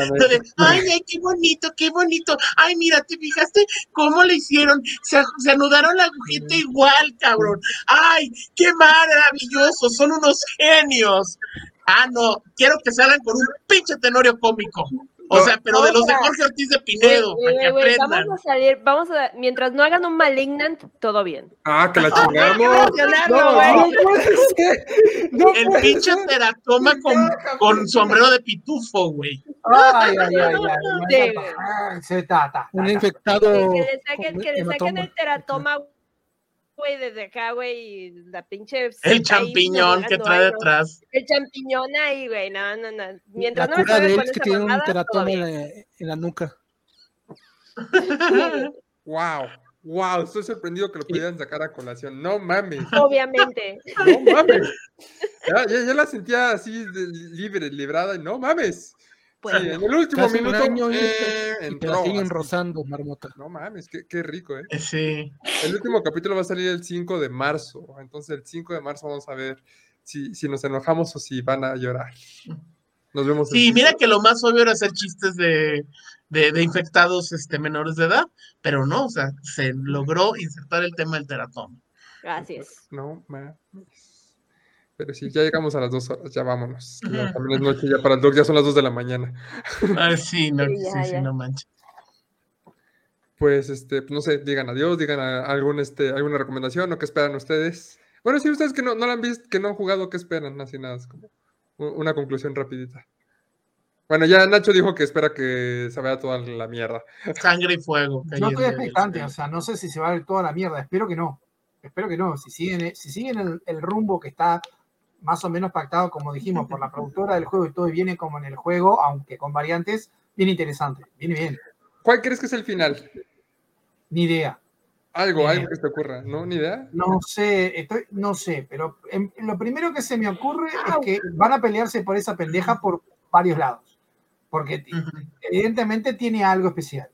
ay, ay, qué bonito, qué bonito. Ay, mira, ¿te fijaste cómo le hicieron? Se, se anudaron la agujita igual, cabrón. Ay, qué maravilloso, son unos genios. Ah, no, quiero que salgan con un pinche tenorio cómico. O sea, pero de los de Jorge Ortiz de Pinedo, Vamos a salir, vamos a, mientras no hagan un Malignant, todo bien. Ah, que la chingamos. No, no, El pinche teratoma con, con sombrero de pitufo, güey. Ay, ay, ay, ay. Se trata. Un infectado. Que le saquen, que le saquen el teratoma, güey, desde acá, güey, la pinche. El champiñón que trae detrás. El champiñón ahí, güey, no, no, no. Mientras la no me de él es que tiene un teratoma en, la, nuca. wow. Wow, estoy sorprendido que lo pudieran sacar a colación. No mames. Obviamente. No mames. Ya, ya, la sentía así libre, librada, y no mames. Pues, sí, en el último minuto eh, entró, siguen rozando, marmota. No mames, qué, qué, rico, ¿eh? Sí. El último capítulo va a salir el 5 de marzo. Entonces, el 5 de marzo vamos a ver si, si nos enojamos o si van a llorar. Nos vemos. Sí, mira que lo más obvio era hacer chistes de, de, de, infectados este, menores de edad, pero no, o sea, se logró insertar el tema del teratoma. Gracias. No mames. Pero sí, ya llegamos a las dos horas, ya vámonos. también es noche, ya para el doc ya son las dos de la mañana. Ah, sí, no, sí, sí, no manches. Pues, este, no sé, digan adiós, digan algún, este, alguna recomendación o qué esperan ustedes. Bueno, si ustedes que no, no la han visto, que no han jugado, ¿qué esperan? Así nada, es como una conclusión rapidita. Bueno, ya Nacho dijo que espera que se vaya toda la mierda. Sangre y fuego. Yo estoy expectante, o sea, no sé si se va a ver toda la mierda, espero que no. Espero que no. Si siguen, si siguen el rumbo que está más o menos pactado, como dijimos, por la productora del juego y todo, y viene como en el juego, aunque con variantes, bien interesante, viene bien. ¿Cuál crees que es el final? Ni idea. Algo, algo que te ocurra, ¿no? ¿Ni idea? No sé, estoy, no sé, pero lo primero que se me ocurre es que van a pelearse por esa pendeja por varios lados, porque evidentemente tiene algo especial.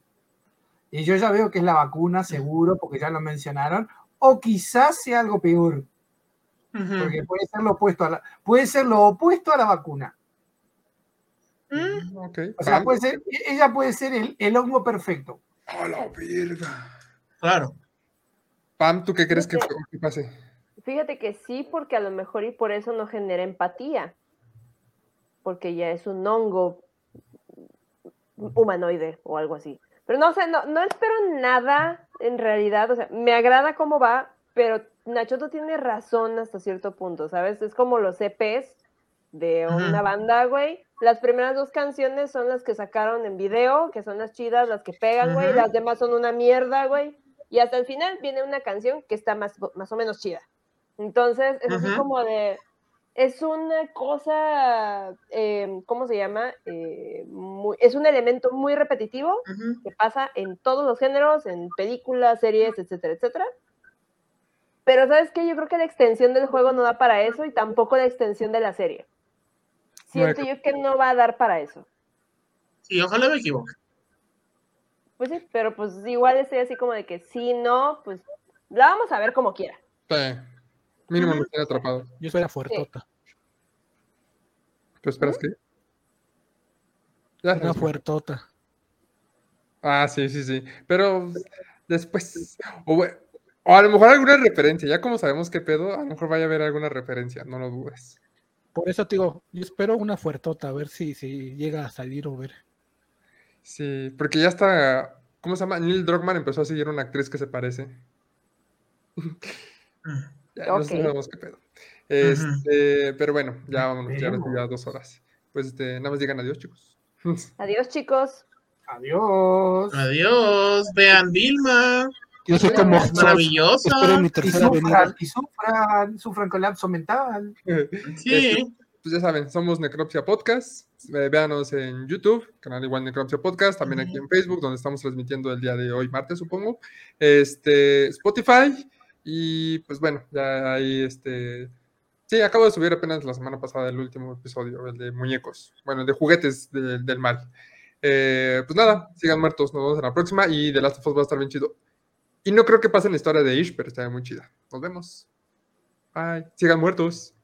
Y yo ya veo que es la vacuna, seguro, porque ya lo mencionaron, o quizás sea algo peor, porque puede ser lo opuesto a la, puede ser lo opuesto a la vacuna. Mm. O sea, puede ser, ella puede ser el, el hongo perfecto. A la verga. Claro. Pam, ¿tú qué crees que, pase? Fíjate que sí, porque a lo mejor y por eso no genera empatía. Porque ya es un hongo humanoide o algo así. Pero no sé, no, no espero nada en realidad. O sea, me agrada cómo va, pero Nachoto tiene razón hasta cierto punto, ¿sabes? Es como los EPs de una banda, güey. Las primeras dos canciones son las que sacaron en video, que son las chidas, las que pegan, güey. Las demás son una mierda, güey. Y hasta el final viene una canción que está más, más o menos chida. Entonces, es así como de. Es una cosa, em, ¿cómo se llama? Eh, es un elemento muy repetitivo que pasa en todos los géneros, en películas, series, etcétera, etcétera. Pero ¿sabes qué? Yo creo que la extensión del juego no da para eso y tampoco la extensión de la serie. Siento yo que no va a dar para eso. Sí, ojalá me equivoque. Pues sí, pero pues igual estoy así como de que si no, pues la vamos a ver como quiera. Sí. Mínimo me queda atrapado. Yo soy la fuertota. ¿Tú esperas qué? Una fuertota. Ah, sí, sí, sí. Pero después. O, a lo mejor alguna referencia. Ya como sabemos qué pedo, a lo mejor vaya a haber alguna referencia, no lo dudes. Por eso te digo, yo espero una fuertota, a ver si, si llega a salir o ver. Sí, porque ya está. ¿Cómo se llama? Neil Druckmann empezó a seguir una actriz que se parece. Ya, no sabemos qué pedo. Este, Pero bueno, ya vámonos, ya, ya dos horas. Pues este, nada más digan adiós, chicos. Adiós, chicos. Adiós. Adiós. Vean Vilma. Yo soy como maravillosa. y, sufran, y sufran, sufran colapso mental. Sí. Este, pues ya saben, somos Necropsia Podcast. Eh, véanos en YouTube, canal igual Necropsia Podcast, también aquí en Facebook, donde estamos transmitiendo el día de hoy, martes, supongo. Este, Spotify y pues bueno, ya ahí este. Sí, acabo de subir apenas la semana pasada el último episodio, el de muñecos. Bueno, el de juguetes del mal. Eh, pues nada, sigan muertos, nos vemos en la próxima y The Last of Us va a estar bien chido. Y no creo que pase la historia de Ish, pero está muy chida. Nos vemos. Bye. Sigan muertos.